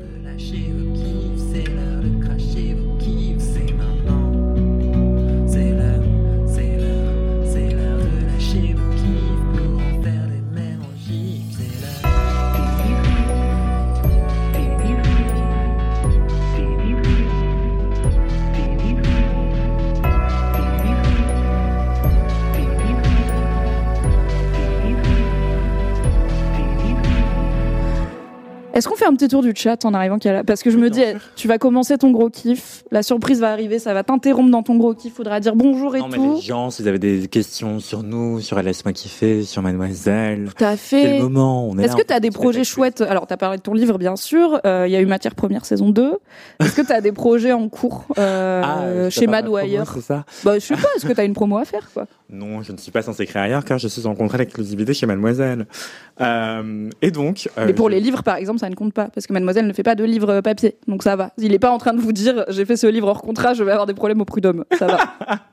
Est-ce qu'on fait un petit tour du chat en arrivant qu'à la... Parce que je me dis, eh, tu vas commencer ton gros kiff, la surprise va arriver, ça va t'interrompre dans ton gros kiff, faudra dire bonjour et Non, mais tout. les gens, si vous avez des questions sur nous, sur Laisse-moi kiffer, sur Mademoiselle, Tout à fait. le moment. on est Est-ce que tu as des projets chouettes Alors, tu as parlé de ton livre, bien sûr. Euh, Il y a eu Matière Première saison 2. Est-ce que tu as des projets en cours euh, Ah, chez Mad ma ou ailleurs ça bah, Je sais pas, est-ce que tu as une promo à faire quoi Non, je ne suis pas censé créer ailleurs car je suis en contrat d'exclusivité chez Mademoiselle. Euh, et donc. euh, Mais pour je- les livres, par exemple, ça ne compte pas. Parce que Mademoiselle ne fait pas de livres euh, papier. Donc ça va. Il n'est pas en train de vous dire j'ai fait ce livre hors contrat, je vais avoir des problèmes au prud'homme. Ça va.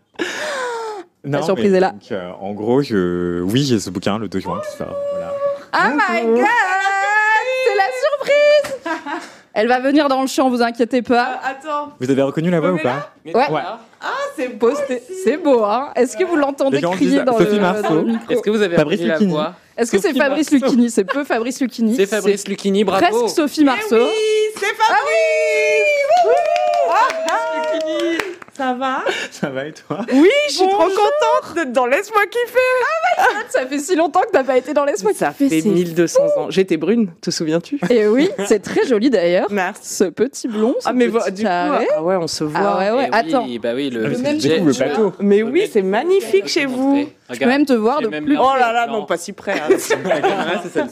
Non, surprise mais est là. donc, euh, en gros, je... oui, j'ai ce bouquin, le 2 juin, sort. Voilà. oh my god la Elle va venir dans le champ, vous inquiétez pas. Attends, Vous avez reconnu la voix ou pas Ouais. Ouais. c'est beau. C'est beau, hein Est-ce que vous l'entendez crier dans Sophie le, Marceau. dans le micro Est-ce que vous avez Fabrice reconnu la Lucchini. voix Est-ce que c'est Fabrice. Lucchini C'est peu Fabrice Lucchini. C'est Fabrice Lucchini, bravo. Presque Sophie Marceau. Oui, c'est Fabrice. Ça va Ça va et toi Oui, je suis trop contente d'être dans Laisse-moi kiffer. Ça fait si longtemps que t'as pas été dans Laisse-moi Ça kiffer, fait c'est 1200 ans. J'étais brune, te souviens-tu? Et oui, c'est très joli d'ailleurs. Merci. Ce petit blond, ce Ah mais petit du coup, ah ouais, on se voit. Ah ouais, ouais, Eh attends. Oui, bah oui, le, Ah, le je- plateau. Mais oui, c'est magnifique chez vous. Je peux même te voir de même plus. Oh là là, non, pas si près. hein.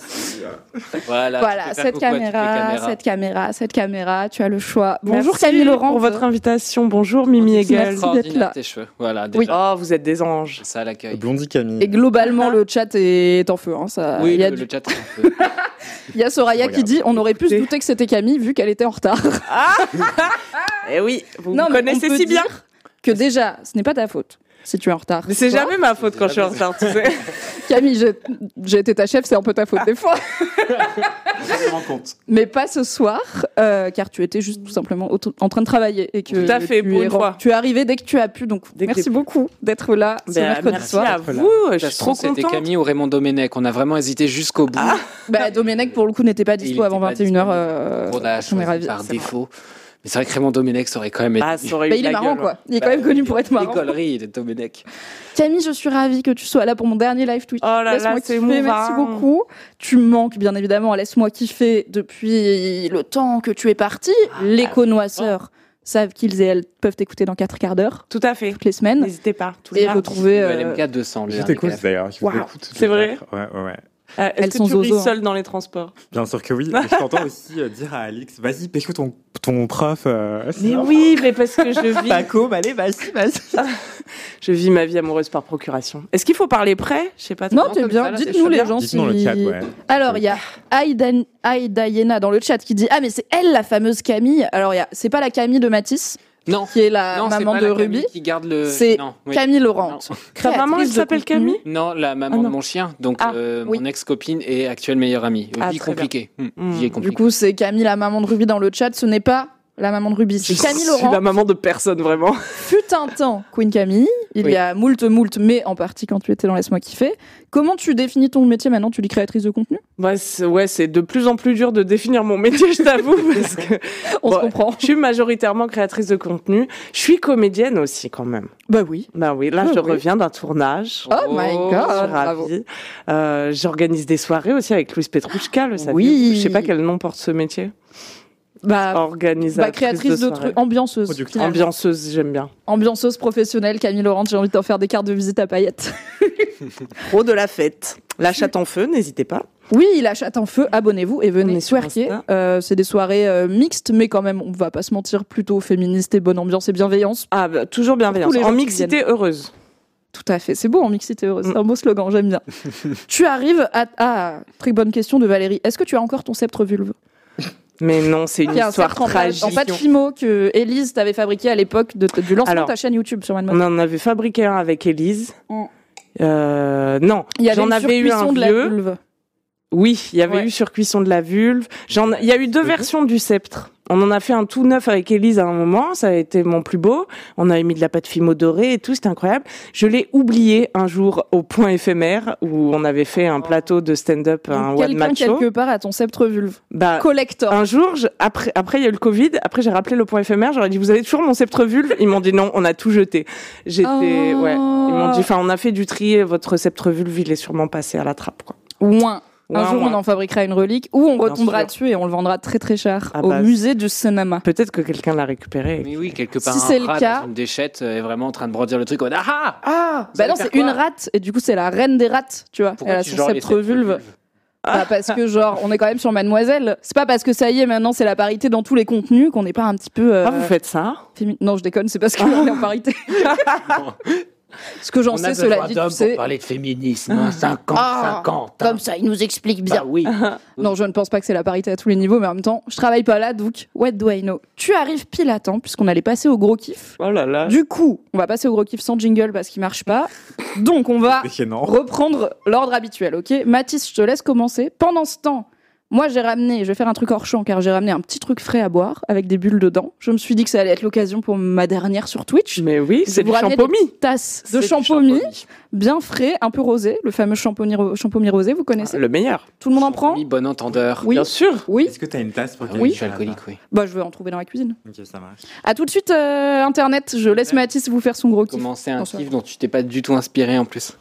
Voilà, Voilà, cette caméra, cette caméra, cette caméra, tu as le choix. Bonjour Camille Laurent. pour votre invitation. Bonjour Mimi Hegel. Merci. D'être là. tes cheveux. Voilà, Oui. déjà. Oh, vous êtes des anges. Ça l'accueil. Blondie Camille. Et globalement, le chat est en feu. hein, ça, Oui, il, y a le, du- le chat est un peu. il y a Soraya qui Regarde. dit on aurait pu se douter que c'était Camille vu qu'elle était en retard. Eh oui, vous Non, me mais connaissez on peut si bien. que déjà, ce n'est pas ta faute si tu es en retard. Mais c'est jamais ma faute quand je suis en retard, tu sais. Camille, j'ai- j'ai été ta chef, c'est un peu ta faute des fois. Je me rends compte. Mais pas ce soir, euh, car tu étais juste tout simplement en train de travailler. Et que Tout à fait, tu pour es une ren- fois. Tu es arrivé dès que tu as pu, donc Dès que merci j'ai pu. beaucoup d'être là ce Ben, mercredi merci soir. à D'être là. vous, je suis trop C'était contente. Camille ou Raymond Domenech. On a vraiment hésité jusqu'au bout. Bah, Domenech, pour le coup, n'était pas dispo avant était pas 21h. disponible. Euh, on a on est choisi ravis. par défaut. Mais c'est vrai que Raymond Domenech ça aurait quand même été. Ah, ça aurait eu Bah, il est marrant, gueule. quoi. Il est quand même connu pour être marrant. Les gauleries de Domenech. Camille, je suis ravie que tu sois là pour mon dernier live Twitch. Oh là là, Laisse-moi c'est kiffer, merci beaucoup. Tu manques bien évidemment à Laisse-moi kiffer depuis le temps que tu es parti. Les connoisseurs savent qu'ils et elles peuvent t'écouter dans 4 quarts d'heure, Tout à fait. toutes les semaines. N'hésitez pas. tous les Et retrouver. Euh, LMK 200. le Je t'écoute d'ailleurs. Écoute. C'est vrai Ouais, ouais, ouais. Euh, Elles sont que tu ris zozo, hein. seule dans les transports? Bien sûr que oui. Et je t'entends aussi euh, dire à Alix, vas-y, pécho ton, ton prof. euh, Mais oui, mais parce que je vis, Paco, bah, allez, vas-y, vas-y. je vis ma vie amoureuse par procuration. Est-ce qu'il faut parler près Je sais pas. Non, Non, t'es comme bien. ça, là, c'est Dites-nous chaud les gens si. Dites-nous le chat, ouais. Alors, il y a Aïda, Aïda Yena dans le chat qui dit Ah, mais c'est elle la fameuse Camille. Alors, il y a- c'est pas la Camille de Matisse, Non, qui est la non, maman pas de la Ruby. qui garde le. C'est oui. Camille Laurent. Ta maman, elle s'appelle. Camille Non, la maman Ah, de mon chien, donc Ah, euh, oui. mon ex-copine et actuelle meilleure amie. Ah, vie compliquée. Hmm. Vie Du coup, c'est Camille, la maman de Ruby dans le chat. Ce n'est pas la maman de Ruby, c'est Camille Je suis Laurent. la maman de personne, vraiment. Fut un temps Queen Camille, il Oui. y a moult, moult, mais en partie quand tu étais dans Laisse-moi kiffer. Comment tu définis ton métier maintenant Tu dis créatrice de contenu Ouais, c'est ouais, de plus en plus dur de définir mon métier, je t'avoue, parce que On se comprend. je suis majoritairement créatrice de contenu. Je suis comédienne aussi, quand même. Bah oui. Bah oui, là, Ah je oui. reviens d'un tournage. Oh my Oh, god, Je suis bravo. ravie. Euh, J'organise des soirées aussi avec Louise Petrouchka, le saviez-vous Oui. Je sais pas quel nom porte ce métier. Bah, Organisatrice bah, créatrice de, trucs, ambianceuse. Finalement. Ambianceuse, j'aime bien. Ambianceuse professionnelle, Camille Laurent, j'ai envie de t'en faire des cartes de visite à paillettes. Pro de la fête. La chatte en feu, n'hésitez pas. Oui, la chatte en feu, abonnez-vous et venez. Insta. Euh, c'est des soirées euh, mixtes, mais quand même, on va pas se mentir, plutôt féministes et bonne ambiance et bienveillance. Ah, bah, toujours bienveillance. En mixité heureuse. Tout à fait, c'est beau en mixité heureuse, Mm. c'est un beau slogan, j'aime bien. tu arrives à... Ah, très bonne question de Valérie. Est-ce que tu as encore ton sceptre vulve? Mais non, c'est une un histoire sceptre en, pâte- tragique. en pâte fimo que Élise t'avait fabriqué à l'époque de- du lancement Alors, de ta chaîne YouTube sur On Mademoiselle. en avait fabriqué un avec Élise. Mm. Euh, non, Il y avait j'en une avais eu un surcuisson de la vieux. vulve. Oui, il y avait Ouais. eu surcuisson de la vulve. J'en, il y a eu deux versions du sceptre. On en a fait un tout neuf avec Élise à un moment, ça a été mon plus beau. On avait mis de la pâte fimo dorée et tout, c'était incroyable. Je l'ai oublié un jour au point éphémère où on avait fait un plateau de stand-up, un Donc, one Quelqu'un match show. quelque part a ton sceptre vulve. Bah, Collector. un jour, je- après, après il y a eu le Covid. Après, j'ai rappelé le point éphémère. J'aurais dit, vous avez toujours mon sceptre vulve? Ils m'ont dit non, on a tout jeté. J'étais, Oh. ouais. Ils m'ont dit, enfin, on a fait du tri. Votre sceptre vulve, il est sûrement passé à la trappe, quoi. Ouin. Un jour, on en fabriquera une relique ou on retombera dessus et on le vendra très très cher Ah au bah, musée du cinéma. Peut-être que quelqu'un l'a récupéré. Mais oui, quelque part, Si c'est le rat cas- dans une déchette euh, est vraiment en train de brandir le truc. mode, Ah ah Ah, bah non, c'est une rate et du coup, c'est la reine des rates, tu vois. Pourquoi Elle a tu son sceptre vulve. vulves Bah, parce que genre, on est quand même sur Mademoiselle. C'est pas parce que ça y est, maintenant c'est la parité dans tous les contenus qu'on n'est pas un petit peu. euh, Ah, vous faites ça Non, je déconne, c'est parce qu'on est en parité. Ce que j'en sais, cela dit, tu sais. pour parler de féminisme. hein, 50, Ah, 50. hein. Comme ça, il nous explique bien. Bah oui. Non, je ne pense pas que c'est la parité à tous les niveaux, mais en même temps, je travaille pas là, donc what do I know? Tu arrives pile à temps, puisqu'on allait passer au gros kiff. Oh là là. Du coup, on va passer au gros kiff sans jingle parce qu'il marche pas. Donc, on va reprendre l'ordre habituel, ok? Mathis, je te laisse commencer. Pendant ce temps, moi j'ai ramené, je vais faire un truc hors champ car j'ai ramené un petit truc frais à boire avec des bulles dedans. Je me suis dit que ça allait être l'occasion pour ma dernière sur Twitch. Mais oui, c'est du champomis. des tasses de champomis, bien frais, un peu rosé, le fameux champomis, ro- champomis rosé, vous connaissez Le meilleur. Tout le monde en prend Oui, bon entendeur. Oui. Bien sûr. Oui. Est-ce que tu as une tasse pour Ah oui, je suis alcoolique, oui. Bah, je vais en trouver dans la cuisine. Ok, ça marche. À tout de suite, euh, Internet. Je laisse Mathis vous faire son gros kiff. Commencer un kiff dont tu t'es pas du tout inspiré en plus.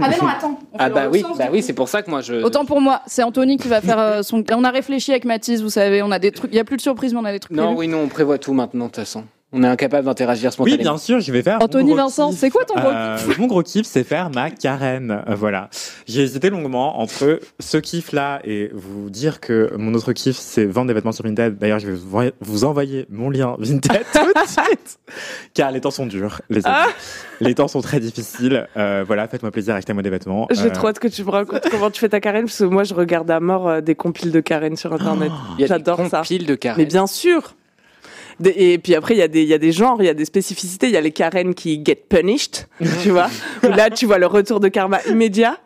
Ah, mais non, attends. on Ah bah oui, sens, bah oui, c'est pour ça que moi je. Autant pour moi, c'est Anthony qui va faire euh, son. On a réfléchi avec Mathis, vous savez, on a des trucs. Il y a plus de surprises, mais on a des trucs. Non, prévus. oui, non, on prévoit tout maintenant de toute façon. On est incapable d'interagir Oui, spontanément. bien sûr, je vais faire. Anthony Vincent, kiff. c'est quoi ton gros Euh, Mon gros kiff, c'est faire ma carène. Voilà. J'ai hésité longuement entre ce kiff-là et vous dire que mon autre kiff, c'est vendre des vêtements sur Vinted. D'ailleurs, je vais vous envoyer- mon lien Vinted tout de suite. Car les temps sont durs, les amis. Les temps sont très difficiles. Euh, voilà, faites-moi plaisir, achetez-moi des vêtements. J'ai Euh, trop hâte que tu me racontes comment tu fais ta carène, parce que moi, je regarde à mort euh, des compiles de carène sur Internet. Il y a J'adore des ça. compiles de carrés. Mais bien sûr. Et puis après, il y, a des- il y a des genres, il y a des spécificités. Il y a les Karen qui get punished, tu vois. Où là, tu vois le retour de karma immédiat.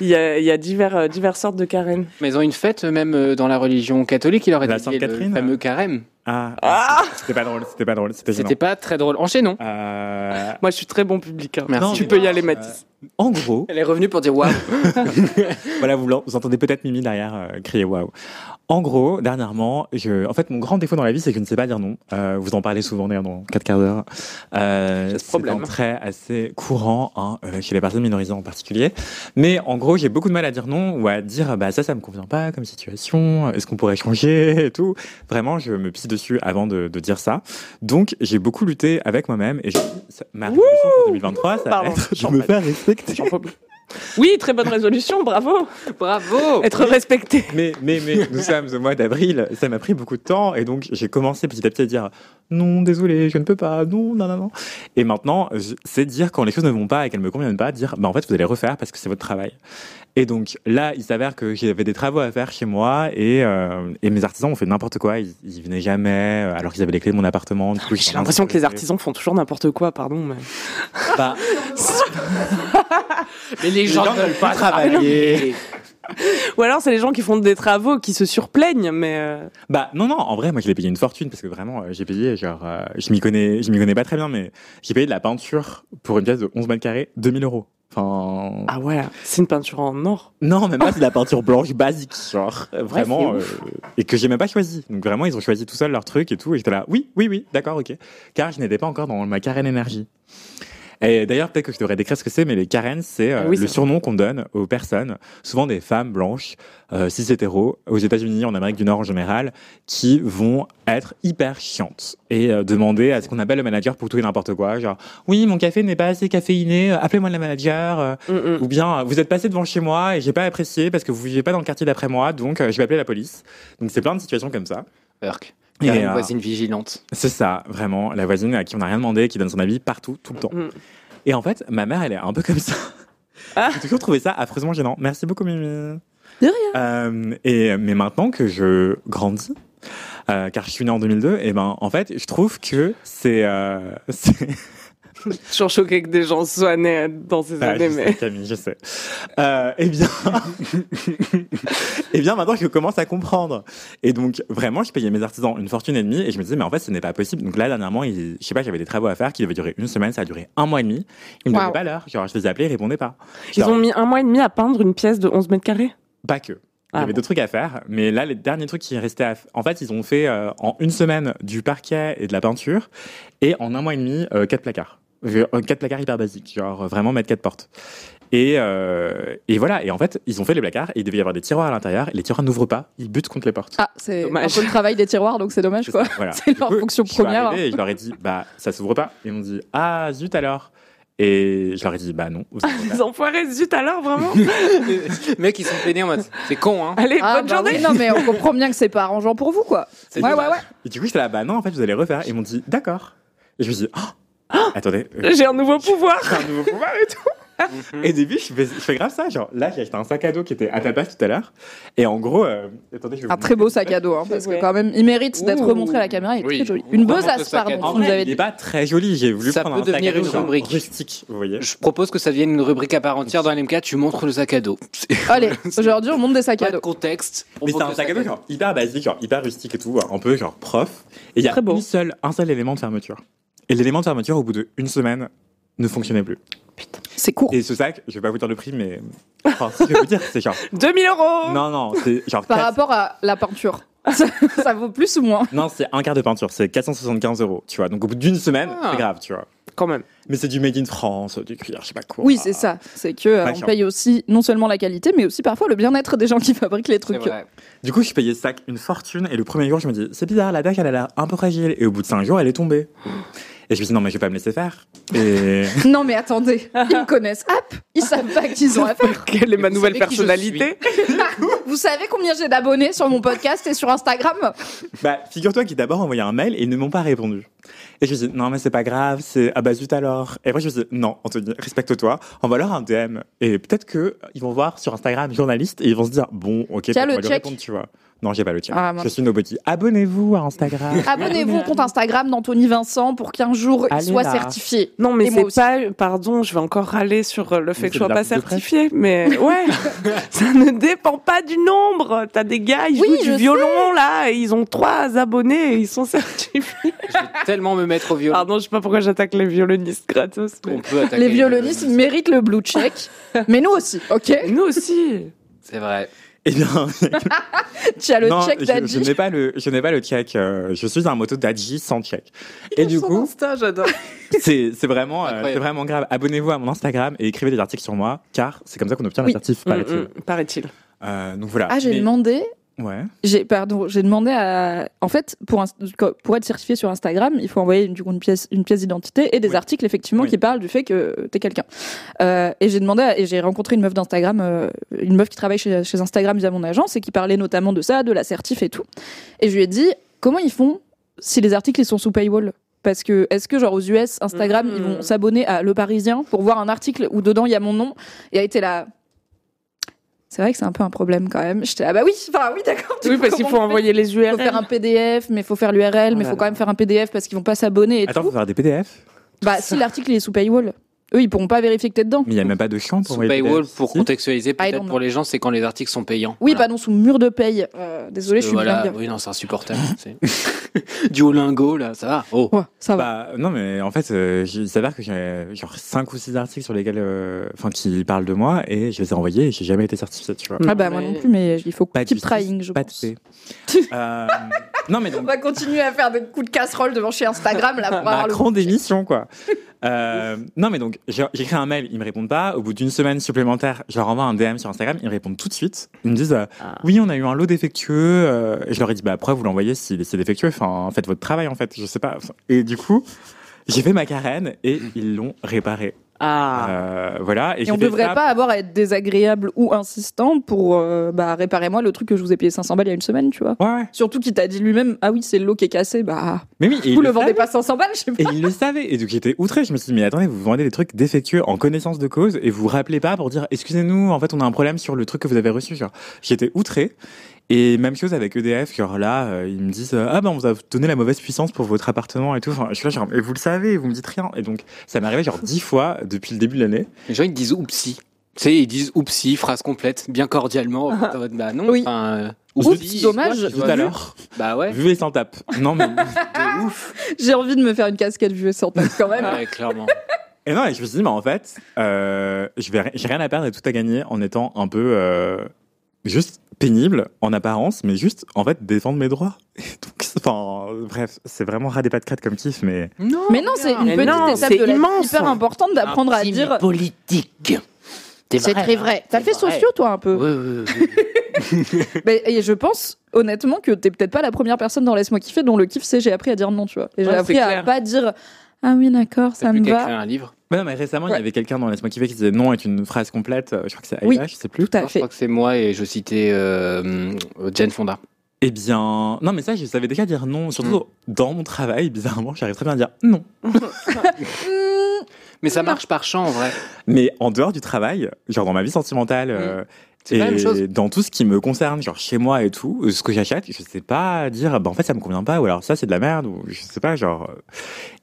Il y a, il y a divers, euh, diverses sortes de Karen. Mais ils ont une fête euh, même euh, dans la religion catholique, il leur est La dédié le fameux carême. Ah, Ah c'était pas drôle, c'était pas drôle, c'était pas très drôle. Enchaînons. Euh, Moi, je suis très bon public. hein. Merci. Tu peux y aller, Mathis. en gros, Elle est revenue pour dire waouh. Voilà, vous, vous entendez peut-être Mimi derrière euh, crier waouh. En gros, dernièrement, je, en fait, mon grand défaut dans la vie, c'est que je ne sais pas dire non. Euh, vous en parlez souvent d'ailleurs dans 4 quarts d'heure. Euh, c'est problème. un trait assez courant hein, euh, chez les personnes minorisées en particulier. Mais en gros, j'ai beaucoup de mal à dire non ou à dire bah ça, ça me convient pas comme situation. Est-ce qu'on pourrait changer et tout. Vraiment, je me pisse dessus avant de, de dire ça. Donc, j'ai beaucoup lutté avec moi-même et je, ma résolution pour 2023, ça va être de j'en me faire respecter. Oui, très bonne résolution, bravo. Bravo. Être respecté. Mais, mais, mais nous sommes au mois d'avril, ça m'a pris beaucoup de temps et donc j'ai commencé petit à petit à dire non, désolé, je ne peux pas, non, non, non, non. Et maintenant, c'est dire quand les choses ne vont pas et qu'elles me conviennent pas, dire bah en fait vous allez refaire parce que c'est votre travail. Et donc là, il s'avère que j'avais des travaux à faire chez moi et, euh, et mes artisans ont fait n'importe quoi, ils, ils venaient jamais euh, alors qu'ils avaient les clés de mon appartement. Du coup, J'ai l'impression que les artisans font toujours n'importe quoi, pardon. Mais... Bah, Mais les gens gens ne veulent pas travailler. Ou alors c'est les gens qui font des travaux qui se surplaignent, mais euh, Bah non non, en vrai moi je l'ai payé une fortune parce que vraiment euh, j'ai payé genre euh, je m'y connais je m'y connais pas très bien mais j'ai payé de la peinture pour une pièce de 11 mètres carrés 2000 euros. Enfin ah ouais, c'est une peinture en or. non même pas c'est de la peinture blanche basique genre vraiment euh, et que j'ai même pas choisi. Donc vraiment ils ont choisi tout seul leur truc et tout et j'étais là oui oui oui d'accord ok car je n'étais pas encore dans ma carène énergie. Et d'ailleurs, peut-être que je devrais décrire ce que c'est, mais les Karen, c'est euh, Ah oui, le surnom qu'on donne aux personnes, souvent des femmes blanches, euh, cis hétéros, aux États-Unis, en Amérique du Nord en général, qui vont être hyper chiantes et euh, demander à ce qu'on appelle le manager pour tout et n'importe quoi. Genre, oui, mon café n'est pas assez caféiné, appelez-moi le manager. Mm, mm. ou bien, vous êtes passé devant chez moi et j'ai pas apprécié parce que vous vivez pas dans le quartier d'après moi, donc euh, je vais appeler la police. Donc c'est plein de situations comme ça. Urk. Et, Il y a une euh, voisine vigilante. C'est ça, vraiment. La voisine à qui on n'a rien demandé, qui donne son avis partout, tout le temps. Mm. Et en fait, ma mère, elle est un peu comme ça. Ah. J'ai toujours trouvé ça affreusement gênant. Merci beaucoup, Mimi. De rien. Euh, et, mais maintenant que je grandis, euh, car je suis né en 2002, et ben, en fait, je trouve que c'est. C'est- Toujours choqué que des gens soient nés dans ces Ah, années, je sais, mais Camille, je sais. Euh, eh bien, eh bien, maintenant je commence à comprendre. Et donc, vraiment, je payais mes artisans une fortune et demie, et je me disais, mais en fait, ce n'est pas possible. Donc là, dernièrement, il- je sais pas, j'avais des travaux à faire qui devaient durer une semaine, ça a duré un mois et demi. Ils me Wow. donnaient pas l'heure. Genre, je les appelais, ils répondaient pas. ils Genre, ont mis un mois et demi à peindre une pièce de 11 mètres carrés? Pas que. Il y Ah avait bon. d'autres trucs à faire, mais là, les derniers trucs qui restaient à En fait, ils ont fait euh, en une semaine du parquet et de la peinture, et en un mois et demi, euh, quatre placards. Euh, Quatre placards hyper basiques, genre euh, vraiment mettre quatre portes. Et, euh, et voilà, et en fait, ils ont fait les placards, et il devait y avoir des tiroirs à l'intérieur, et les tiroirs n'ouvrent pas, ils butent contre les portes. Ah, c'est un Dommage. peu le travail des tiroirs, donc c'est dommage quoi. voilà. C'est leur coup, fonction je première. arrivé et je leur ai dit, bah, ça s'ouvre pas. Ils m'ont dit, ah, zut alors. Et je leur ai dit, bah non, vous pas. Les enfoirés, zut alors, vraiment Les mecs, ils sont peinés en mode. C'est con, hein. Allez, Ah, bonne bah journée oui, non, mais on comprend bien que c'est pas arrangeant pour vous quoi. Ouais, ouais, ouais. Et du coup, j'étais là, bah non, en fait, vous allez refaire. Et ils m'ont dit, d'accord. Et je me suis dit, oh, attendez, euh, J'ai un nouveau pouvoir j'ai un nouveau pouvoir et tout. Et au début, je fais, je fais grave ça. Genre, là, j'ai acheté un sac à dos qui était à ta place tout à l'heure. Et en gros, euh, attendez, je vais Un très beau sac à dos, hein, parce Ouais. que quand même, il mérite d'être Ouh. remontré à la caméra. Il est Oui. très joli. Une besace, sac à pardon. dos. En vous nous vrai, avez il dit. est pas très joli. J'ai voulu Ça prendre peut un sac devenir à dos une genre rubrique. rustique, vous voyez. Je propose que ça devienne une rubrique à part entière dans LMK. Tu montres le sac à dos. Allez, aujourd'hui, on monte des sacs pas à de dos. contexte. On Mais c'est montre un le sac à dos genre hyper basique, genre hyper rustique et tout, un peu genre prof. Et il y a Très beau. une seule, un seul élément de fermeture. Et l'élément de fermeture, au bout d'une semaine, ne fonctionnait plus. C'est court. Et ce sac, je vais pas vous dire le prix, mais. Enfin, si je vais vous dire, c'est genre. 2000 euros Non, non, c'est genre. Par rapport à la peinture. ça, ça vaut plus ou moins Non, c'est un quart de peinture, c'est 475 euros, tu vois. Donc au bout d'une semaine, Ah. c'est grave, tu vois. Quand même. Mais c'est du made in France, du cuir, je sais pas quoi. Oui, c'est ça. C'est que euh, on paye aussi non seulement la qualité, mais aussi parfois le bien-être des gens qui fabriquent les trucs. Du coup, je payais ce sac une fortune, et le premier jour, je me dis, c'est bizarre, la dague, elle a l'air un peu fragile. Et au bout de 5 jours, elle est tombée. Et je me dis, non, mais je vais pas me laisser faire. Et. Non, mais attendez, ils me connaissent. Hop, ils savent pas qu'ils ont à faire. Quelle est ma nouvelle personnalité Vous savez combien j'ai d'abonnés sur mon podcast et sur Instagram Bah, figure-toi qu'ils d'abord envoyé un mail et ils ne m'ont pas répondu. Et je me suis dit, non, mais c'est pas grave, c'est, ah bah zut alors. Et après, je me suis dit, non, Anthony, respecte-toi, envoie leur un DM. Et peut-être que ils vont voir sur Instagram journaliste et ils vont se dire, bon, ok, on le va lui check. répondre, tu vois. Non, j'ai pas le check. Ah, je suis nobody. Abonnez-vous à Instagram. Abonnez-vous au compte Instagram d'Anthony Vincent pour qu'un jour il soit là. certifié. Non, mais c'est pas. Pardon, je vais encore râler sur euh, le fait Mais que je sois pas certifiée, mais ouais, ça ne dépend pas du nombre. T'as des gars, ils Oui, jouent du violon là, et ils ont trois abonnés, et ils sont certifiés. Je vais tellement me mettre au violon. Pardon, je sais pas pourquoi j'attaque les violonistes gratos. mais- On peut attaquer Les violonistes méritent le blue check, mais nous aussi, ok? Nous aussi. C'est vrai. Eh bien, Tu as le non, check je, je d'Adji. n'ai pas le, je n'ai pas le check. euh, je suis un moto d'Adji sans check. Et du coup, j'adore. c'est, c'est vraiment, euh, c'est vraiment grave. Abonnez-vous à mon Instagram et écrivez des articles sur moi, car c'est comme ça qu'on obtient Oui. l'assertif, paraît-il. Mm, mm, Paraît-il. Euh, donc voilà. Ah, j'ai Mais- demandé. Ouais. J'ai pardon, j'ai demandé à. En fait, pour un- pour être certifié sur Instagram, il faut envoyer du coup une pièce une pièce d'identité et des Oui. articles effectivement Oui. qui parlent du fait que t'es quelqu'un. Euh, et j'ai demandé à- et j'ai rencontré une meuf d'Instagram, euh, une meuf qui travaille chez, chez Instagram via mon agence et qui parlait notamment de ça, de l'assertif et tout. Et je lui ai dit comment ils font si les articles ils sont sous paywall? Parce que est-ce que genre aux US Instagram ils vont s'abonner à Le Parisien pour voir un article où dedans il y a mon nom? Et a été là. C'est vrai que c'est un peu un problème quand même. J'étais ah bah oui, enfin oui d'accord. Oui, parce qu'il faut envoyer les il faut URL. faire un PDF, mais il faut faire l'URL, mais il faut quand même faire un PDF parce qu'ils vont pas s'abonner et Attends, tout. faut faire des PDF Bah, si l'article il est sous paywall, eux, ils pourront pas vérifier que t'es dedans. Mais il n'y a même pas de champ pour Sous envoyer paywall, pour Si. contextualiser, peut-être pour les gens, c'est quand les articles sont payants. Oui, Voilà. pardon, sous mur de paye. Euh, désolé, je suis voilà. bilingue. Oui, non, c'est insupportable. Duolingo, là, ça va. Oh. Ouais, ça va. Bah, non, mais en fait, euh, il s'avère que j'ai genre 5 ou 6 articles sur lesquels, euh, enfin, qui parlent de moi et je les ai envoyés et j'ai jamais été certifié, tu vois. ah bah moi non plus, mais il faut Pas de keep trying, je pas pense. de paix. Euh, non, mais On va continuer à faire des coups de casserole devant chez Instagram là pour avoir le Macron d'émission, quoi. Euh, non, mais donc, j'ai- j'écris un mail, ils me répondent pas. Au bout d'une semaine supplémentaire, je leur envoie un DM sur Instagram, ils me répondent tout de suite. Ils me disent, euh, Ah. oui, on a eu un lot défectueux. euh, et je leur ai dit, bah, pourquoi vous l'envoyez si c'est défectueux Enfin, faites votre travail, en fait. Je sais pas. Et du coup, j'ai fait ma carène et ils l'ont réparé. Ah. Euh, voilà. Et, Et on fait devrait ça- pas avoir à être désagréable ou insistant pour euh, bah, réparer moi le truc que je vous ai payé 500 balles il y a une semaine, tu vois. Ouais, ouais. Surtout qu'il t'a dit lui-même, ah oui, c'est le lot qui est cassé, bah Mais oui, et vous ils le vendez pas 500 balles, je sais Et pas. ils le savaient. Et donc j'étais outré. Je me suis dit, mais attendez, vous vendez des trucs défectueux en connaissance de cause et vous vous rappelez pas pour dire, excusez-nous, en fait, on a un problème sur le truc que vous avez reçu. J'étais outré. Et même chose avec EDF, genre là, euh, ils me disent, euh, ah ben, on vous a donné la mauvaise puissance pour votre appartement et tout. Enfin, je suis là, genre, mais vous le savez, vous me dites rien. Et donc, ça m'est arrivé genre dix fois depuis le début de l'année. Les gens, ils disent oupsie. Tu sais, ils disent oupsie, phrase complète, bien cordialement. en mode, bah non, Oui. enfin, euh, Oups, oupsie, dommage. Tout à l'heure. Bah ouais, Vu et sans tape. Non, mais. de ouf. J'ai envie de me faire une casquette vue sans tête quand même. Ouais, clairement. Et non, et je me suis dit, mais en fait, euh, je vais, j'ai rien à perdre et tout à gagner en étant un peu euh, juste pénible en apparence, mais juste en fait défendre mes droits. Enfin, bref, c'est vraiment ras des pas de crête comme kiff, mais Non, Mais non, c'est une petite non, étape de immense. hyper importante d'apprendre à dire. politique. C'est très hein. vrai. T'as fait vrai. socio, toi, un peu. Oui, oui, oui. Mais- et je pense honnêtement que t'es peut-être pas la première personne dans Laisse-moi kiffer dont le kiff c'est j'ai appris à dire non, tu vois. Et j'ai Ouais, appris à clair. pas dire ah oui d'accord ça me va. écrire un livre. Ouais, non, mais récemment, il Ouais. y avait quelqu'un dans Laisse-moi kiffer qui disait non est une phrase complète. Euh, Je crois que c'est Oui. je sais plus. Tout à Non, je fait. crois que c'est moi et je citais euh, Jane Fonda. Eh bien, non, mais ça, je savais déjà dire non. Surtout dans mon travail, bizarrement, j'arrive très bien à dire non. Mais ça Non. marche par champ en vrai. Mais en dehors du travail, genre dans ma vie sentimentale, euh, C'est pas la même chose. Et dans tout ce qui me concerne, genre chez moi et tout, ce que j'achète, je sais pas dire, bah en fait ça me convient pas, ou alors ça c'est de la merde, ou je sais pas, genre. euh,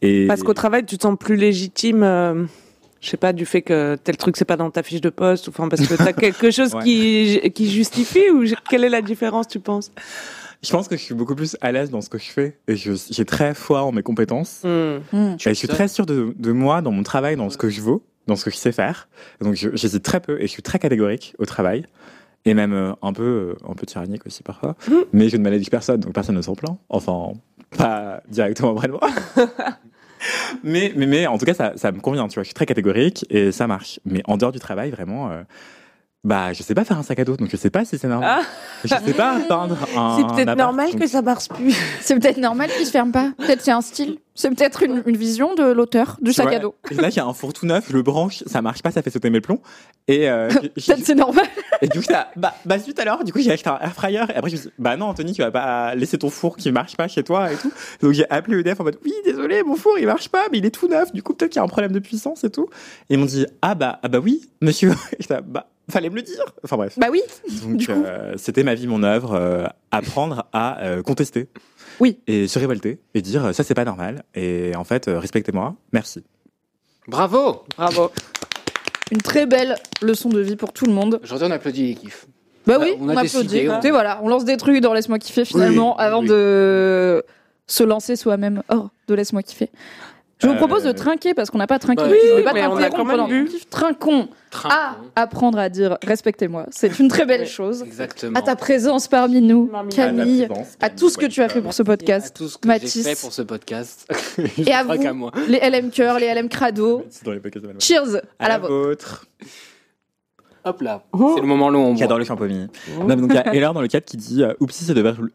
Et Parce qu'au travail, tu te sens plus légitime. euh, je sais pas, du fait que tel truc c'est pas dans ta fiche de poste, ou enfin parce que t'as quelque chose Ouais. qui, qui justifie, ou quelle est la différence, tu penses? Je pense que je suis beaucoup plus à l'aise dans ce que je fais, et je- j'ai très foi en mes compétences. Hmm. Hmm. Et je suis très sûr de, de moi, dans mon travail, dans ce que je vaux, dans ce que je sais faire. Donc j'hésite très peu, et je suis très catégorique au travail. Et même euh, un peu, euh, un peu tyrannique aussi parfois. Mais je ne maladie personne, donc personne ne s'en plaint. Enfin, pas directement auprès de moi. mais, mais, mais en tout cas, ça, ça me convient, tu vois. Je suis très catégorique et ça marche. Mais en dehors du travail, vraiment, euh, bah, je sais pas faire un sac à dos, donc je sais pas si c'est normal. Ah. Je sais pas peindre un. C'est peut-être normal donc- que ça marche plus. C'est peut-être normal qu'il se ferme pas. Peut-être c'est un style. C'est peut-être une, une vision de l'auteur du sac Ouais. à dos. Et là, il y a un four tout neuf, je le branche, ça marche pas, ça fait sauter mes plombs. Et, euh, Peut-être c'est normal. et du coup, ça, bah, bah, zut alors, du coup, j'ai acheté un air fryer. Et après, je me suis dit, bah non, Anthony, tu vas pas laisser ton four qui marche pas chez toi et tout. Donc, j'ai appelé EDF en mode, oui, désolé, mon four, il marche pas, mais il est tout neuf. Du coup, peut-être qu'il y a un problème de puissance et tout. Et ils m'ont dit, ah bah, ah bah oui, monsieur. Et bah, fallait me le dire. Enfin, bref. Bah oui. Donc, euh, c'était ma vie, mon œuvre, euh, apprendre à euh, contester. Oui. Et se révolter et dire, ça, c'est pas normal. Et en fait, euh, respectez-moi. Merci. Bravo Bravo. Une très belle leçon de vie pour tout le monde. Aujourd'hui, on applaudit les kiffs. Bah Bah, oui, on applaudit. on- Écoutez, voilà, on lance des trucs dans Laisse-moi kiffer finalement Oui, avant oui. de se lancer soi-même hors de Laisse-moi kiffer. Je vous Euh, propose de trinquer parce qu'on n'a pas trinqué. Bah, je oui, vais pas mais on a t'interrompre quand même pendant bu. ton kiff. Trinquons à apprendre à dire respectez-moi. C'est une très belle chose. Exactement. À ta présence parmi nous, Camille, à tout ce que tu as fait pour ce À podcast, tout ce que Mathis. fait pour ce podcast. Et à vous. les LM Cœur, les LM Crado. C'est dans les podcasts de Manuel. Cheers à, À la vôtre. vôtre. Hop là. Oh. C'est le moment long. on Qui adore boit. le champomis. Mais donc il y a Heller dans le cadre qui dit euh, Oupsi, ça devrait être le...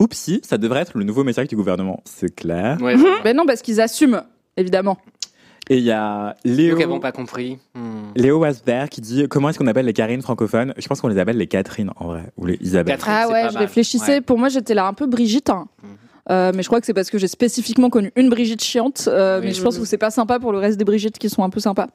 Oupsi, ça devrait être le nouveau message du gouvernement. C'est clair. Ouais. Ben non, parce qu'ils assument, évidemment. Et il y a Nous Léo, qui n'avons pas compris. Hmm. Léo Wasberg qui dit Comment est-ce qu'on appelle les Karine francophones? Je pense qu'on les appelle les Catherine en vrai. Ou les Isabelle. Catherine. Ah ouais, pas je mal. réfléchissais. Ouais. Pour moi, j'étais là un peu Brigitte. hein. Mhm. Euh, mais je crois que c'est parce que j'ai spécifiquement connu une Brigitte chiante. euh, Oui. Mais je pense que c'est pas sympa pour le reste des Brigitte qui sont un peu sympas.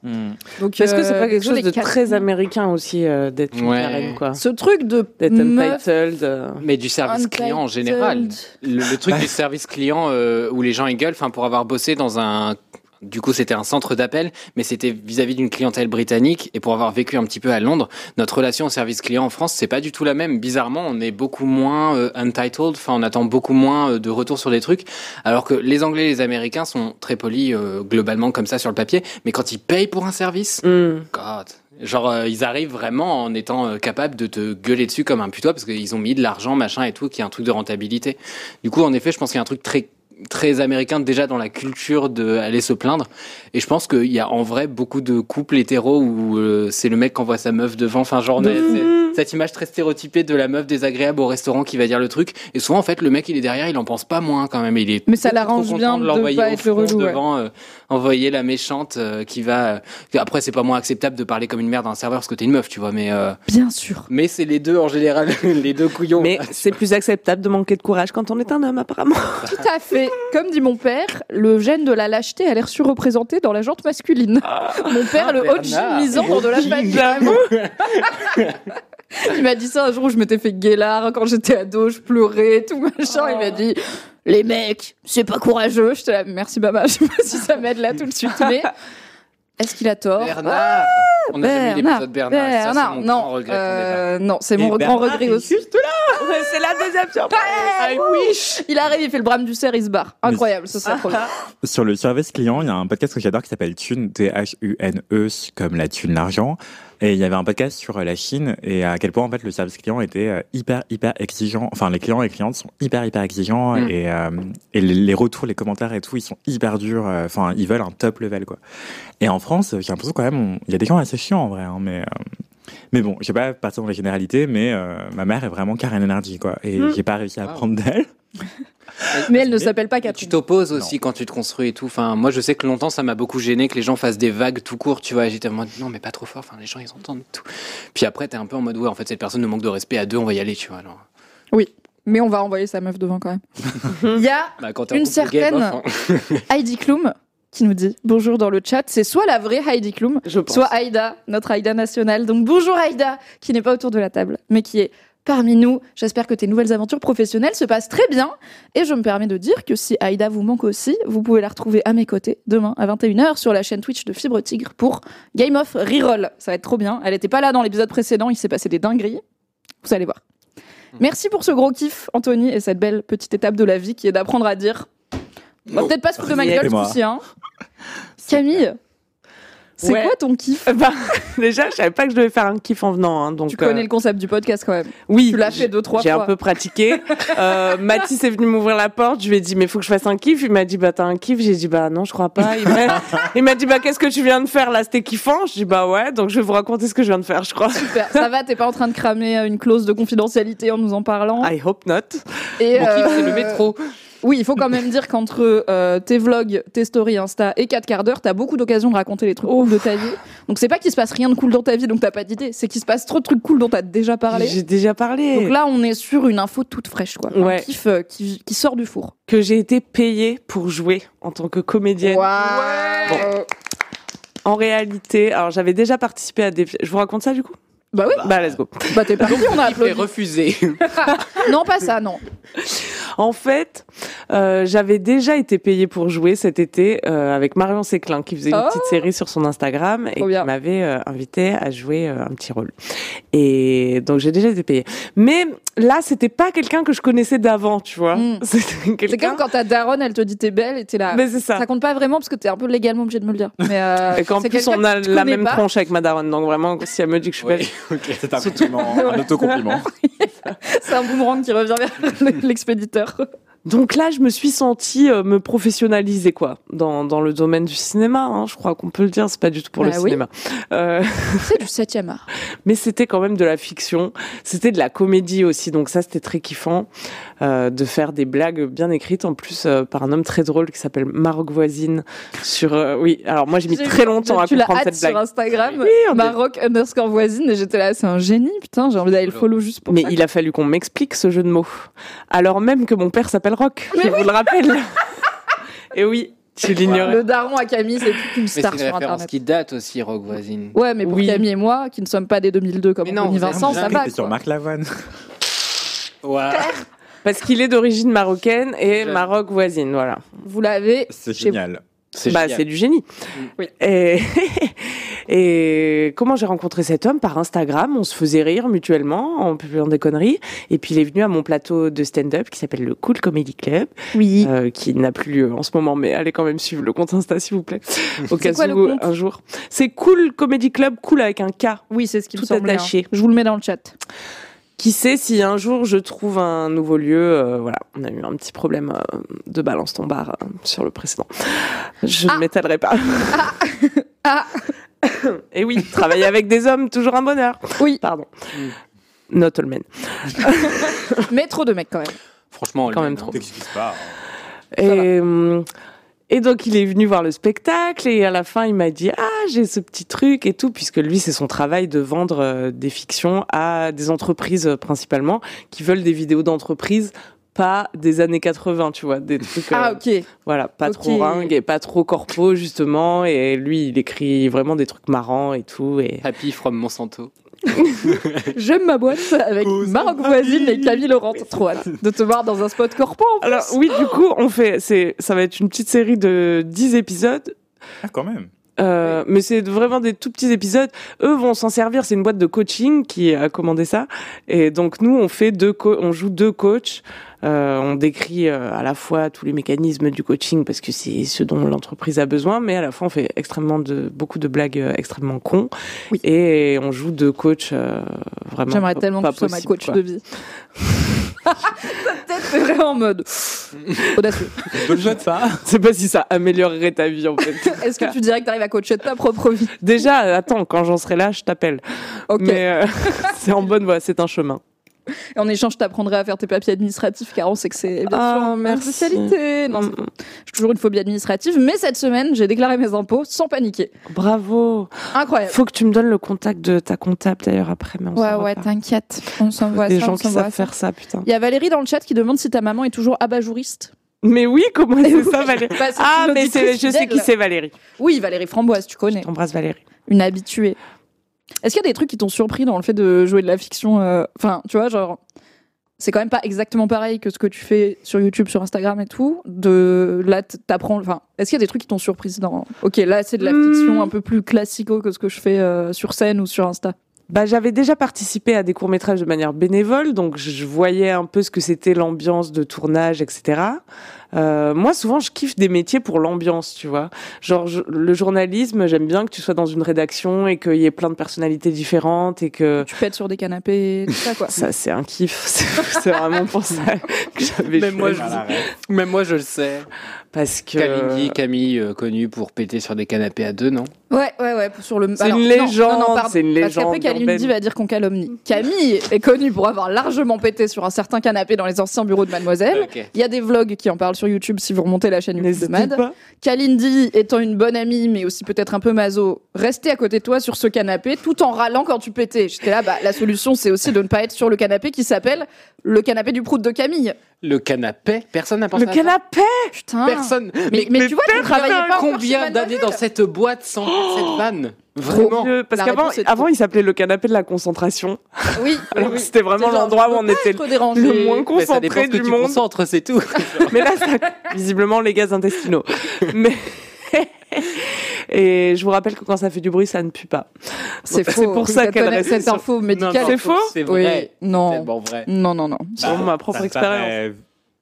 Donc, Est-ce que c'est euh, pas quelque chose de très américain aussi euh, d'être une Ouais. Karen, quoi Ce truc de D'être untitled. euh. Mais du service client en général. Le, le truc du service client euh, où les gens ils gueulent, enfin pour avoir bossé dans un Du coup, c'était un centre d'appel, mais c'était vis-à-vis d'une clientèle britannique. Et pour avoir vécu un petit peu à Londres, notre relation au service client en France, c'est pas du tout la même. Bizarrement, on est beaucoup moins euh, untitled. Enfin, on attend beaucoup moins euh, de retour sur des trucs. Alors que les Anglais et les Américains sont très polis euh, globalement comme ça sur le papier. Mais quand ils payent pour un service, Hmm. God. Genre, euh, ils arrivent vraiment en étant euh, capables de te gueuler dessus comme un putois parce qu'ils ont mis de l'argent, machin et tout, qui est un truc de rentabilité. Du coup, en effet, je pense qu'il y a un truc très très américain déjà dans la culture de aller se plaindre. Et je pense qu'il y a en vrai beaucoup de couples hétéros où euh, c'est le mec qui envoie sa meuf devant. A c'est- cette image très stéréotypée de la meuf désagréable au restaurant qui va dire le truc et souvent en fait le mec il est derrière il en pense pas moins quand même il est Mais ça l'arrange bien de l'envoyer pas au être le relou, ouais. devant euh, envoyer la méchante euh, qui va euh, après c'est pas moins acceptable de parler comme une merde dans un serveur parce que t'es une meuf tu vois mais euh, Bien sûr. mais c'est les deux en général les deux couillons Mais c'est plus acceptable de manquer de courage quand on est un homme, apparemment. Tout à fait. Comme dit mon père, le gène de la lâcheté a l'air surreprésenté dans la jante masculine. mon père, le haut Bernard. misant dans de la famille. Il m'a dit ça un jour où je m'étais fait guélard quand j'étais ado, je pleurais, tout machin. Il m'a dit Les mecs, c'est pas courageux. J'étais là, merci Baba, je sais pas si ça m'aide là tout de suite, mais est-ce qu'il a tort Bernard on a l'épisode Bernard, Ça, mon non, regret euh, non, c'est mon grand regret aussi. juste là. c'est la deuxième surprise. I wish. Il arrive, il fait le brame du cerf, il se barre. Incroyable, ça serait trop bien. Sur le service client, il y a un podcast que j'adore qui s'appelle Thune, T-H-U-N-E, comme la thune, l'argent. Et il y avait un podcast sur la Chine et à quel point en fait le service client était euh, hyper hyper exigeant. Enfin, les clients et les clientes sont hyper hyper exigeants Mm. et, euh, et les, les retours, les commentaires et tout, ils sont hyper durs. Enfin, ils veulent un top level quoi. Et en France, j'ai l'impression quand même, il y a des gens assez chiants en vrai, hein, mais. euh, mais bon, je vais pas partir dans les généralités, mais euh, ma mère est vraiment Karen Energy, quoi. Et Mm. j'ai pas réussi à Wow. apprendre d'elle. Mais elle ne s'appelle pas Et Tu Catherine. t'opposes aussi quand tu te construis et tout. Enfin, moi, je sais que longtemps, ça m'a beaucoup gêné que les gens fassent des vagues tout court, tu vois. Et J'étais en mode, non, mais pas trop fort. Enfin, les gens, ils entendent tout. Puis après, t'es un peu en mode, ouais, en fait, cette personne nous manque de respect à deux, on va y aller, tu vois. Alors, Mais on va envoyer sa meuf devant quand même. Il y a bah, Une certaine- hein. Heidi Klum qui nous dit bonjour dans le chat. C'est soit la vraie Heidi Klum, Je soit Aïda, notre Aïda nationale. Donc bonjour Aïda, qui n'est pas autour de la table, mais qui est parmi nous. J'espère que tes nouvelles aventures professionnelles se passent très bien. Et je me permets de dire que si Aïda vous manque aussi, vous pouvez la retrouver à mes côtés demain à 21h sur la chaîne Twitch de Fibre Tigre pour Game of Reroll. Ça va être trop bien. Elle n'était pas là dans l'épisode précédent, il s'est passé des dingueries. Vous allez voir. Merci pour ce gros kiff, Anthony, et cette belle petite étape de la vie qui est d'apprendre à dire. On va peut-être pas se foutre de ma gueule coup-ci, hein. Camille, c'est Ouais. quoi ton kiff Bah, déjà, je savais pas que je devais faire un kiff en venant. hein, donc, Tu connais euh, le concept du podcast quand même. Oui, Tu l'as fait deux, trois J'ai fois. un peu pratiqué. Euh, Mathis est venu m'ouvrir la porte. Je lui ai dit, mais faut que je fasse un kiff. Il m'a dit, bah, t'as un kiff. J'ai dit, bah, non, je crois pas. Il m'a- dit, bah, qu'est-ce que tu viens de faire là? C'était kiffant. Je dis, bah, ouais. Donc, je vais vous raconter ce que je viens de faire, je crois. Super. Ça va, t'es pas en train de cramer une clause de confidentialité en nous en parlant? I hope not. Et, Mon kiff, c'est le euh, métro. Oui, il faut quand même dire qu'entre euh, tes vlogs, tes stories Insta et 4 quarts d'heure, t'as beaucoup d'occasions de raconter les trucs cool de ta vie. Donc c'est pas qu'il se passe rien de cool dans ta vie, donc t'as pas d'idée. C'est qu'il se passe trop de trucs cool dont t'as déjà parlé. J'ai déjà parlé. Donc là, on est sur une info toute fraîche, quoi. Un Ouais. kiff euh, qui, qui sort du four. que j'ai été payée pour jouer en tant que comédienne. Waouh. En réalité, alors j'avais déjà participé à des. Je vous raconte ça du coup? Bah oui, Bah, let's go. bah t'es parti, on a applaudi. refuser. Non, pas ça, non. En fait, euh, j'avais déjà été payée pour jouer cet été euh, avec Marion Séclin qui faisait une Oh petite série sur son Instagram et qui m'avait euh, invité à jouer euh, un petit rôle. Et donc j'ai déjà été payée. Mais là, c'était pas quelqu'un que je connaissais d'avant, tu vois. Mm. C'était C'est comme quand ta daronne, elle te dit t'es belle et t'es là. Mais c'est ça. Ça compte pas vraiment parce que t'es un peu légalement obligé de me le dire. Mais euh, Et qu'en plus, on a la même pas. tronche avec ma daronne. Donc vraiment, si elle me dit que je suis belle. C'est un compliment, un autocompliment. C'est un boomerang qui revient vers l'expéditeur. Donc là, je me suis sentie euh, me professionnaliser quoi dans, dans le domaine du cinéma. Hein, je crois qu'on peut le dire. C'est pas du tout pour Bah le oui. cinéma, Euh, C'est du 7 art. mais c'était quand même de la fiction. C'était de la comédie aussi. Donc ça, c'était très kiffant de faire des blagues bien écrites en plus euh, par un homme très drôle qui s'appelle Maroc voisine. Sur euh, oui. Alors moi, j'ai mis très longtemps à comprendre cette sur blague. Instagram, Oui, Maroc underscore voisine, et j'étais là, c'est un génie, putain, j'ai envie d'aller le follow juste pour Mais ça. il a fallu qu'on m'explique ce jeu de mots. Alors même que mon père s'appelle Rock, Mais je vous le rappelle. Et oui, tu l'ignorais. Le daron à Camille, c'est toute une Mais star c'est sur une référence Internet. qui date aussi, Rogue Voisine. Ouais, mais pour Oui. Camille et moi, qui ne sommes pas des 2002 comme Mais non, Vincent, ça va. C'est sur. Marc Lavoine. Ouais. Parce qu'il est d'origine marocaine et J'aime. Maroc voisine, voilà. Vous l'avez C'est Chez- génial. C'est bah, génial. c'est du génie. Oui. Et, et comment j'ai rencontré cet homme? Par Instagram, on se faisait rire mutuellement en publiant des conneries. Et puis il est venu à mon plateau de stand-up qui s'appelle le Cool Comedy Club, Oui. euh, qui n'a plus lieu en ce moment, mais allez quand même suivre le compte Insta s'il vous plaît. Au cas quoi le où compte? un jour. C'est Cool Comedy Club, cool avec un K. Oui, c'est ce qui me Tout semblait. attaché. hein. Je vous le mets dans le chat. Qui sait si un jour je trouve un nouveau lieu euh, Voilà, on a eu un petit problème euh, de balance ton bar euh, sur le précédent. Je Ah. ne m'étalerai pas. Ah. Et oui, travailler avec des hommes, toujours un bonheur. Oui. Pardon. Not all men. Mais trop de mecs quand même. Franchement, Quand même trop. Pas. Et, euh, et donc il est venu voir le spectacle et à la fin il m'a dit ah j'ai ce petit truc et tout puisque lui c'est son travail de vendre euh, des fictions à des entreprises euh, principalement qui veulent des vidéos d'entreprise pas des années 80 tu vois des trucs Ah euh, ok. voilà pas trop ringue et pas trop corpo justement et lui il écrit vraiment des trucs marrants et tout et Happy from Monsanto. J'aime ma boîte avec Maroc voisine et Camille Laurent. Trop hâte de te voir dans un spot corpo. en plus. alors oui du coup on fait c'est ça va être une petite série de 10 épisodes Ah, quand même. Euh, mais c'est vraiment des tout petits épisodes. Eux vont s'en servir. C'est une boîte de coaching qui a commandé ça. Et donc nous, on fait deux, on joue deux coachs. Euh, on décrit euh, à la fois tous les mécanismes du coaching parce que c'est ce dont l'entreprise a besoin, mais à la fois on fait extrêmement de beaucoup de blagues euh, extrêmement cons. Oui. Et on joue deux coachs euh, vraiment. J'aimerais tellement pas que tu sois ma coach quoi. de vie. Ta tête, c'est vraiment en mode audacieux. Je le jette ça. Je sais pas si ça améliorerait ta vie en fait. Est-ce que tu dirais que tu arrives à coacher ta propre vie? Déjà, attends, quand j'en serai là, je t'appelle. Ok. Mais euh, c'est en bonne voie, c'est un chemin. Et en échange, je t'apprendrai à faire tes papiers administratifs, car on sait que c'est bien Ah, sûr ma spécialité. Non, Mm. j'ai toujours une phobie administrative, mais cette semaine, j'ai déclaré mes impôts sans paniquer. Bravo. Incroyable. Faut que tu me donnes le contact de ta comptable d'ailleurs après. Mais on Ouais, ouais, t'inquiète. On s'envoie Des ça. gens on qui savent faire ça, putain. Il y a Valérie dans le chat qui demande si ta maman est toujours abat-jouriste. Mais oui, comment c'est ça, Valérie Bah, Ah, mais je sais qui c'est, Valérie. Oui, Valérie Framboise, tu connais. T'embrasses Valérie. Une habituée. Est-ce qu'il y a des trucs qui t'ont surpris dans le fait de jouer de la fiction euh, Enfin, tu vois, genre. C'est quand même pas exactement pareil que ce que tu fais sur YouTube, sur Instagram et tout. De là, t'apprends. Enfin, est-ce qu'il y a des trucs qui t'ont surprise dans Ok, là, c'est de la Hmm. fiction un peu plus classico que ce que je fais euh, sur scène ou sur Insta? Bah, j'avais déjà participé à des courts-métrages de manière bénévole, donc je voyais un peu ce que c'était l'ambiance de tournage, etc. Euh, moi, souvent, je kiffe des métiers pour l'ambiance, tu vois. Genre, je- le journalisme, j'aime bien que tu sois dans une rédaction et qu'il y ait plein de personnalités différentes et que Tu pètes sur des canapés, tout ça quoi. ça, c'est un kiff. C'est vraiment pour ça que j'avais Même moi, choisi. je, même moi, je le sais. Parce que. Kalindi, Camille, euh, connue pour péter sur des canapés à deux, non Ouais, ouais, ouais, sur le. C'est une légende, non, non, c'est une Parce qu'après, légende Kalindi va dire qu'on calomnie. Camille est connue pour avoir largement pété sur un certain canapé dans les anciens bureaux de Mademoiselle. Ok. Il y a des vlogs qui en parlent sur YouTube si vous remontez la chaîne YouTube de Mad. pas. Kalindi étant une bonne amie, mais aussi peut-être un peu maso, restait à côté de toi sur ce canapé tout en râlant quand tu pétais. J'étais là, bah, la solution c'est aussi de ne pas être sur le canapé qui s'appelle le canapé du prout de Camille. Le canapé, personne n'a pensé Le à ça. canapé Putain. Personne. Mais, mais, tu vois, tu travaillais pas combien d'années dans cette boîte sans cette vanne Vraiment. Parce qu'avant, avant, il s'appelait le canapé de la concentration. Oui, Alors oui. c'était vraiment l'endroit où on était le moins Mais ça dépend concentré ce que du tu concentres, c'est tout. Mais là, ça, visiblement, les gaz intestinaux. Mais et je vous rappelle que quand ça fait du bruit, ça ne pue pas. C'est faux. C'est pour ça Cette- qu'elle cette reste. info médicale. C'est faux C'est Oui, vrai. non. Tellement vrai. Non, non, non. Sur ma propre expérience.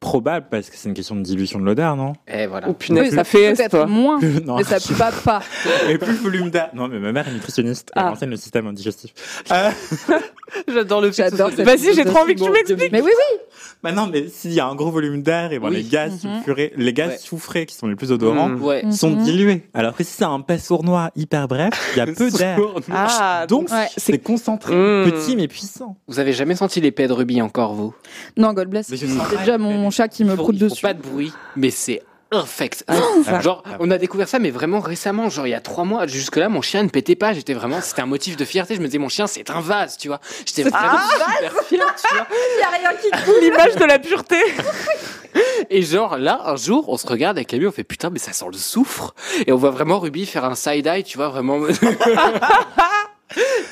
Probable parce que c'est une question de dilution de l'odeur, non? Et voilà. Oh punaise, Oui, ça fait peut-être moins, Non. mais ça pue pas pas. Et plus volume d'air. Non, mais ma mère est nutritionniste. Elle Ah. enseigne le système digestif. Euh, J'adore le J'adore Vas-y, j'ai trop envie que tu m'expliques. Mais oui, oui. bah non, mais s'il y a un gros volume d'air, et ben Oui. les gaz Mhm. sulfurés, les gaz Ouais. soufrés qui sont les plus odorants Mm. Ouais. sont Mhm. dilués. Alors que si c'est un pain sournois hyper bref, il y a peu d'air. Ah, Donc Ouais. c'est concentré, Mm. petit mais puissant. Vous avez jamais senti l'épée de rubis encore, vous? Non, God bless. Mais je C'est ne- déjà mon chat qui me font- proute ils font dessus. pas de bruit, mais c'est infect. ça. genre, on a découvert ça, mais vraiment récemment, genre il y a trois mois. Jusque-là, mon chien ne pétait pas. J'étais vraiment, c'était un motif de fierté. Je me disais, mon chien, c'est un vase, tu vois. J'étais vraiment super fier, tu vois. Il y a rien qui L'image de la pureté. Et genre là, un jour, on se regarde avec Camille, on fait putain, mais ça sent le soufre. Et on voit vraiment Ruby faire un side-eye, tu vois, vraiment.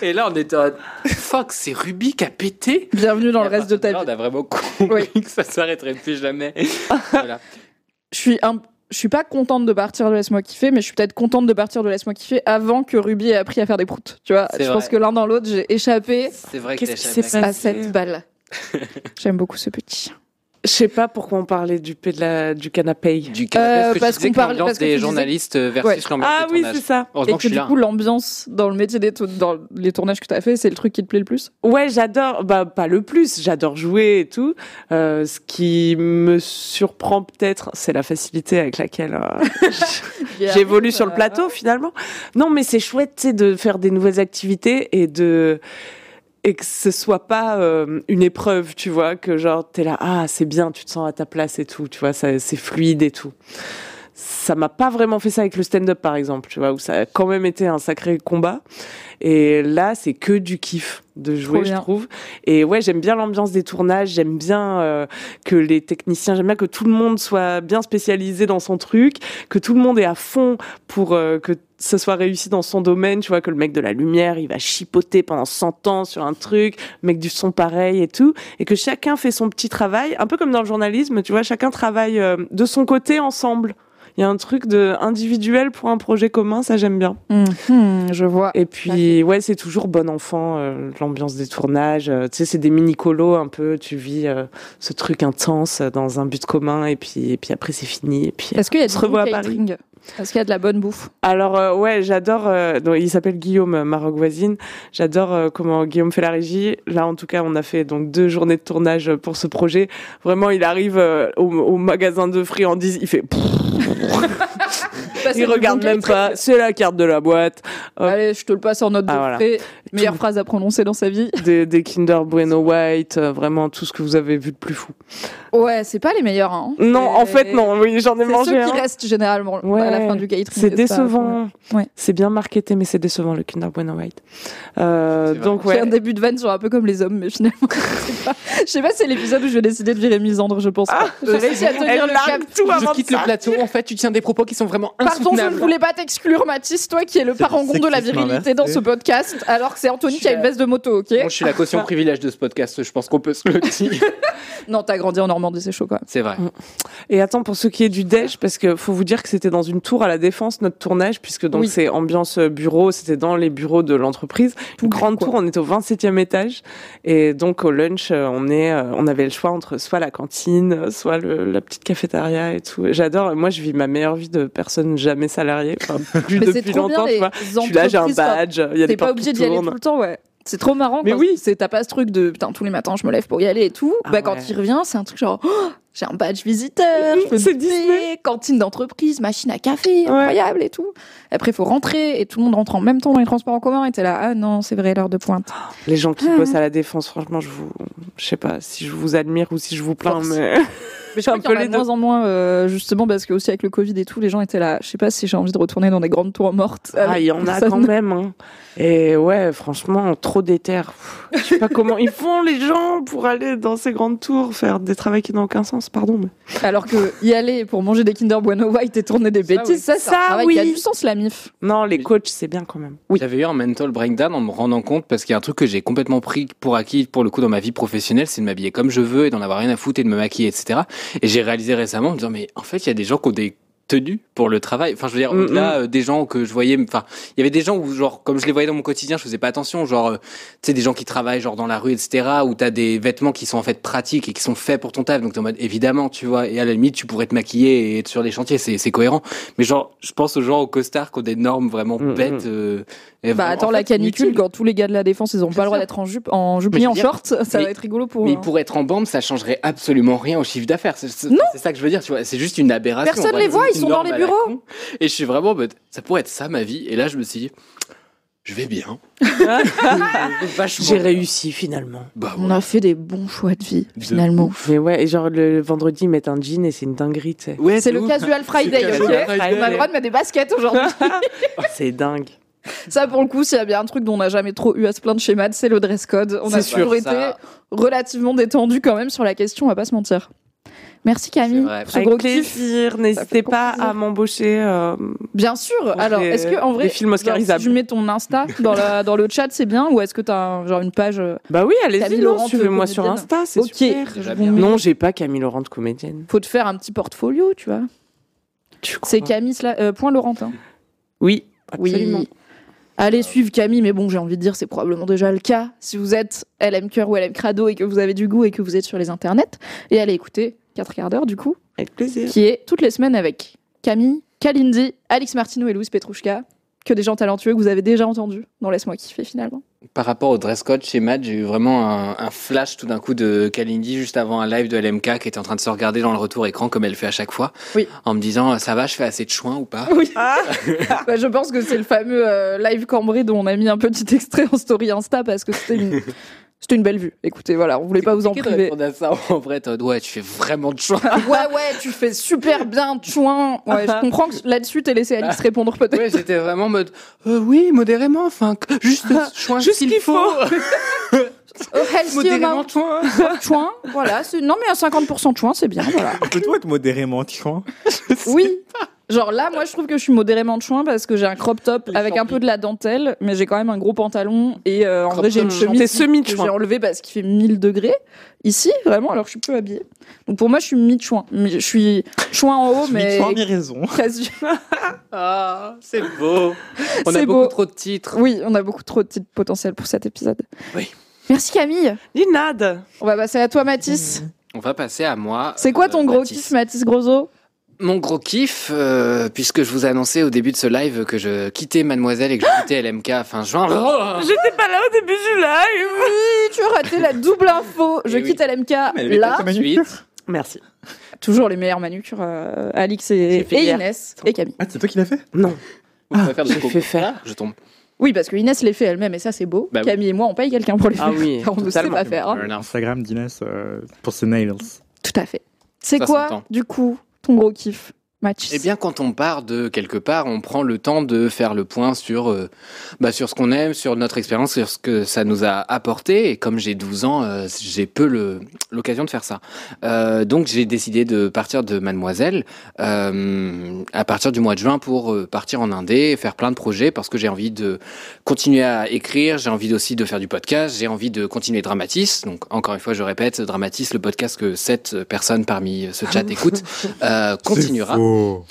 Et là, on était en fuck, c'est Ruby qui a pété. Bienvenue dans Et le reste de ta vie. On a vraiment compris que ça s'arrêterait plus jamais. voilà. Je suis un, je suis pas contente de partir de Laisse-moi kiffer, mais je suis peut-être contente de partir de Laisse-moi kiffer avant que Ruby ait appris à faire des proutes. Tu vois, je vrai. pense que l'un dans l'autre, j'ai échappé C'est vrai que Qu'est-ce qui s'est échappé à- à cette balle? J'aime beaucoup ce petit. Je sais pas pourquoi on parlait du, de la, du canapé. Du canapé, Euh, parce qu'on parle- l'ambiance parce que tu des disais- journalistes versus Ouais. l'ambiance Ah des oui, tournages. c'est ça. Et que que du là. coup, l'ambiance dans le métier des dans les tournages que tu as fait, c'est le truc qui te plaît le plus? Ouais, j'adore, bah pas le plus, j'adore jouer et tout. Euh, ce qui me surprend peut-être, c'est la facilité avec laquelle euh, j'évolue sur le plateau finalement. Non, mais c'est chouette, tu sais, de faire des nouvelles activités et de et que ce soit pas euh, une épreuve, tu vois, que genre t'es là, ah c'est bien, tu te sens à ta place et tout, tu vois, c'est fluide et tout. Ça m'a pas vraiment fait ça avec le stand-up par exemple, tu vois, où ça a quand même été un sacré combat. Et là, c'est que du kiff de jouer, je trouve. Et ouais, j'aime bien l'ambiance des tournages, j'aime bien euh, que les techniciens, j'aime bien que tout le monde soit bien spécialisé dans son truc, que tout le monde est à fond pour euh, que ce soit réussi dans son domaine, tu vois, que le mec de la lumière, il va chipoter pendant 100 ans sur un truc, le mec du son pareil et tout, et que chacun fait son petit travail, un peu comme dans le journalisme, tu vois, chacun travaille euh, de son côté ensemble. Il y a un truc de individuel pour un projet commun, ça j'aime bien. Mhm, Je vois. Et puis, ouais, c'est toujours bon enfant, euh, l'ambiance des tournages. euh, tu sais, c'est des mini-colos un peu. Tu vis euh, ce truc intense dans un but commun et puis, et puis après, c'est fini. Et puis, Est-ce qu'il y a on se du revoit bon à Paris. catering Est-ce qu'il y a de la bonne bouffe Alors, euh, ouais, j'adore. euh, donc, il s'appelle Guillaume euh, Maroc Voisine. J'adore comment Guillaume fait la régie. Là, en tout cas, on a fait donc deux journées de tournage pour ce projet. Vraiment, il arrive au, au magasin de friandises, il fait. il regarde même pas. C'est la carte de la boîte. Hop. Allez, je te le passe en note de Ah, voilà. Meilleure Tout. phrase à prononcer dans sa vie. Des, des Kinder Bueno White, euh, vraiment tout ce que vous avez vu de plus fou. Ouais, c'est pas les meilleurs. Hein. Non, en C'est- fait, non, oui, j'en ai C'est mangé ceux un. qui restent généralement à la fin du catering. C'est décevant. Ouais. C'est bien marketé, mais c'est décevant le Kinder Bueno White. Euh, C'est donc J'ai ouais. un début de vanne sur un peu comme les hommes, mais finalement, je sais pas. Je sais pas si c'est l'épisode où je vais décider de virer Misandre, je pense. pas. J'ai réussi à tenir le cap. tout Je quitte le plateau. En fait, tu tiens des propos qui sont vraiment Pardon, je ne insoutenables. voulais pas t'exclure, Mathis, toi qui es le C'est parangon de la virilité dans ce podcast, alors que c'est Anthony qui a une veste de moto, ok Bon, je suis la caution privilège de ce podcast, je pense qu'on peut se le dire. Non, t'as grandi en Normandie, c'est chaud quand même. C'est vrai. Et attends, pour ce qui est du déj, parce que faut vous dire que c'était dans une tour à la défense notre tournage, puisque donc Oui. c'est ambiance bureau, c'était dans les bureaux de l'entreprise. Une grande quoi. tour, on est au 27e étage, et donc au lunch, euh, on est, euh, on avait le choix entre soit la cantine, soit le- la petite cafétéria et tout. J'adore. Moi, je vis ma meilleure vie de personne jamais salariée, enfin, plus Mais depuis longtemps. tu vois. Je suis là, j'ai un badge, il y a des pas portes obligé d'y aller le temps, ouais. C'est trop marrant. Mais quand oui. c'est- T'as pas ce truc de putain tous les matins je me lève pour y aller et tout. Ah bah quand il revient, c'est un truc genre oh, j'ai un badge visiteur, je peux C'est Disney. cantine d'entreprise, machine à café, incroyable et tout. Après il faut rentrer et tout le monde rentre en même temps dans les transports en commun et t'es là ah non c'est vrai l'heure de pointe. Les gens qui Ah. bossent à la défense, franchement, je vous, je sais pas si je vous admire ou si je vous plains, Force. mais Mais je crois qu'il y en a de moins en moins euh, justement parce que aussi avec le Covid et tout les gens étaient là je sais pas si j'ai envie de retourner dans des grandes tours mortes. Ah, il y en a quand même. Hein. Et ouais, franchement, trop d'éther. Je sais pas comment ils font les gens pour aller dans ces grandes tours faire des travaux qui n'ont aucun sens, pardon. Mais... Alors que y aller pour manger des Kinder Bueno White et tourner des Ça, bêtises, oui. ça, Ça, oui. qui a du sens la mif. Non, les coachs, c'est bien quand même. Oui. J'avais eu un mental breakdown en me rendant compte parce qu'il y a un truc que j'ai complètement pris pour acquis pour le coup dans ma vie professionnelle, c'est de m'habiller comme je veux et d'en avoir rien à foutre et de me maquiller, etc. Et j'ai réalisé récemment en me disant mais en fait il y a des gens qui ont des tenues pour le travail. Enfin je veux dire Mm, au-delà euh, des gens que je voyais, enfin il y avait des gens où genre comme je les voyais dans mon quotidien, je faisais pas attention, genre euh, tu sais des gens qui travaillent genre dans la rue, etc. Où t'as des vêtements qui sont en fait pratiques et qui sont faits pour ton taf, donc t'es en mode évidemment tu vois. Et à la limite tu pourrais te maquiller et être sur les chantiers, c'est cohérent. Mais genre je pense aux gens au costard qui ont des normes vraiment Mm, bêtes. euh, et Bah vraiment, attends, en la canicule, quand tous les gars de la défense, ils ont pas le droit d'être en jupe, en jupe ni en dire- short, ça mais- va être rigolo pour. Mais eux. pour être en bande, ça changerait absolument rien au chiffre d'affaires. C'est Non. c'est ça que je veux dire, tu vois. C'est juste une aberration. Personne les voit, ils sont dans les bureaux. Et je suis vraiment ça pourrait être ça ma vie. Et là, je me suis dit, je vais bien. Vachement J'ai réussi finalement. Bah, On a fait des bons choix de vie, De finalement. Mais ouais, et genre le vendredi, ils mettent un jean et c'est une dinguerie, tu sais. ouais, C'est le ouf. casual Friday, casual On a Friday. le droit de mettre des baskets aujourd'hui. C'est dingue. ça, pour le coup, s'il y a bien un truc dont on n'a jamais trop eu à se plaindre chez Mad, c'est le dress code. On a toujours été relativement détendu quand même sur la question, on va pas se mentir. Merci Camille ce Avec gros plaisir, n'hésitez pas plaisir. à m'embaucher. euh, Bien sûr. Alors, est-ce que en vrai, films genre, si je mets ton Insta dans, la, dans le chat, c'est bien, ou est-ce que t'as un- genre une page euh, Bah oui, allez-y, suivez-moi sur comédienne. Insta, c'est Ok. super. Je Non, j'ai pas Camille Laurent de comédienne. Faut te faire un petit portfolio, tu vois. Tu crois C'est Camille euh, point Laurentin. Oui, Oui. absolument. Allez suivre Camille, mais bon, j'ai envie de dire, c'est probablement déjà le cas si vous êtes LM Cœur ou LM Crado et que vous avez du goût et que vous êtes sur les internets. Et allez écouter 4 quarts d'heure, du coup, Avec plaisir. qui est toutes les semaines avec Camille, Kalindi, Alix Martineau et Louise Petrouchka. Que des gens talentueux que vous avez déjà entendus dans Laisse-moi kiffer finalement. Par rapport au dress code chez Matt, j'ai eu vraiment un, un flash tout d'un coup de Kalindi juste avant un live de LMK qui était en train de se regarder dans le retour écran comme elle fait à chaque fois. Oui. En me disant, ça va, je fais assez de chouin ou pas? Oui. Ah, Bah, je pense que c'est le fameux euh, live cambré dont on a mis un petit extrait en story Insta parce que c'était une, c'était une belle vue. Écoutez, voilà, on voulait pas vous en de priver. répondre à ça en vrai, toi, ouais, tu fais vraiment de chouin. Ouais, ouais, tu fais super bien, chouin. Ouais, je comprends que là-dessus, t'es laissé Alice répondre peut-être. Ouais, j'étais vraiment en mode, euh, oui, modérément, enfin, juste chouin, Juste s'il qu'il faut. Oh, modérément chouin. chouin, voilà. Non, mais à 50% de chouin, c'est bien, voilà. Peut-être être modérément chouin. Oui. Genre là, moi, je trouve que je suis modérément de chouin parce que j'ai un crop top Les avec un peu de la dentelle, mais j'ai quand même un gros pantalon et euh, en Crop vrai, j'ai une chouin. chemise semi que j'ai chouin. enlevée parce qu'il fait 1000 degrés ici, vraiment, alors que je suis peu habillée. Donc pour moi, je suis mi-chouin. Mi- Je suis chouin en haut, mais chouin, mi-raison. quasi- Ah, c'est beau. On C'est a beaucoup beau. trop de titres. Oui, on a beaucoup trop de titres potentiels pour cet épisode. Oui. Merci Camille. Linade. On va passer à toi, Mathis. On va passer à moi. C'est quoi euh, ton gros Mathis. kiff, Mathis Grosso? Mon gros kiff, euh, puisque je vous ai annoncé au début de ce live que je quittais Mademoiselle et que je quittais LMK fin juin. Oh J'étais pas là au début du live. Oui, tu as raté la double info. Je Eh oui. quitte LMK mais avait là. Merci. Toujours les meilleures manucures, euh, Alix et. Inès et Camille. Ah, c'est toi qui l'as fait Non. vous pouvez faire fait faire. Je tombe. Oui, parce que Inès les fait elle-même et ça c'est beau. Bah oui. Camille et moi on paye quelqu'un pour les Ah faire. oui, car on ne sait pas faire. hein. Instagram d'Inès euh, pour ses nails. Tout à fait. C'est quoi, du coup, ton gros kiff, Mathis Eh bien, quand on part de quelque part, on prend le temps de faire le point sur, euh, bah, sur ce qu'on aime, sur notre expérience, sur ce que ça nous a apporté. Et comme j'ai 12 ans, euh, j'ai peu l'occasion de faire ça. Euh, donc, j'ai décidé de partir de Mademoiselle euh, à partir du mois de juin pour euh, partir en Indé, et faire plein de projets parce que j'ai envie de continuer à écrire, j'ai envie aussi de faire du podcast, j'ai envie de continuer Dramatis. Donc, encore une fois, je répète, Dramatis, le podcast que sept personnes parmi ce chat écoutent, euh, continuera.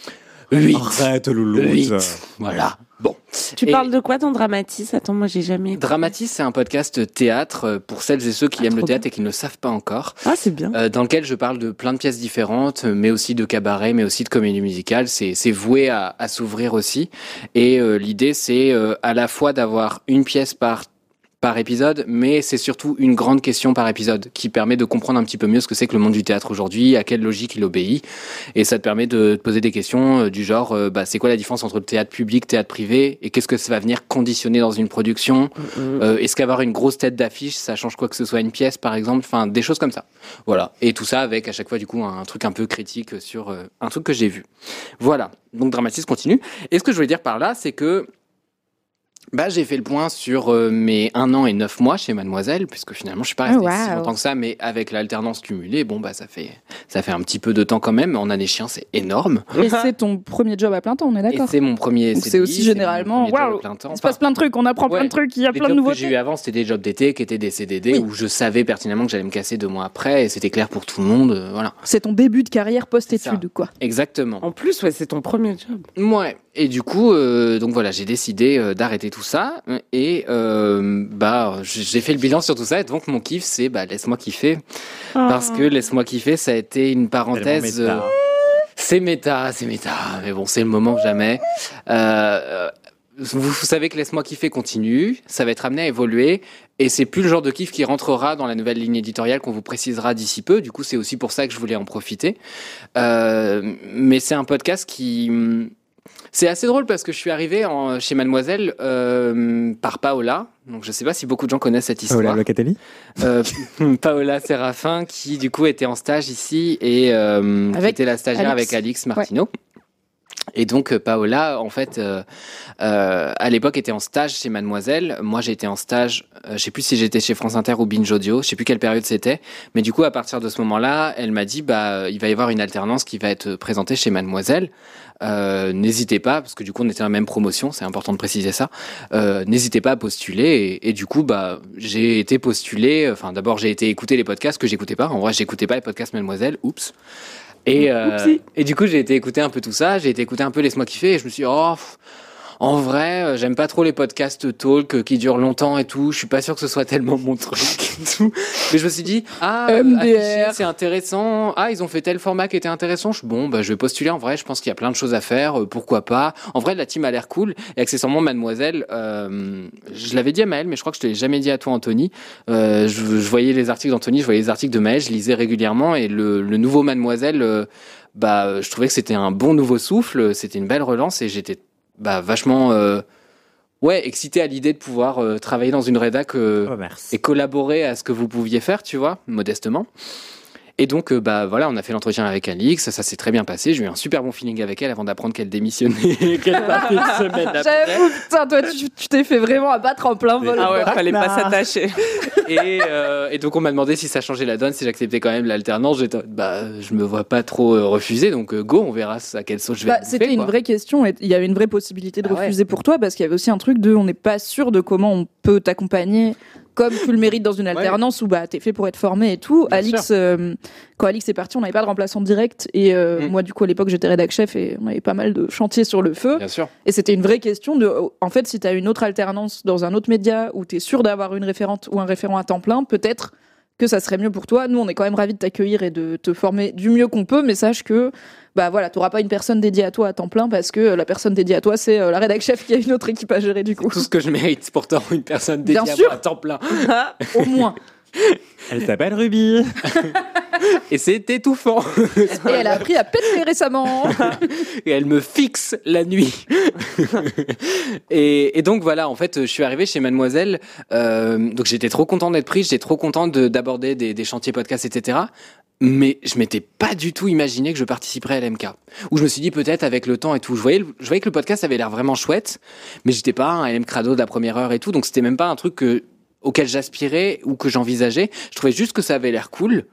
Huit. Arrête, louloute. Huit. Voilà. Bon. Tu Et- parles de quoi dans Dramatis? Attends, moi j'ai jamais. Dramatis, c'est un podcast théâtre euh, pour celles et ceux qui Ah, aiment le théâtre et qui ne le savent pas encore, Ah, c'est bien. euh, dans lequel je parle de plein de pièces différentes, mais aussi de cabaret, mais aussi de comédie musicale. C'est c'est voué à, à s'ouvrir aussi. Et euh, l'idée, c'est euh, à la fois d'avoir une pièce par par épisode, mais c'est surtout une grande question par épisode qui permet de comprendre un petit peu mieux ce que c'est que le monde du théâtre aujourd'hui, à quelle logique il obéit, et ça te permet de te poser des questions euh, du genre, euh, bah, c'est quoi la différence entre le théâtre public, théâtre privé, et qu'est-ce que ça va venir conditionner dans une production? Euh, Est-ce qu'avoir une grosse tête d'affiche, ça change quoi que ce soit une pièce, par exemple? Enfin, des choses comme ça. Voilà. Et tout ça avec à chaque fois du coup un truc un peu critique sur euh, un truc que j'ai vu. Voilà. Donc Dramatis continue. Et ce que je voulais dire par là, c'est que bah, j'ai fait le point sur euh, mes un an et neuf mois chez Mademoiselle, puisque finalement je suis pas resté Oh, si wow. longtemps que ça, mais avec l'alternance cumulée, bon bah ça fait ça fait un petit peu de temps quand même. En année chien, c'est énorme. Et c'est ton premier job à plein temps, on est Et d'accord c'est mon premier. C'est aussi généralement, premier job à waouh, plein temps. Il se passe plein de trucs, on apprend plein Ouais. de trucs, il y a Les plein de jobs que j'ai eu avant, c'était des jobs d'été qui étaient des CDD Oui. où je savais pertinemment que j'allais me casser deux mois après et c'était clair pour tout le monde. euh, voilà. C'est ton début de carrière post-études, quoi. Exactement. En plus, ouais, c'est ton premier job. Ouais. Et du coup, euh, donc voilà, j'ai décidé euh, d'arrêter tout ça et euh, bah j'ai fait le bilan sur tout ça et donc mon kiff c'est bah laisse-moi kiffer parce que laisse-moi kiffer ça a été une parenthèse. Méta. euh, c'est méta, c'est méta, mais bon c'est le moment que jamais. Euh, vous, vous savez que laisse-moi kiffer continue, ça va être amené à évoluer et c'est plus le genre de kiff qui rentrera dans la nouvelle ligne éditoriale qu'on vous précisera d'ici peu. Du coup c'est aussi pour ça que je voulais en profiter. Euh, mais c'est un podcast qui c'est assez drôle parce que je suis arrivé en- chez Mademoiselle euh, par Paola. Donc je sais pas si beaucoup de gens connaissent cette histoire. Paola Locatelli Euh, Paola Séraphin qui du coup était en stage ici et euh, Avec était la stagiaire Alix. avec Alix Martineau. Et donc euh, Paola, en fait, euh, euh, à l'époque était en stage chez Mademoiselle. Moi, j'étais en stage. Euh, je sais plus si j'étais chez France Inter ou Binge Audio. Je sais plus quelle période c'était. Mais du coup, à partir de ce moment-là, elle m'a dit, bah, il va y avoir une alternance qui va être présentée chez Mademoiselle. Euh, n'hésitez pas, parce que du coup, on était dans la même promotion. C'est important de préciser ça. Euh, n'hésitez pas à postuler. Et, et du coup, bah, j'ai été postulé. Enfin, d'abord, j'ai été écouter les podcasts que j'écoutais pas. En vrai, j'écoutais pas les podcasts Mademoiselle. Oups. Et, euh, et du coup, j'ai été écouter un peu tout ça, j'ai été écouter un peu Laisse-moi kiffer, et je me suis dit, oh, pff, en vrai, euh, j'aime pas trop les podcasts talk euh, qui durent longtemps et tout, je suis pas sûr que ce soit tellement mon truc et tout. Mais je me suis dit, ah, euh, afficher, c'est intéressant, ah, ils ont fait tel format qui était intéressant, je, bon, bah, je vais postuler, en vrai, je pense qu'il y a plein de choses à faire, euh, pourquoi pas? En vrai, la team a l'air cool, et accessoirement, Mademoiselle, euh, je l'avais dit à Maël, mais je crois que je te l'ai jamais dit à toi, Anthony, euh, je, je voyais les articles d'Anthony, je voyais les articles de Maël, je lisais régulièrement, et le, le nouveau Mademoiselle, euh, bah, je trouvais que c'était un bon nouveau souffle, c'était une belle relance, et j'étais bah, vachement euh, ouais, excité à l'idée de pouvoir euh, travailler dans une rédac euh, Oh, et collaborer à ce que vous pouviez faire, tu vois, modestement. Et donc, euh, bah voilà, on a fait l'entretien avec Alix, ça, ça s'est très bien passé. J'ai eu un super bon feeling avec elle avant d'apprendre qu'elle démissionnait, qu'elle partait une semaine après. J'avoue, putain, toi, tu tu t'es fait vraiment abattre en plein vol. Ah ouais, fallait pas s'attacher. Et, euh, et donc, on m'a demandé si ça changeait la donne, si j'acceptais quand même l'alternance. J'étais, bah, je me vois pas trop euh, refuser, donc euh, go, on verra à quelle sauce je vais. Bah, C'était une quoi. vraie question et il y avait une vraie possibilité de Ah ouais. refuser pour toi parce qu'il y avait aussi un truc de on n'est pas sûr de comment on peut t'accompagner comme tu le mérites dans une alternance où bah t'es fait pour être formé et tout. Bien Alix, euh, quand Alix est parti, on n'avait pas de remplaçant direct et euh, Mm. moi du coup à l'époque j'étais rédac chef et on avait pas mal de chantiers sur le feu Bien sûr. et c'était une vraie question de en fait si tu as une autre alternance dans un autre média où tu es sûr d'avoir une référente ou un référent à temps plein, peut-être que ça serait mieux pour toi. Nous, on est quand même ravis de t'accueillir et de te former du mieux qu'on peut, mais sache que bah voilà, t'auras pas une personne dédiée à toi à temps plein parce que euh, la personne dédiée à toi, c'est euh, la rédac chef qui a une autre équipe à gérer du coup. Tout ce que je mérite, pourtant, une personne dédiée Bien à moi à temps plein. Au moins. Elle s'appelle Ruby. Et c'est étouffant. Et elle a appris à péter récemment. et elle me fixe la nuit. et, et donc voilà, en fait, je suis arrivé chez Mademoiselle. euh, donc j'étais trop content d'être pris, j'étais trop content de- d'aborder des, des chantiers podcasts, etc. Mais je m'étais pas du tout imaginé que je participerais à l'MK. Où je me suis dit peut-être avec le temps et tout. Je voyais, je voyais que le podcast avait l'air vraiment chouette, mais j'étais pas un LM Crado de la première heure et tout. Donc c'était même pas un truc que, auquel j'aspirais ou que j'envisageais. Je trouvais juste que ça avait l'air cool.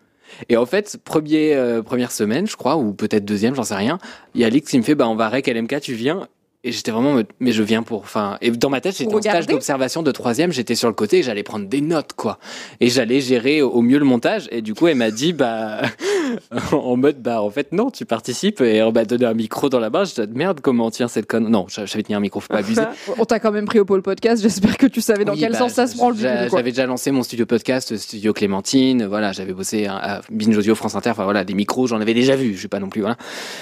Et en fait, premier, euh, première semaine, je crois, ou peut-être deuxième, j'en sais rien, il y a Alix qui me fait, bah, on va rec LMK, tu viens. Et j'étais vraiment, mais je viens pour, enfin, et dans ma tête, j'étais en stage d'observation de troisième, j'étais sur le côté et j'allais prendre des notes, quoi. Et j'allais gérer au mieux le montage. Et du coup, elle m'a dit, bah, en mode, bah, en fait, non, tu participes. Et on m'a donné un micro dans la main. Je dis, merde, comment on tient cette conne? Non, je savais tenir un micro, faut pas abuser. On t'a quand même pris au pôle podcast. J'espère que tu savais dans Oui, quel bah, sens ça se prend le. J'avais déjà lancé mon studio podcast, Studio Clémentine. Voilà, j'avais bossé à, à Binge Audio France Inter. Enfin voilà, des micros, j'en avais déjà vu. Je suis pas non plus voilà.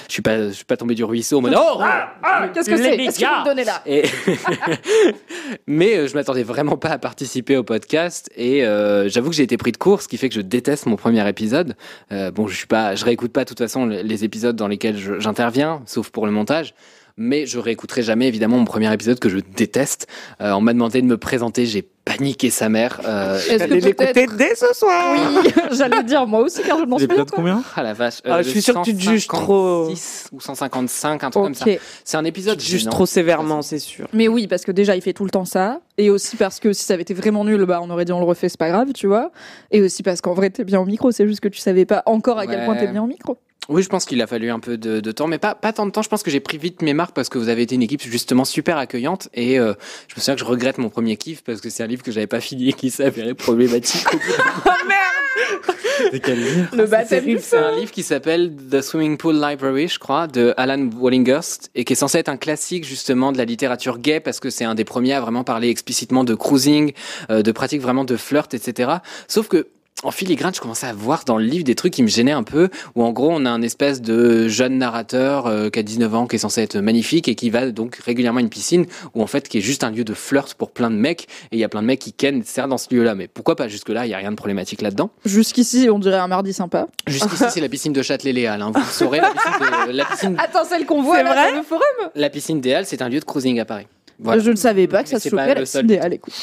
Je suis pas, je suis pas tombé du ruisseau en mode oh. Ah, Qu'est-ce que Les médias. me là Et mais euh, je m'attendais vraiment pas à participer au podcast et euh, j'avoue que j'ai été pris de court, ce qui fait que je déteste mon premier épisode. Euh, bon, je suis pas, je réécoute pas de toute façon les épisodes dans lesquels j'interviens, sauf pour le montage. Mais je réécouterai jamais évidemment mon premier épisode que je déteste. Euh, on m'a demandé de me présenter, j'ai paniqué sa mère. Euh, J'allais l'écouter dès ce soir. Oui, j'allais dire moi aussi car je m'en souviens. L'épisode combien ah la vache. Ah, je suis sûr que tu te juges trop. 156 ou 155, un truc comme ça. C'est un épisode Juste gênant. trop sévèrement, c'est sûr. Mais oui, parce que déjà, il fait tout le temps ça. Et aussi parce que si ça avait été vraiment nul, bah, on aurait dit on le refait, c'est pas grave, tu vois. Et aussi parce qu'en vrai, t'es bien au micro, c'est juste que tu savais pas encore à quel point t'es bien au micro. Oui, je pense qu'il a fallu un peu de, de temps, mais pas, pas tant de temps. Je pense que j'ai pris vite mes marques parce que vous avez été une équipe justement super accueillante. Et euh, je me souviens que je regrette mon premier kiff parce que c'est un livre que j'avais pas fini et qui s'avérait problématique. d'un C'est quel livre? Le baptême C'est un livre qui s'appelle The Swimming Pool Library, je crois, de Alan Wallinghurst, et qui est censé être un classique justement de la littérature gay parce que c'est un des premiers à vraiment parler explicitement de cruising, euh, de pratiques vraiment de flirt, etc. Sauf que en filigrane, je commençais à voir dans le livre des trucs qui me gênaient un peu, où en gros, on a un espèce de jeune narrateur euh, qui a 19 ans, qui est censé être magnifique et qui va donc régulièrement à une piscine, où en fait, qui est juste un lieu de flirt pour plein de mecs, et il y a plein de mecs qui kennent, etc. dans ce lieu-là. Mais pourquoi pas jusque-là, il y a rien de problématique là-dedans. Jusqu'ici, on dirait un mardi sympa. Jusqu'ici, c'est la piscine de Châtelet-Léal. Hein. Vous le saurez, la piscine, de- la piscine, Attends, celle qu'on voit C'est là vrai dans le forum la piscine des Halles, c'est un lieu de cruising à Paris. Voilà. Je ne savais pas que ça se pas à la le seul piscine idéale, écoute.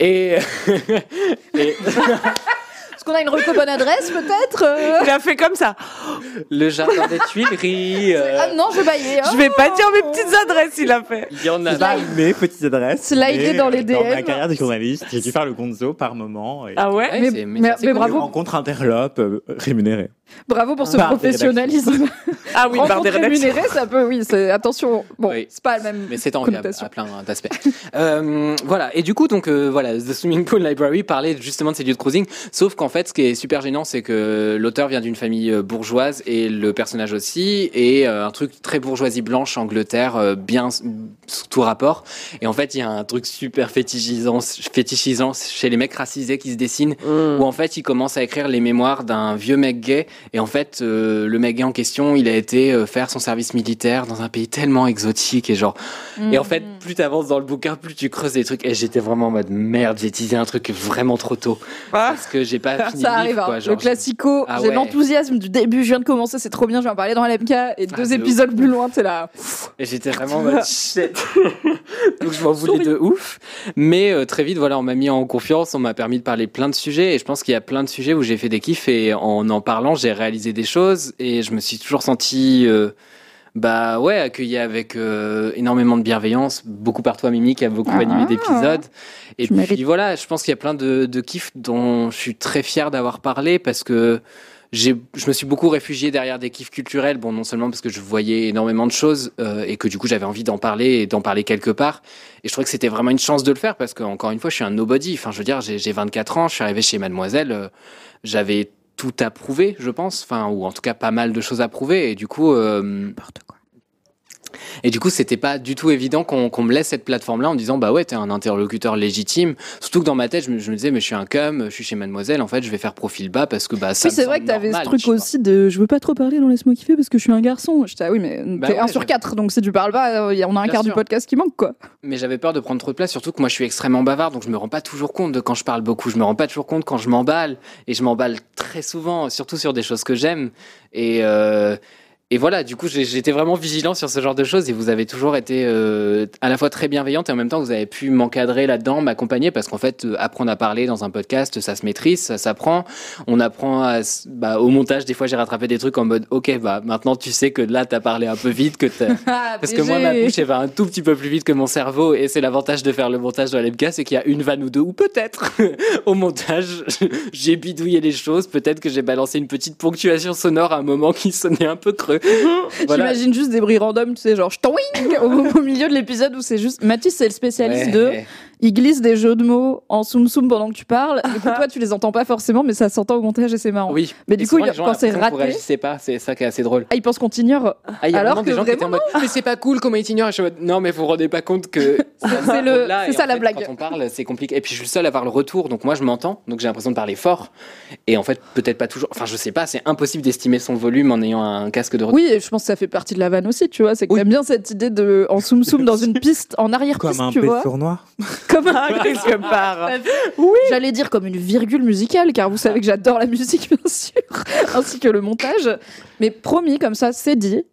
Et, et Est-ce qu'on a une reco bonne adresse, peut-être euh Il a fait comme ça. le jardin des Tuileries, euh, Ah non, je baillais. hein. Je vais pas dire mes petites adresses, il a fait. il y en a. Mes petites adresses. Slider dans les Dans ma DM. carrière de journaliste, j'ai dû faire le gonzo par moment. Et Ah ouais Ouais, Mais- mais mais- bravo. Une rencontre interlope euh, rémunérée. Bravo pour ce professionnalisme. Ah oui, barre Rencontre rémunérée, ça peut, oui, c'est, attention. Bon, Oui. c'est pas le même. Mais c'est enviable à plein d'aspects. euh, voilà. Et du coup, donc euh, voilà, The Swimming Pool Library parlait justement de ces lieux de cruising. Sauf qu'en fait, ce qui est super gênant, c'est que l'auteur vient d'une famille euh, bourgeoise et le personnage aussi, et euh, un truc très bourgeoisie blanche Angleterre, bien sous tout rapport. Et en fait, il y a un truc super fétichisant, fétichisant chez les mecs racisés qui se dessinent Mm. où en fait il commence à écrire les mémoires d'un vieux mec gay et en fait euh, le mec en question il a été euh, faire son service militaire dans un pays tellement exotique et genre et en fait Mm. plus t'avances dans le bouquin plus tu creuses des trucs et j'étais vraiment en mode merde j'ai teasé un truc vraiment trop tôt Ah, parce que j'ai pas fini Ça le arrive, hein. quoi, genre, le classico. Ah j'ai ouais. l'enthousiasme du début. Je viens de commencer, c'est trop bien. Je vais en parler dans l'MK et Ah, deux de épisodes plus loin, t'es là. Et j'étais vraiment en mode shit. Donc je m'en voulais de ouf. Mais euh, très vite, voilà, on m'a mis en confiance, on m'a permis de parler plein de sujets. Et je pense qu'il y a plein de sujets où j'ai fait des kiffs. Et en en parlant, j'ai réalisé des choses. Et je me suis toujours senti, euh, bah ouais, accueilli avec euh, énormément de bienveillance. Beaucoup par toi, Mimi, qui a beaucoup Ah. animé d'épisodes. Et puis voilà, je pense qu'il y a plein de, de kiffs dont je suis très fier d'avoir parlé parce que je me suis beaucoup réfugié derrière des kiffs culturels. Bon, non seulement parce que je voyais énormément de choses euh, et que du coup j'avais envie d'en parler et d'en parler quelque part. Et je trouvais que c'était vraiment une chance de le faire parce que encore une fois, je suis un nobody. Enfin, je veux dire, j'ai, j'ai 24 ans, je suis arrivé chez Mademoiselle, euh, j'avais tout à prouver, je pense. Enfin, ou en tout cas pas mal de choses à prouver. Et du coup, euh, et du coup, c'était pas du tout évident qu'on me laisse cette plateforme-là en me disant bah ouais, t'es un interlocuteur légitime. Surtout que dans ma tête, je me, je me disais mais je suis un cum, je suis chez Mademoiselle, en fait, je vais faire profil bas parce que bah ça. Oui, c'est vrai que t'avais ce truc aussi de je veux pas trop parler, non laisse-moi kiffer parce que je suis un garçon. J'étais ah oui, mais Bah t'es ouais, 1 sur j'avais- 4, donc si tu parles pas, euh, on a un quart du podcast qui manque quoi. Mais j'avais peur de prendre trop de place, surtout que moi je suis extrêmement bavard, donc je me rends pas toujours compte de quand je parle beaucoup. Je me rends pas toujours compte quand je m'emballe, et je m'emballe très souvent, surtout sur des choses que j'aime. Et euh, et voilà, du coup, j'étais vraiment vigilant sur ce genre de choses et vous avez toujours été euh, à la fois très bienveillante et en même temps vous avez pu m'encadrer là-dedans, m'accompagner parce qu'en fait, euh, apprendre à parler dans un podcast, ça se maîtrise, ça s'apprend. On apprend à, bah, au montage. Des fois, j'ai rattrapé des trucs en mode, ok, bah maintenant tu sais que là t'as parlé un peu vite, que t'as parce que moi, ma bouche, elle va un tout petit peu plus vite que mon cerveau. Et c'est l'avantage de faire le montage dans l'MK, c'est qu'il y a une vanne ou deux, ou peut-être au montage, j'ai bidouillé les choses. Peut-être que j'ai balancé une petite ponctuation sonore à un moment qui sonnait un peu creux. voilà. J'imagine juste des bruits random, tu sais, genre ch'toing au, au milieu de l'épisode où c'est juste. Mathis, c'est le spécialiste Ouais. de. Il glisse des jeux de mots en soum soum pendant que tu parles. Du coup, toi, tu les entends pas forcément, mais ça s'entend au montage et c'est marrant. Oui. Mais du Et coup, il- quand c'est que raté- réagissez pas, c'est ça qui est assez drôle. Ah, ils pensent qu'on t'ignore. Ah, il y a Alors vraiment des que gens qui étaient en mode, mais c'est pas cool comment ils t'ignorent. Et je suis en mode, non, mais vous vous rendez pas compte que. C'est le- Là, c'est et ça en la blague. Quand on parle, c'est compliqué. Et puis je suis le seul à avoir le retour, donc moi je m'entends, donc j'ai l'impression de parler fort. Et en fait, peut-être pas toujours. Enfin, je sais pas, c'est impossible d'estimer son volume en ayant un casque de retour. Oui, et je pense que ça fait partie de la vanne aussi, tu vois. C'est que Oui. t'aimes bien cette idée de en soum soum dans une piste, en arrière-piste, Comme un tu vois. noir. Comme un quelque part. J'allais dire comme une virgule musicale, car vous savez que j'adore la musique, bien sûr, ainsi que le montage. Mais promis, comme ça, c'est dit.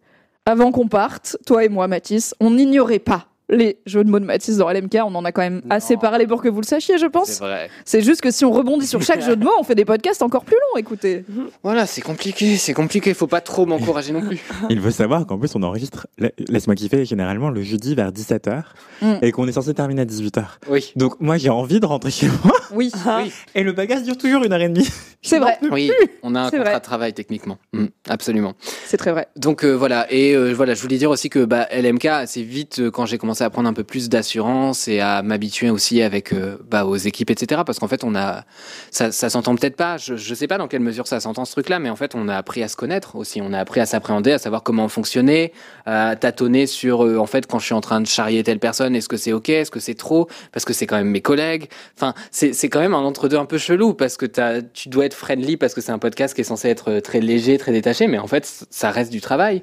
Avant qu'on parte, toi et moi, Mathis, on n'ignorait pas les jeux de mots de Mathis dans LMK. On en a quand même Non. assez parlé pour que vous le sachiez, je C'est pense. vrai. C'est juste que si on rebondit sur chaque jeu de mots, on fait des podcasts encore plus longs, écoutez. Voilà, c'est compliqué, c'est compliqué. Faut pas trop m'encourager non plus. Il faut savoir qu'en plus, on enregistre, la- laisse-moi kiffer, généralement le jeudi vers 17h Mm. et qu'on est censé terminer à 18h. Oui. Donc, moi, j'ai envie de rentrer chez moi Oui, Oui, et le bagage dure toujours une heure et demie. c'est vrai, oui. On a un C'est contrat vrai. de travail techniquement. Mm, absolument. c'est très vrai. Donc euh, voilà, et euh, voilà, je voulais dire aussi que bah, LMK, assez vite, euh, quand j'ai commencé à prendre un peu plus d'assurance et à m'habituer aussi avec euh, bah, aux équipes, etc. Parce qu'en fait, on a, ça, ça s'entend peut-être pas. Je, je sais pas dans quelle mesure ça s'entend ce truc-là, mais en fait, on a appris à se connaître aussi. On a appris à s'appréhender, à savoir comment fonctionner, à tâtonner sur, euh, en fait, quand je suis en train de charrier telle personne, est-ce que c'est ok, est-ce que c'est trop, parce que c'est quand même mes collègues. Enfin, c'est quand même un entre-deux un peu chelou parce que tu dois être friendly parce que c'est un podcast qui est censé être euh, très léger, très détaché, mais en fait, ça reste du travail.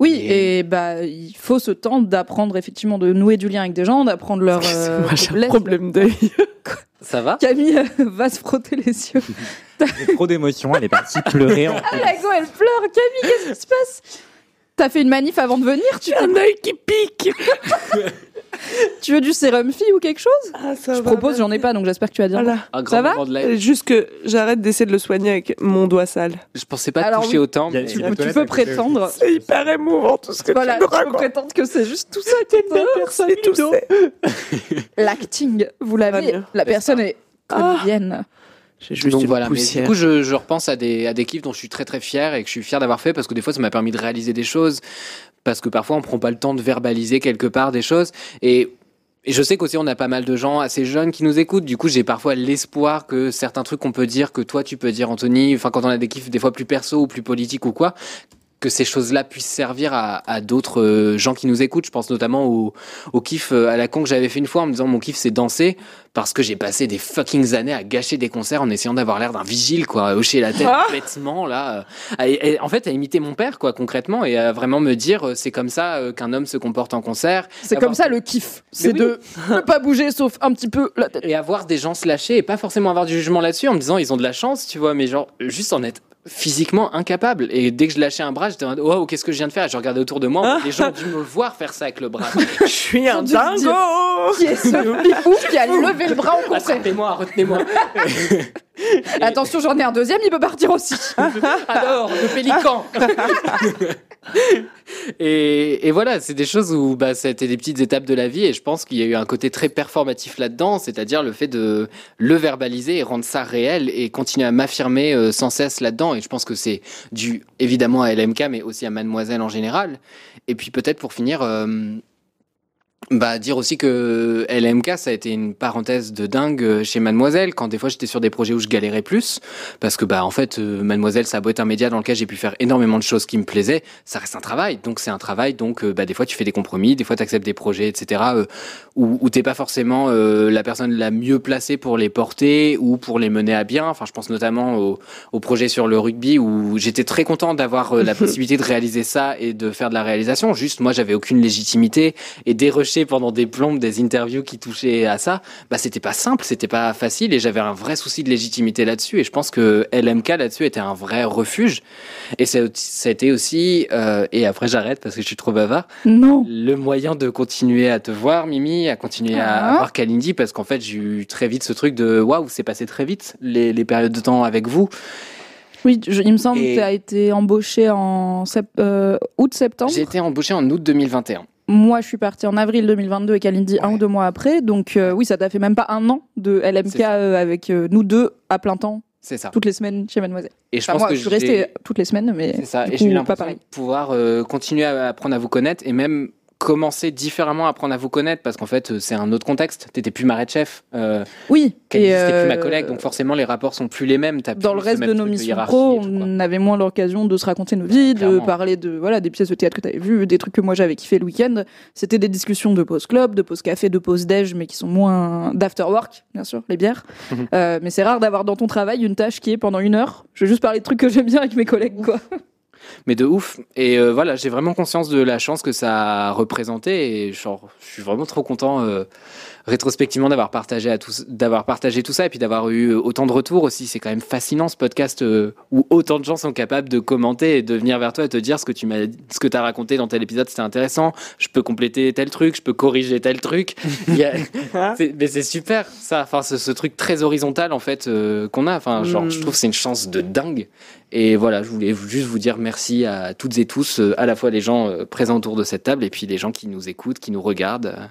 Oui, Et- et bah il faut ce temps d'apprendre effectivement de nouer du lien avec des gens, d'apprendre leur euh, Moi, j'ai un faiblesse. problème d'œil. Ça va? Camille euh, va se frotter les yeux. J'ai trop d'émotions, elle est partie pleurer. En... Ah, la go, elle pleure. Camille, qu'est-ce qui se passe? T'as fait une manif avant de venir tu, Un œil qui pique. Tu veux du sérum fille ou quelque chose Ah, ça Je va, propose, j'en ai pas, donc j'espère que tu vas dire. Voilà. Un grand Ça va moment de la- Juste que j'arrête d'essayer de le soigner avec mon doigt sale. Je pensais pas Alors toucher oui. autant. Mais- tu toilette peux prétendre. C'est hyper émouvant tout ce que Voilà, tu me tu peux racontes. prétendre que c'est juste tout ça qui est Belle personne, et tout Ludo. L'acting, vous l'avez. mieux. La personne est Ah. comédienne. J'ai juste Donc une voilà, mais du coup, je, je repense à des, à des kiffs dont je suis très très fier et que je suis fier d'avoir fait parce que des fois, ça m'a permis de réaliser des choses. Parce que parfois, on prend pas le temps de verbaliser quelque part des choses. Et, et je sais qu'aussi, on a pas mal de gens assez jeunes qui nous écoutent. Du coup, j'ai parfois l'espoir que certains trucs qu'on peut dire, que toi, tu peux dire, Anthony, enfin, quand on a des kiffs des fois plus perso ou plus politiques ou quoi, que ces choses-là puissent servir à, à d'autres euh, gens qui nous écoutent. Je pense notamment au, au kiff euh, à la con que j'avais fait une fois en me disant mon kiff c'est danser parce que j'ai passé des fucking années à gâcher des concerts en essayant d'avoir l'air d'un vigile quoi, à hocher la tête Ah bêtement là. euh, à- en fait, à imiter mon père quoi concrètement et à vraiment me dire c'est comme ça qu'un homme se comporte en concert. C'est comme ça le kiff. C'est oui. de ne pas bouger sauf un petit peu la tête. et avoir des gens se lâcher et pas forcément avoir du jugement là-dessus en me disant ils ont de la chance, tu vois, mais genre juste en être physiquement incapable. Et dès que je lâchais un bras, j'étais en mode waouh, qu'est-ce que je viens de faire? Et je regardais autour de moi, les gens ont dû me le voir faire ça avec le bras. Je suis un dingo Qui est ce fifou qui a levé le bras au concert Retenez-moi, retenez-moi. Attention, j'en ai un deuxième, il peut partir aussi. Alors, le pélican et, voilà, c'est des choses où bah, c'était des petites étapes de la vie et je pense qu'il y a eu un côté très performatif là-dedans, c'est-à-dire le fait de le verbaliser et rendre ça réel et continuer à m'affirmer euh, sans cesse là-dedans. Et je pense que c'est dû évidemment à LMK, mais aussi à Mademoiselle en général. Et puis peut-être pour finir, euh, bah, dire aussi que LMK, ça a été une parenthèse de dingue euh, chez Mademoiselle, quand des fois j'étais sur des projets où je galérais plus, parce que bah en fait, euh, Mademoiselle, ça a beau être un média dans lequel j'ai pu faire énormément de choses qui me plaisaient, ça reste un travail, donc c'est un travail, donc euh, bah, des fois tu fais des compromis, des fois tu acceptes des projets, etc., où, où t'es pas forcément euh, la personne la mieux placée pour les porter ou pour les mener à bien, enfin je pense notamment au, au projet sur le rugby, où j'étais très content d'avoir la possibilité de réaliser ça et de faire de la réalisation, juste moi j'avais aucune légitimité, et pendant des plombes des interviews qui touchaient à ça, bah c'était pas simple, c'était pas facile et j'avais un vrai souci de légitimité là-dessus et je pense que LMK là-dessus était un vrai refuge et ça, ça a été aussi euh, et après j'arrête parce que je suis trop bavard Non. le moyen de continuer à te voir Mimi, à continuer à Ah. voir Kalindi parce qu'en fait j'ai eu très vite ce truc de waouh c'est passé très vite les, les périodes de temps avec vous Oui, je- il me semble que tu as été embauché en sept- euh, août-septembre. j'ai été embauché en août 2021 Moi, je suis partie en avril 2022 et Kalindi un ou deux mois après. Donc, euh, oui, ça t'a fait même pas un an de LMK euh, avec euh, nous deux à plein temps, c'est ça toutes les semaines chez Mademoiselle. et je Enfin, pense moi, que je suis restée toutes les semaines, mais C'est ça, du et j'ai eu l'impression pareil. de pouvoir continuer à apprendre à vous connaître et même commencer différemment à apprendre à vous connaître parce qu'en fait euh, c'est un autre contexte. T'étais plus ma chef, euh, Oui, c'était plus ma euh, collègue, donc forcément les rapports sont plus les mêmes. Dans plus le reste de nos missions pro, tout, on avait moins l'occasion de se raconter nos vies, de parler de voilà des pièces de théâtre que tu avais vues, des trucs que moi j'avais kiffé le week-end. C'était des discussions de pause club, de pause café, de pause déj, mais qui sont moins d'after work, bien sûr, les bières. Mhm. Euh, mais c'est rare d'avoir dans ton travail une tâche qui est pendant une heure. Je vais juste parler de trucs que j'aime bien avec mes collègues, quoi. Mais de ouf. Et euh, voilà, j'ai vraiment conscience de la chance que ça a représenté et genre, je suis vraiment trop content euh, rétrospectivement d'avoir partagé à tous, d'avoir partagé tout ça et puis d'avoir eu autant de retours aussi. C'est quand même fascinant ce podcast euh, où autant de gens sont capables de commenter et de venir vers toi et te dire ce que tu m'as, ce que t'as raconté dans tel épisode, c'était intéressant. Je peux compléter tel truc, je peux corriger tel truc. A- mais c'est super ça. Enfin, ce, ce truc très horizontal en fait euh, qu'on a. Enfin, genre, Mm. je trouve que c'est une chance de dingue. Et voilà, je voulais juste vous dire merci à toutes et tous, euh, à la fois les gens euh, présents autour de cette table et puis les gens qui nous écoutent, qui nous regardent euh,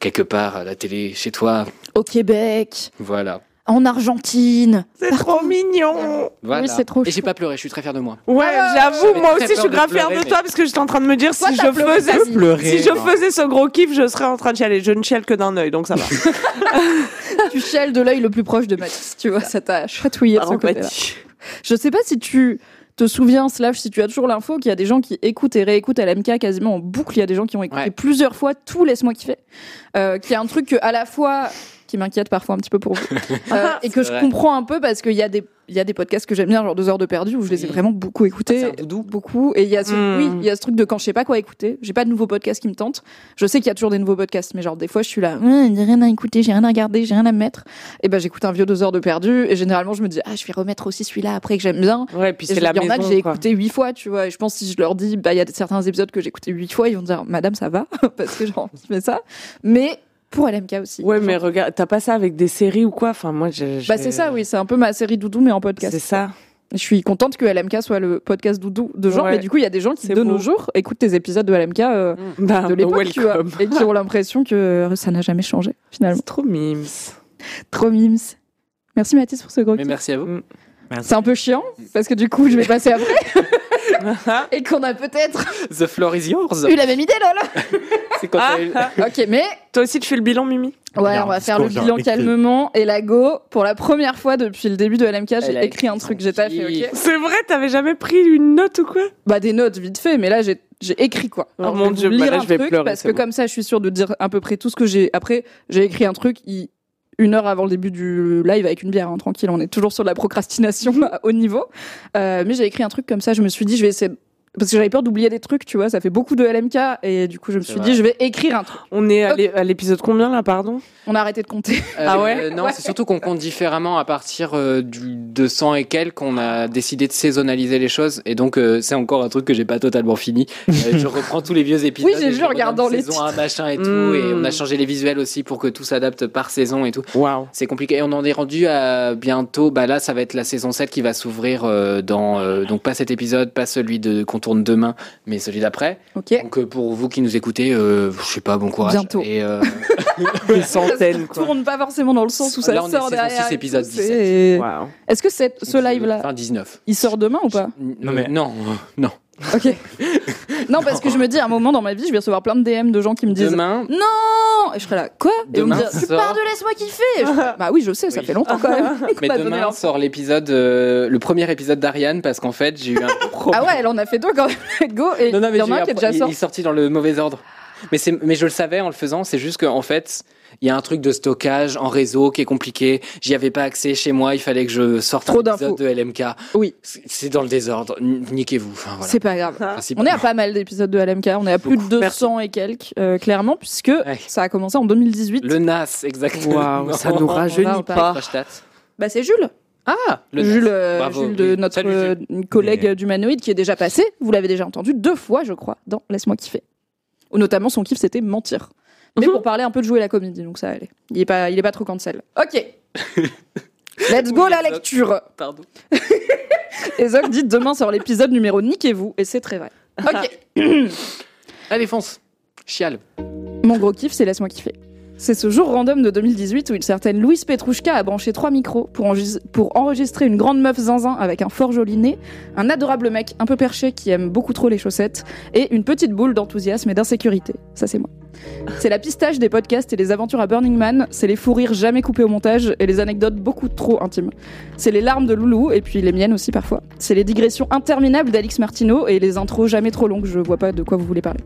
quelque part à la télé, chez toi. Au Québec, Voilà. en Argentine. C'est trop mignon voilà. c'est trop et j'ai pas pleuré, je suis très fier de moi. Ouais, Ah, j'avoue, moi aussi, je suis de grave fière pleurer, de mais- toi parce que j'étais en train de me dire Toi, si je pleuré, faisais, pleurer. si je faisais ce gros kiff, je serais en train de chialer. Je ne chiale que d'un œil, donc ça va. tu chiales de l'œil le plus proche de Mathis, tu vois, ça t'a chatouillé de ce côté-là. empathie. Je sais pas si tu te souviens, slash, si tu as toujours l'info, qu'il y a des gens qui écoutent et réécoutent LMK quasiment en boucle. Il y a des gens qui ont écouté Ouais. plusieurs fois tout Laisse-moi kiffer. Euh, qui est un truc que, à la fois, qui m'inquiète parfois un petit peu pour vous. Euh, et que je comprends un peu parce qu'il y a des, il y a des podcasts que j'aime bien, genre deux heures de perdu, où je les ai vraiment beaucoup écoutés. C'est un doudou. Beaucoup. Et il y a ce, Mm. oui, il y a ce truc de quand je sais pas quoi écouter. J'ai pas de nouveaux podcasts qui me tentent. Je sais qu'il y a toujours des nouveaux podcasts, mais genre des fois je suis là, Hum, j'ai rien à écouter, j'ai rien à regarder, j'ai rien à me mettre. Et ben j'écoute un vieux deux heures de perdu. Et généralement je me dis, ah, je vais remettre aussi celui-là après que j'aime bien. Ouais, puis c'est la il y en a que j'ai écouté huit fois, tu vois. Et je pense que si je leur dis, bah, il y a certains épisodes que j'ai écouté huit fois, ils vont dire, madame, ça va, parce que genre, je fais ça. Mais pour LMK aussi. Ouais, Genre, mais regarde, t'as pas ça avec des séries ou quoi? Enfin, moi, je. Bah, c'est ça, oui. C'est un peu ma série doudou, mais en podcast. C'est ça. Je suis contente que LMK soit le podcast doudou de genre, Ouais. mais du coup, il y a des gens qui, de beau. nos jours, écoutent tes épisodes de LMK euh, Bah, de l'époque, tu vois, et qui ont l'impression que ça n'a jamais changé, finalement. C'est trop mimes. Trop mimes. Merci Mathis pour ce gros Mais kiff. merci à vous. C'est un peu chiant parce que du coup je vais passer après et qu'on a peut-être The floor is yours. eu la même idée lol. C'est quand Ah, t'as eu- ah. Ok mais Toi aussi, tu fais le bilan, Mimi ouais on va faire le bilan calmement et la go pour la première fois depuis le début de LMK j'ai a écrit un truc j'ai taffé kiff. ok. C'est vrai, t'avais jamais pris une note ou quoi? Bah des notes vite fait, mais là j'ai j'ai écrit quoi. Oh Alors, mon Dieu, bah lire là, un je vais truc pleurer, parce que bon. comme ça je suis sûre de dire à peu près tout ce que j'ai. Après j'ai écrit un truc il- une heure avant le début du live avec une bière, hein, tranquille. On est toujours sur de la procrastination haut niveau, Euh, mais j'ai écrit un truc comme ça. Je me suis dit je vais essayer parce que j'avais peur d'oublier des trucs, tu vois. Ça fait beaucoup de LMK et du coup je me suis vrai. dit je vais écrire un truc. On est à l'é- à l'épisode combien là, pardon? On a arrêté de compter. Euh, Ah ouais? euh, Non, Ouais. c'est surtout qu'on compte différemment à partir euh, du 200 et quelques. On a décidé de saisonnaliser les choses. Et donc, euh, c'est encore un truc que j'ai pas totalement fini. Euh, je reprends tous les vieux épisodes. Oui, j'ai vu je en regardant les saison un machin et tout. Mm. Et on a changé les visuels aussi pour que tout s'adapte par saison et tout. Waouh. C'est compliqué. Et on en est rendu à bientôt. Bah là, ça va être la saison 7 qui va s'ouvrir euh, dans. euh, donc, pas cet épisode, pas celui de tourne demain, mais celui d'après. Donc, euh, pour vous qui nous écoutez, euh, je sais pas, bon courage. Bientôt. Et, euh, Des centaines, Ça tourne pas forcément dans le sens où ça Là, on est sort saison derrière. 6, et épisode tout, 17. c'est- Waouh. Est-ce que ce live là, Enfin, 19. il sort demain ou pas? Non, mais- non, non. Ok. non, parce que je me dis, à un moment dans ma vie, je vais recevoir plein de DM de gens qui me disent Demain, Non Et je serai là, quoi? Et on me dit, tu sort- pars de laisse-moi kiffer Et je serai là, Bah oui, je sais, ça Oui. fait longtemps quand même. qu'on mais donné demain l'info. sort l'épisode, euh, le premier épisode d'Ariane, parce qu'en fait, j'ai eu un problème. Ah ouais, elle en a fait deux quand même, go. Et non, non, mais il y en j'ai eu a un un qui est pro- déjà il, il sorti. est sorti dans le mauvais ordre. Mais, c'est, mais je le savais en le faisant, c'est juste qu'en fait, il y a un truc de stockage en réseau qui est compliqué. J'y avais pas accès chez moi, il fallait que je sorte Trop un épisode d'infos. de LMK. Oui. C'est dans le désordre. Niquez-vous. Enfin, voilà. C'est pas grave. On est à pas mal d'épisodes de LMK, on est à plus de 200 et quelques, euh, clairement, puisque Ouais. ça a commencé en 2018. Le NAS, exactement. Ça nous rajeunit pas. Bah c'est Jules, Ah, le Jules, euh, Bravo, Jules de oui. notre Salut, euh, collègue Mais- qui est déjà passé. Vous l'avez déjà entendu deux fois, je crois, dans Laisse-moi kiffer. Ou notamment son kiff, c'était mentir. Mais Mhm. pour parler un peu de jouer la comédie, donc ça allait. Il est pas, il est pas trop cancel. Ok. Let's go la lecture. Pardon. Et Zoc dit demain sort l'épisode numéro Niquez-vous, et c'est très vrai. Ok. Allez, fonce. Chial. Mon gros kiff, c'est Laisse-moi kiffer. C'est ce jour random de 2018 où une certaine Louise Petrouchka a branché trois micros pour, enregis- pour enregistrer une grande meuf zinzin avec un fort joli nez, un adorable mec un peu perché qui aime beaucoup trop les chaussettes, et une petite boule d'enthousiasme et d'insécurité. Ça, c'est moi. C'est la pistache des podcasts et des aventures à Burning Man, c'est les fous rires jamais coupés au montage et les anecdotes beaucoup trop intimes. C'est les larmes de Loulou et puis les miennes aussi parfois. C'est les digressions interminables d'Alix Martineau et les intros jamais trop longues, je vois pas de quoi vous voulez parler.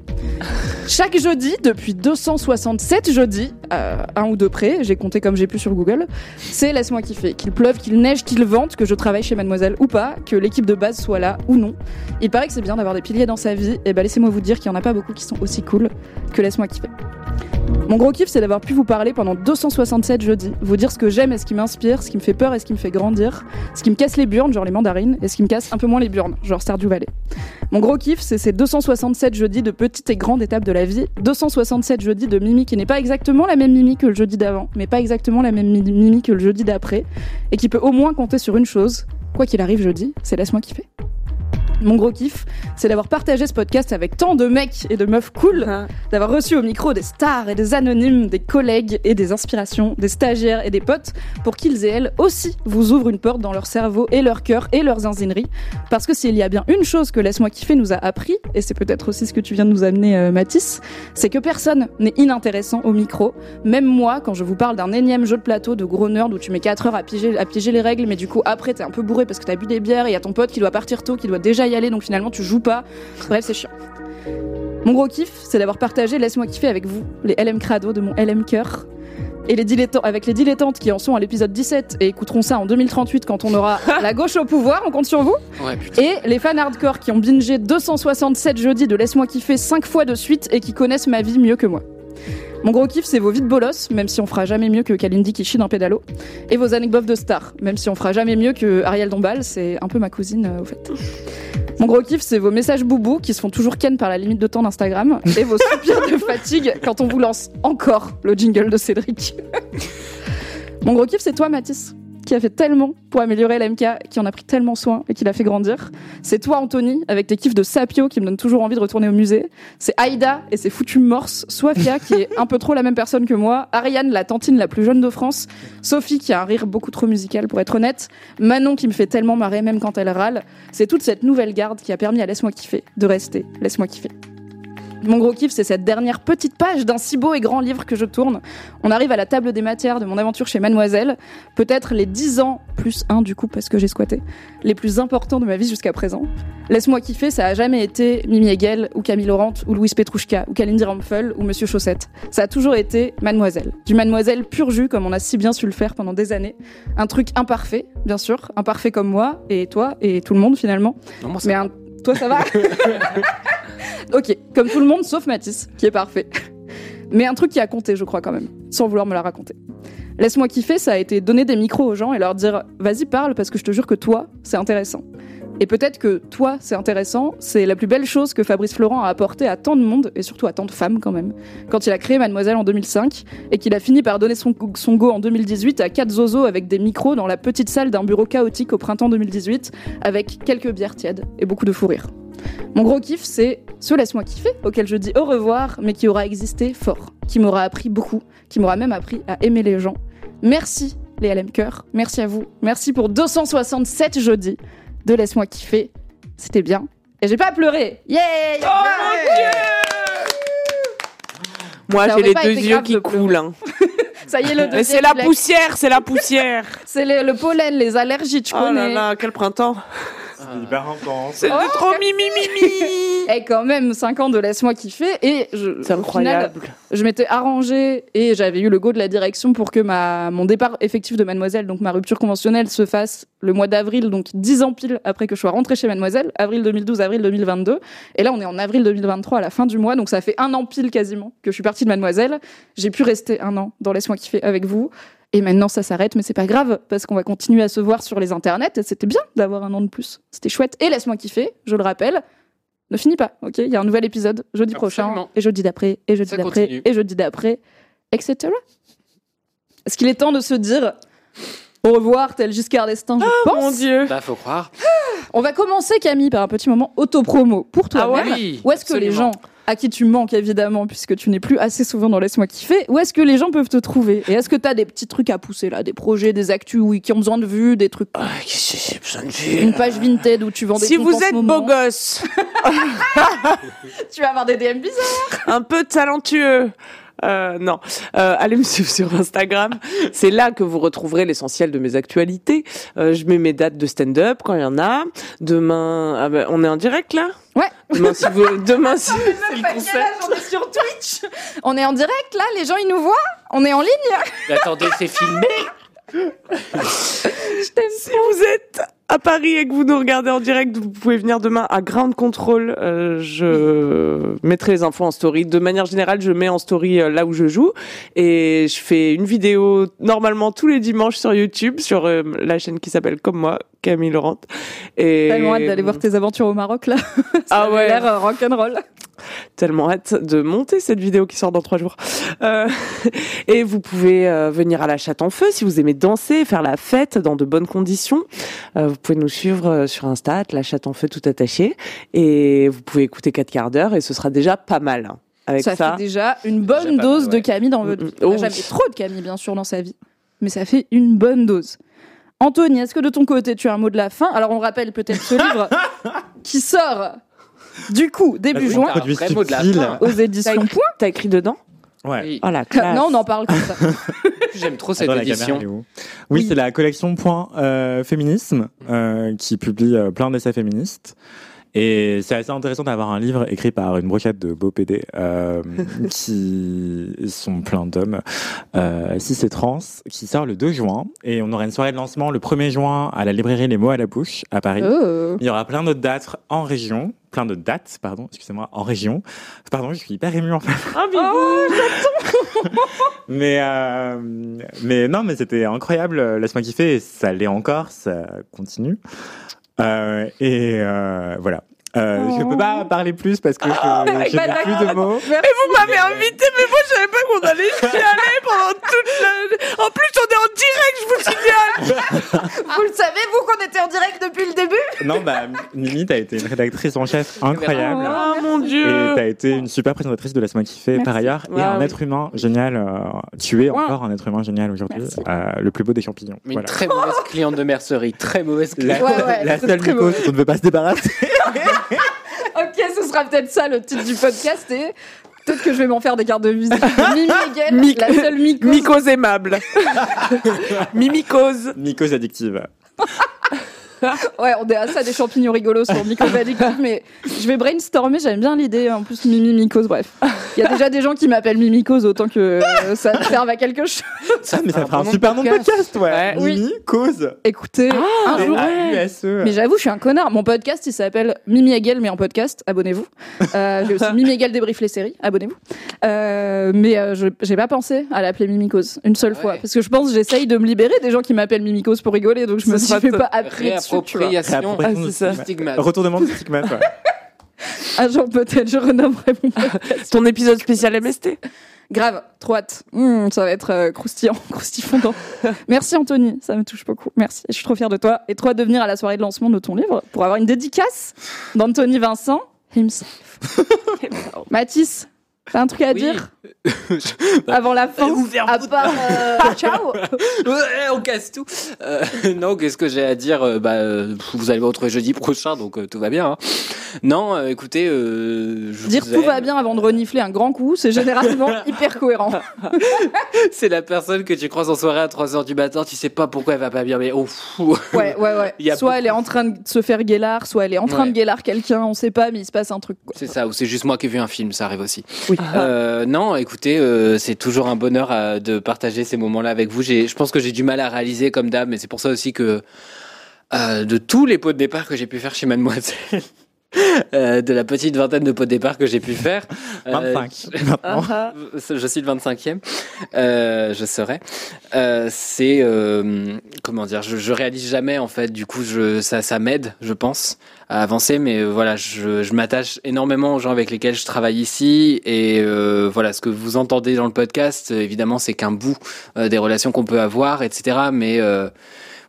Chaque jeudi, depuis 267 jeudis, euh, un ou deux près, j'ai compté comme j'ai pu sur Google, c'est laisse-moi kiffer. Qu'il pleuve, qu'il neige, qu'il vente, que je travaille chez Mademoiselle ou pas, que l'équipe de base soit là ou non. Il paraît que c'est bien d'avoir des piliers dans sa vie, et bah laissez-moi vous dire qu'il y en a pas beaucoup qui sont aussi cool que laisse-moi kiffer. Mon gros kiff, c'est d'avoir pu vous parler pendant 267 jeudis, vous dire ce que j'aime et ce qui m'inspire, ce qui me fait peur et ce qui me fait grandir, ce qui me casse les burnes, genre les mandarines, et ce qui me casse un peu moins les burnes, genre Stardew Valley. Mon gros kiff, c'est ces 267 jeudis de petites et grandes étapes de la vie, 267 jeudis de Mimi qui n'est pas exactement la même Mimi que le jeudi d'avant, mais pas exactement la même mi- Mimi que le jeudi d'après, et qui peut au moins compter sur une chose, quoi qu'il arrive jeudi, c'est laisse-moi kiffer. Mon gros kiff, c'est d'avoir partagé ce podcast avec tant de mecs et de meufs cool, d'avoir reçu au micro des stars et des anonymes, des collègues et des inspirations, des stagiaires et des potes, pour qu'ils et elles aussi vous ouvrent une porte dans leur cerveau et leur cœur et leurs zinzineries. Parce que s'il y a bien une chose que Laisse-moi kiffer nous a appris, et c'est peut-être aussi ce que tu viens de nous amener, euh, Mathis, c'est que personne n'est inintéressant au micro. Même moi, quand je vous parle d'un énième jeu de plateau de gros nerd où tu mets 4 heures à piger les règles, mais du coup après t'es un peu bourré parce que t'as bu des bières et y a ton pote qui doit partir tôt, qui doit déjà y aller, donc finalement tu joues pas. Bref, c'est chiant. Mon gros kiff, c'est d'avoir partagé Laisse-moi kiffer avec vous, les LM Crado de mon LM Cœur. Et les dilettantes, avec les dilettantes qui en sont à l'épisode 17 et écouteront ça en 2038 quand on aura la gauche au pouvoir, on compte sur vous. Ouais. Et les fans hardcore qui ont bingé 267 jeudis de Laisse-moi kiffer 5 fois de suite et qui connaissent ma vie mieux que moi. Mon gros kiff, c'est vos vides bolos, même si on fera jamais mieux que Kalindi qui chie d'un pédalo. Et vos anecdotes de star, même si on fera jamais mieux que Ariel Dombal, c'est un peu ma cousine euh, au fait. Mon gros kiff, c'est vos messages boubou qui se font toujours ken par la limite de temps d'Instagram et vos soupirs de fatigue quand on vous lance encore le jingle de Cédric. Mon gros kiff, c'est toi, Mathis. Qui a fait tellement pour améliorer l'MK, qui en a pris tellement soin et qui l'a fait grandir. C'est toi, Anthony, avec tes kiffs de Sapio qui me donnent toujours envie de retourner au musée. C'est Aïda et ses foutus morses. Sofia, qui est un peu trop la même personne que moi. Ariane, la tantine la plus jeune de France. Sophie, qui a un rire beaucoup trop musical pour être honnête. Manon, qui me fait tellement marrer même quand elle râle. C'est toute cette nouvelle garde qui a permis à Laisse-moi kiffer de rester. Laisse-moi kiffer. Mon gros kiff, c'est cette dernière petite page d'un si beau et grand livre que je tourne. On arrive à la table des matières de mon aventure chez Mademoiselle. Peut-être les 10 ans, plus un du coup parce que j'ai squatté, les plus importants de ma vie jusqu'à présent. Laisse-moi kiffer, ça a jamais été Mimi Hegel, ou Camille Laurent, ou Louise Petrouchka, ou Kalindi Rampfel, ou Monsieur Chaussette. Ça a toujours été Mademoiselle. Du Mademoiselle pur jus, comme on a si bien su le faire pendant des années. Un truc imparfait, bien sûr. Imparfait comme moi, et toi, et tout le monde finalement. Non, moi, ça Mais un... toi, ça va Ok, comme tout le monde, sauf Mathis, qui est parfait. Mais un truc qui a compté, je crois, quand même, sans vouloir me la raconter. Laisse-moi kiffer, ça a été donner des micros aux gens et leur dire vas-y, parle, parce que je te jure que toi, c'est intéressant. Et peut-être que toi, c'est intéressant, c'est la plus belle chose que Fabrice Florent a apporté à tant de monde, et surtout à tant de femmes quand même, quand il a créé Mademoiselle en 2005, et qu'il a fini par donner son, go en 2018 à quatre zozos avec des micros dans la petite salle d'un bureau chaotique au printemps 2018, avec quelques bières tièdes et beaucoup de fou rire. Mon gros kiff, c'est ce Laisse-moi kiffer, auquel je dis au revoir, mais qui aura existé fort, qui m'aura appris beaucoup, qui m'aura même appris à aimer les gens. Merci les LM merci à vous, merci pour 267 jeudis de Laisse-moi kiffer, c'était bien. Et j'ai pas pleuré, yeah Moi, Ça j'ai aurait les pas deux yeux qui coulent. hein. Ça y est, le Mais c'est la poussière, c'est la poussière. C'est le, le pollen, les allergies, tu Oh là connais. là, quel printemps. C'est hyper intense. C'est Oh. trop mimi mimi. Et quand même, 5 ans de Laisse-moi kiffer. Et je, C'est incroyable. final, je m'étais arrangée et j'avais eu le go de la direction pour que ma, mon départ effectif de Mademoiselle, donc ma rupture conventionnelle, se fasse le mois d'avril, donc 10 ans pile après que je sois rentrée chez Mademoiselle, avril 2012, avril 2022. Et là, on est en avril 2023 à la fin du mois, donc ça fait un an pile quasiment que je suis partie de Mademoiselle. J'ai pu rester un an dans Laisse-moi kiffer avec vous. Et maintenant, ça s'arrête, mais c'est pas grave, parce qu'on va continuer à se voir sur les internets, et c'était bien d'avoir un an de plus. C'était chouette. Et laisse-moi kiffer, je le rappelle, ne finit pas, ok? Il y a un nouvel épisode jeudi prochain, et jeudi d'après, et jeudi d'après, et jeudi d'après, etc. Est-ce qu'il est temps de se dire au revoir, tel Giscard d'Estaing, je pense Oh Mon Dieu. Bah, faut croire. On va commencer, Camille, par un petit moment autopromo pour toi. Ah ouais Oui, Où est-ce que les gens, à qui tu manques évidemment, puisque tu n'es plus assez souvent dans Laisse-moi kiffer, où est-ce que les gens peuvent te trouver? Et est-ce que tu as des petits trucs à pousser là, des projets, des actus oui, qui ont besoin de vues, des trucs, Ah, qu'est-ce que j'ai besoin de vue une page Vinted où tu vends des Si vous êtes beau gosse, tu vas avoir des DM bizarres. un peu talentueux. Euh, non, Euh, allez me suivre sur Instagram. C'est là que vous retrouverez l'essentiel de mes actualités. Euh, je mets mes dates de stand-up quand il y en a. Demain, ah ben, on est en direct là? Ouais. Demain, si vous, demain, si, âge? On est sur Twitch On est en direct là, les gens ils nous voient? On est en ligne? Mais attendez, c'est filmé. Je t'aime. si vous êtes à Paris et que vous nous regardez en direct, vous pouvez venir demain à Ground Control. Euh, je mettrai les infos en story. De manière générale, je mets en story euh, là où je joue et je fais une vidéo normalement tous les dimanches sur YouTube sur euh, la chaîne qui s'appelle comme moi, Camille Laurent. Et Tellement hâte d'aller voir tes aventures au Maroc là. Ça Ah ouais. l'air euh, rock'n'roll. tellement hâte de monter cette vidéo qui sort dans trois jours. Euh, et vous pouvez euh, venir à la chatte en feu si vous aimez danser, faire la fête dans de bonnes conditions. Euh, vous pouvez nous suivre sur Insta, la chatte en feu tout attaché. Et vous pouvez écouter 4 quarts d'heure et ce sera déjà pas mal. hein. Avec Ça, ça, fait déjà une bonne Déjà dose mal, de. Camille dans votre Mm, vie. Oh, jamais oui. trop de Camille bien sûr dans sa vie. Mais ça fait une bonne dose. Anthony, est-ce que de ton côté tu as un mot de la fin? Alors on rappelle peut-être ce livre qui sort du coup début juin Un Produit vrai mot de la fin. aux éditions Point. t'as écrit dedans? Ouais. Oui. Oh la classe. Non, on en parle comme ça. J'aime trop cette Attends, caméra, édition. Oui, c'est la collection Point euh, Féminisme euh, qui publie euh, plein d'essais féministes. Et c'est assez intéressant d'avoir un livre écrit par une brochette de beaux PD euh, qui sont pleins d'hommes, euh, cis et trans, qui sort le 2 juin. Et on aura une soirée de lancement le 1er juin à la librairie Les Mots à la Bouche à Paris. Oh. Il y aura plein d'autres dates en région, plein de dates, pardon, excusez-moi, en région. Pardon, je suis hyper ému en fait. Ah, bibou. Mais, euh, mais non, mais c'était incroyable. Laisse-moi kiffer. Et ça l'est encore, ça continue. Euh, et euh, voilà. Euh, Je peux pas parler plus parce que je, je n'ai plus de mots. Mais vous m'avez invité, mais moi je savais pas qu'on allait chialer pendant toute la... En plus on est en direct, je vous signale Vous le savez, vous, qu'on était en direct depuis le début Non, bah, Mimi, t'as été une rédactrice en chef incroyable. Ah mon Et dieu t'as été une super présentatrice de Laisse-moi kiffer par ailleurs. Et Ah un être humain génial. euh, tu es encore un être humain génial aujourd'hui. Merci. euh, le plus beau des champignons. Mais Voilà. une très mauvaise cliente de mercerie, très mauvaise cliente. La, Ouais, ouais, la seule mycose mauvais. dont on ne veut pas se débarrasser. Ok, ce sera peut-être ça le titre du podcast et peut-être que je vais m'en faire des cartes de visite. Mimi Mic- la seule mycose. Mycose aimable. Mimicose. Mycose addictive. Ouais, on est à ça des champignons rigolos sur mycose addictive, mais je vais brainstormer, j'aime bien l'idée. En plus, Mimi mycose, bref. Il y a déjà des gens qui m'appellent Mimicose, autant que euh, ça serve à quelque chose. Ça, mais ça un fera bon un super nom de podcast. ouais. Ouais. Oui. Mimi, cause. Écoutez, un jour. A-U-S-E. Mais j'avoue, je suis un connard. Mon podcast, il s'appelle Mimi Hegel, mais en podcast. Abonnez-vous. Euh, j'ai aussi Mimi Hegel débrief les séries. Abonnez-vous. Euh, mais euh, je j'ai pas pensé à l'appeler Mimicose une seule Ah fois. ouais. Parce que je pense que j'essaye de me libérer des gens qui m'appellent Mimicose pour rigoler. Donc je me suis fait pas vois. Réappropriation Ah, ça. stigmate. Retournement de stigmate. ouais. Un jour peut-être, je renommerai mon podcast. Ton épisode spécial MST. Grave, trop hâte. Mmh, ça va être euh, croustillant, croustifondant. Merci Anthony, ça me touche beaucoup. Merci. Je suis trop fière de toi. Et toi de venir à la soirée de lancement de ton livre pour avoir une dédicace d'Anthony Vincent himself. Mathis, t'as un truc à Oui. dire avant la fin À part euh, ciao Ouais, on casse tout. Euh, non, qu'est-ce que j'ai à dire Euh, Bah, vous allez me retrouver jeudi prochain, donc euh, tout va bien. hein. Non, écoutez, je Dire vous tout aime. va bien avant de renifler un grand coup, c'est généralement hyper cohérent. C'est la personne que tu croises en soirée à 3h du matin, tu sais pas pourquoi elle va pas bien, mais oh, fou. Ouais, ouais, ouais. Il y a Soit elle est en train de se faire guélard, soit elle est en train Ouais. de guélard quelqu'un, on sait pas, mais il se passe un truc. C'est ça, ou c'est juste moi qui ai vu un film, ça arrive aussi. Oui. Euh, non, écoutez, euh, c'est toujours un bonheur euh, de partager ces moments-là avec vous. Je pense que j'ai du mal à réaliser comme d'hab, mais c'est pour ça aussi que de tous les pots de départ que j'ai pu faire chez Mademoiselle, euh, de la petite vingtaine de pots de départ que j'ai pu faire, euh, 25. Maintenant. Ah, je suis le 25e, euh, je serai. Euh, c'est euh, comment dire, je, je réalise jamais en fait. Du coup, je, ça, ça m'aide, je pense, à avancer. Mais euh, voilà, je, je m'attache énormément aux gens avec lesquels je travaille ici. Et euh, voilà, ce que vous entendez dans le podcast, euh, évidemment, c'est qu'un bout euh, des relations qu'on peut avoir, etc. Mais euh,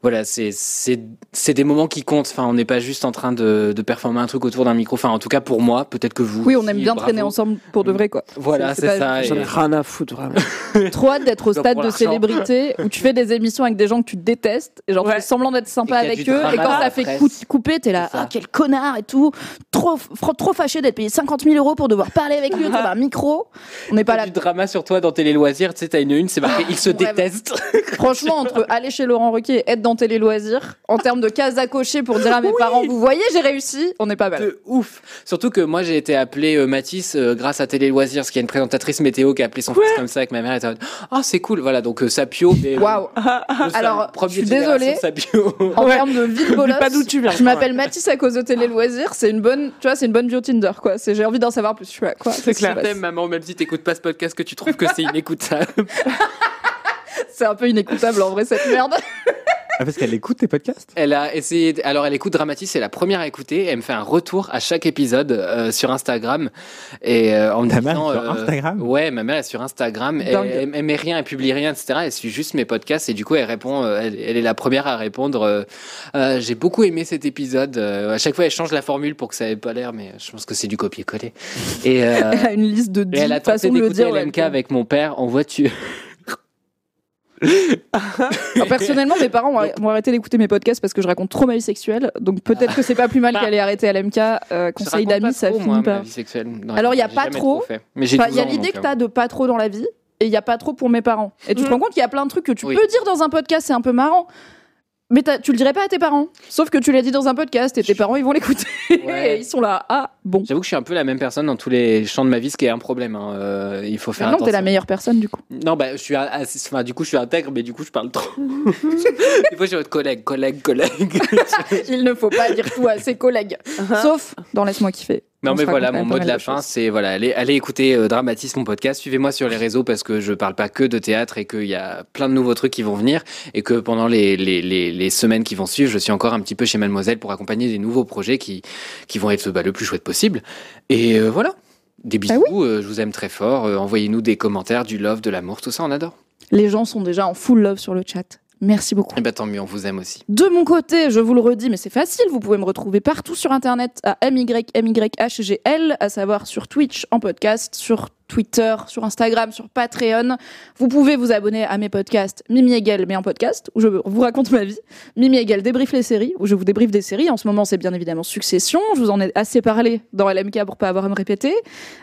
voilà, c'est c'est c'est des moments qui comptent. Enfin, on n'est pas juste en train de, de performer un truc autour d'un micro. Enfin, en tout cas pour moi, peut-être que vous. Oui, on aime bien bravo. traîner ensemble pour de vrai, quoi. Voilà, C'est- ça. J'en ai rien à foutre, vraiment. Trop hâte d'être au stade de célébrité où tu fais des émissions avec des gens que tu détestes et genre tu fais semblant d'être sympa avec eux et quand ça fait coup- couper t'es là ah quel connard et tout trop trop fâché d'être payé 50 000 euros pour devoir parler avec lui autour d'un micro on n'est pas là du drama sur toi dans Télé Loisirs, tu sais, t'as une une, c'est marqué ils se détestent. franchement entre aller chez Laurent Ruquier et être dans Télé Loisirs en termes de cases à cocher pour dire à mes parents vous voyez j'ai réussi on n'est pas mal De ouf. Surtout que moi j'ai été appelé euh, Mathis euh, grâce à Télé Loisirs, parce qu'il y a une présentatrice météo qui a appelé son fils comme ça avec ma mère. Elle était Ah c'est cool, voilà donc euh, Sapio. euh, waouh Alors, je suis désolée. Sapio. en Ouais. termes de vie de Oublie bolos pas d'où tu viens. je m'appelle Mathis à cause de Télé Loisirs c'est une bonne tu vois c'est une bonne bio Tinder quoi c'est j'ai envie d'en savoir plus je suis là, quoi C'est clair. Je t'aime maman, même si t'écoutes pas ce podcast, que tu trouves que c'est inécoutable. c'est un peu inécoutable en vrai cette merde Ah, parce qu'elle écoute tes podcasts? Elle a essayé. Alors, elle écoute Dramatis, c'est la première à écouter. Elle me fait un retour à chaque épisode euh, sur Instagram et euh, en me Ta mère est sur Instagram? Ouais, ma mère est sur Instagram. Elle, elle, elle met rien, elle publie rien, etc. Elle suit juste mes podcasts et du coup, elle répond. euh, Elle, elle est la première à répondre. euh, euh, J'ai beaucoup aimé cet épisode. Euh, à chaque fois, elle change la formule pour que ça ait pas l'air, mais je pense que c'est du copier-coller. Et, euh, elle a une liste de et 10 elle a tenté d'écouter LMK avec mon père en voiture. Alors, personnellement, mes parents ont ont arrêté d'écouter mes podcasts parce que je raconte trop ma vie sexuelle. Donc peut-être que c'est pas plus mal qu'elle ait arrêté à l'MK. Euh, conseil d'amis, ça finit moi, pas. ma vie sexuelle. Non, Alors, il y a pas trop. fait. Mais j'ai Enfin, 12 Il y a l'idée que euh, t'as de pas trop dans la vie et il y a pas trop pour mes parents. Et tu te Mhm. rends compte qu'il y a plein de trucs que tu Oui. peux dire dans un podcast, c'est un peu marrant. Mais tu le dirais pas à tes parents. Sauf que tu l'as dit dans un podcast et tes parents ils vont l'écouter. Ouais. Et ils sont là. Ah bon. J'avoue que je suis un peu la même personne dans tous les champs de ma vie, ce qui est un problème. hein. Euh, il faut faire non, t'es la meilleure personne du coup. Non, bah, je suis assez- enfin, du coup, je suis intègre, mais du coup, je parle trop. Des fois, je suis votre collègue, collègue, collègue. Il ne faut pas dire tout à ses collègues. Sauf dans Laisse-moi kiffer. Non, On mais voilà, mon mot de la fin, c'est voilà, allez, allez écouter euh, Dramatis, mon podcast. Suivez-moi sur les réseaux parce que je parle pas que de théâtre et qu'il y a plein de nouveaux trucs qui vont venir et que pendant les, les, les, les semaines qui vont suivre, je suis encore un petit peu chez Mademoiselle pour accompagner des nouveaux projets qui, qui vont être bah, le plus chouette possible. Et euh, voilà. Des bisous, Ah euh, je vous aime très fort. Euh, Envoyez-nous des commentaires, du love, de l'amour, tout ça, on adore. Les gens sont déjà en full love sur le chat. Merci beaucoup. Eh ben tant mieux, on vous aime aussi. De mon côté, je vous le redis, mais c'est facile, vous pouvez me retrouver partout sur Internet à MYMYHGL, à savoir sur Twitch, en podcast, sur Twitter, sur Instagram, sur Patreon. Vous pouvez vous abonner à mes podcasts Mimi Hegel, mais en podcast, où je vous raconte ma vie. Mimi Hegel débriefe les séries, où je vous débriefe des séries. En ce moment, c'est bien évidemment Succession. Je vous en ai assez parlé dans LMK pour pas avoir à me répéter.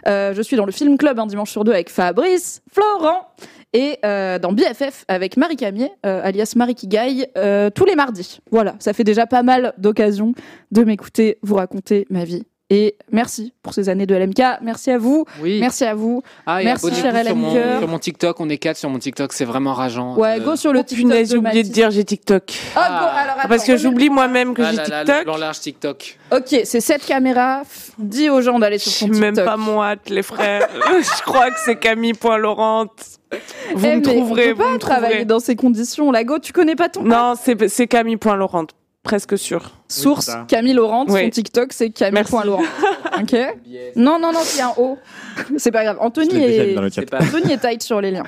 Euh, je suis dans le Film Club un dimanche sur deux avec Fabrice, Florent et euh, dans BFF avec Marie Camier, euh, alias Marie Kigaï, euh, tous les mardis. Voilà, ça fait déjà pas mal d'occasions de m'écouter vous raconter ma vie. Et merci pour ces années de LMK. Merci à vous. Oui. Merci à vous. Ah, Merci, cher sur, mon, LMK. sur mon TikTok, on est quatre sur mon TikTok, c'est vraiment rageant. Ouais, go sur le Oh, TikTok punaise, j'ai oublié de dire j'ai TikTok. Oh, go, Ah. alors, attends, Parce que j'oublie moi-même que ah j'ai TikTok. l'enlarge TikTok. Ok, c'est cette caméra. Dis aux gens d'aller sur Je son suis TikTok. même pas moite, les frères. je crois que c'est Camille.Laurent. Vous Eh, me trouverez, on peut vous pas me travailler trouverez. dans ces conditions. La go, tu connais pas ton Non, c'est Camille.Laurent. Presque sûr. source ça. Camille Laurent. Son Oui. TikTok, c'est. Camille.Laurent. ok. Non, non, non, c'est un O. c'est pas grave. Anthony est. Anthony est tight sur les liens.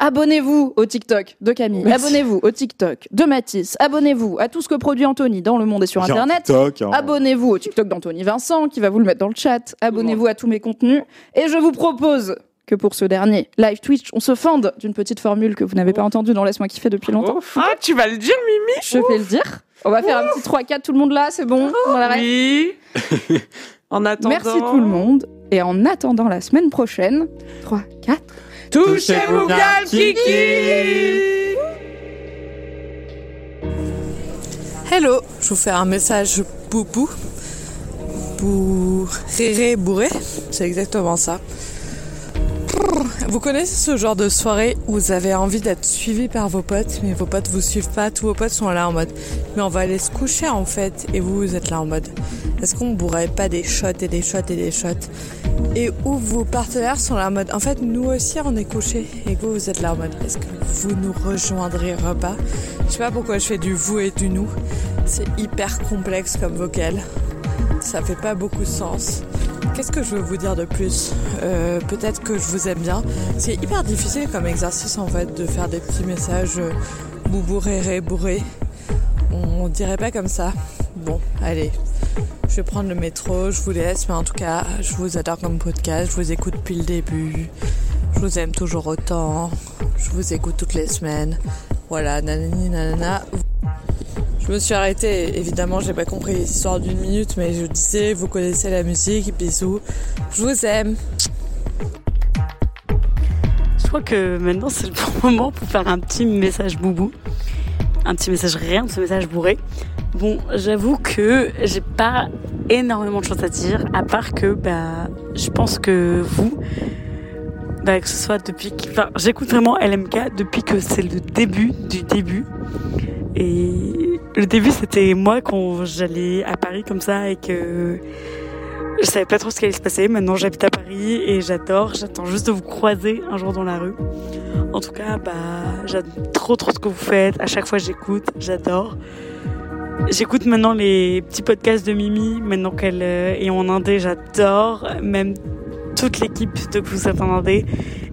Abonnez-vous au TikTok de Camille. Abonnez-vous au TikTok de Mathis. Abonnez-vous à tout ce que produit Anthony dans le monde et sur Internet. TikTok, hein. Abonnez-vous au TikTok d'Anthony Vincent qui va vous le mettre dans le chat. Abonnez-vous à tous mes contenus. Et je vous propose que pour ce dernier live Twitch, on se fende d'une petite formule que vous n'avez pas entendue dans Laisse-moi kiffer depuis longtemps. Ah, tu vas le dire, Mimi Je vais le dire. On va faire un petit 3-4, tout le monde là, c'est bon On arrête Oui. en attendant. Merci tout le monde. Et en attendant la semaine prochaine, 3, 4. Touchez-vous bien, kiki Hello, je vous fais un message boubou. Bourré bourré, c'est exactement ça. Vous connaissez ce genre de soirée? Où vous avez envie d'être suivi par vos potes, mais vos potes vous suivent pas, tous vos potes sont là en mode mais on va aller se coucher en fait, et vous vous êtes là en mode est-ce qu'on bourrait pas des shots et des shots et des shots? Et où vos partenaires sont là en mode en fait nous aussi on est couchés, et vous vous êtes là en mode est-ce que vous nous rejoindrez repas Je sais pas pourquoi je fais du vous et du nous, c'est hyper complexe comme vocal, ça fait pas beaucoup de sens. Qu'est-ce que je veux vous dire de plus Euh, Peut-être que je vous aime bien. C'est hyper difficile comme exercice en fait de faire des petits messages euh, bourré. On dirait pas comme ça. Bon, allez. Je vais prendre le métro, je vous laisse, mais en tout cas, je vous adore comme podcast, je vous écoute depuis le début. Je vous aime toujours autant. Je vous écoute toutes les semaines. Voilà, nanani nanana. Je me suis arrêtée, évidemment, j'ai pas compris l'histoire d'une minute, mais je disais, vous connaissez la musique, bisous. Je vous aime. Je crois que maintenant c'est le bon moment pour faire un petit message boubou. Un petit message rien, un petit message bourré. Bon, j'avoue que j'ai pas énormément de choses à dire, à part que bah, je pense que vous, bah, que ce soit depuis. que- Enfin, j'écoute vraiment LMK depuis que c'est le début du début. Et le début, c'était moi quand j'allais à Paris comme ça et que je savais pas trop ce qui allait se passer. Maintenant, j'habite à Paris et j'adore. J'attends juste de vous croiser un jour dans la rue. En tout cas, bah, j'aime trop trop ce que vous faites. À chaque fois, j'écoute. J'adore. J'écoute maintenant les petits podcasts de Mimi, maintenant qu'elle euh, est en Indé, j'adore. Même toute l'équipe de vous êtes en Indé.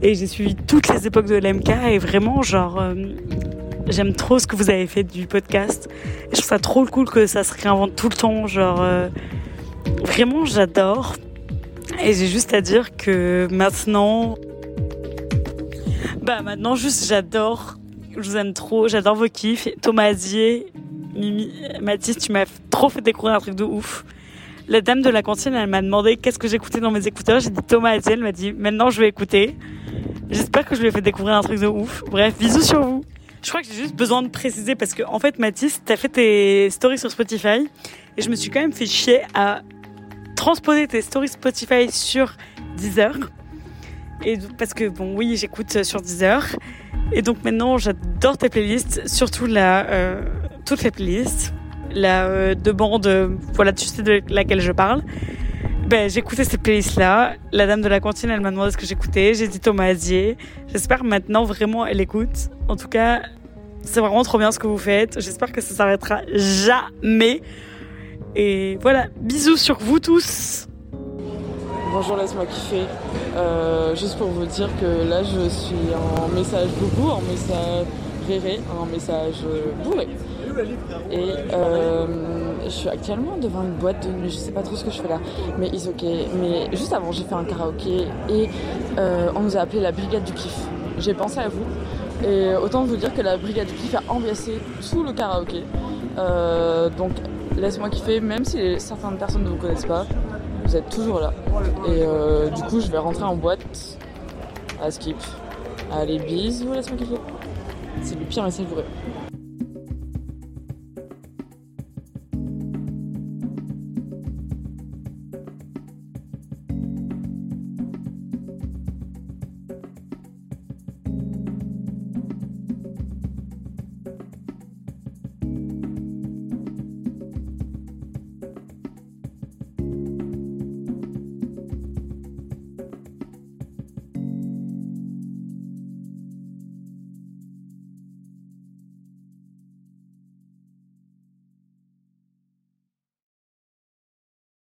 Et j'ai suivi toutes les époques de l'MK et vraiment, genre, euh, j'aime trop ce que vous avez fait du podcast. Je trouve ça trop cool que ça se réinvente tout le temps. Genre, euh, vraiment, j'adore. Et j'ai juste à dire que maintenant, bah maintenant, juste j'adore. Je vous aime trop. J'adore vos kiffs. Thomas Azier, Mimi, Mathis, tu m'as trop fait découvrir un truc de ouf. La dame de la cantine, elle m'a demandé qu'est-ce que j'écoutais dans mes écouteurs. J'ai dit Thomas Azier. Elle m'a dit maintenant je vais écouter. J'espère que je lui ai fait découvrir un truc de ouf. Bref, bisous sur vous. Je crois que j'ai juste besoin de préciser parce que en fait, Mathis, t'as fait tes stories sur Spotify et je me suis quand même fait chier à transposer tes stories Spotify sur Deezer. Et parce que bon, oui, j'écoute sur Deezer. Et donc maintenant, j'adore tes playlists, surtout la, euh, toutes les playlists, la euh, de bande, euh, voilà, tu sais de laquelle je parle. Ben, j'écoutais ces playlists-là. La dame de la cantine, elle m'a demandé ce que j'écoutais. J'ai dit Thomas Azier. J'espère maintenant vraiment elle écoute. En tout cas, c'est vraiment trop bien ce que vous faites. J'espère que ça s'arrêtera jamais. Et voilà, bisous sur vous tous. Bonjour, laisse-moi kiffer. Euh, juste pour vous dire que là, je suis en message beaucoup, en message réré, un message bourré. Et euh, je suis actuellement devant une boîte de nuit, je sais pas trop ce que je fais là, mais ils ok. Mais juste avant, j'ai fait un karaoké et euh, on nous a appelé la brigade du kiff. J'ai pensé à vous et autant vous dire que la brigade du kiff a ambiancé tout le karaoké. Euh, donc laisse-moi kiffer, même si certaines personnes ne vous connaissent pas, vous êtes toujours là. Et du coup, je vais rentrer en boîte à skip. Allez, bisous, laisse-moi kiffer. C'est le pire message bourré.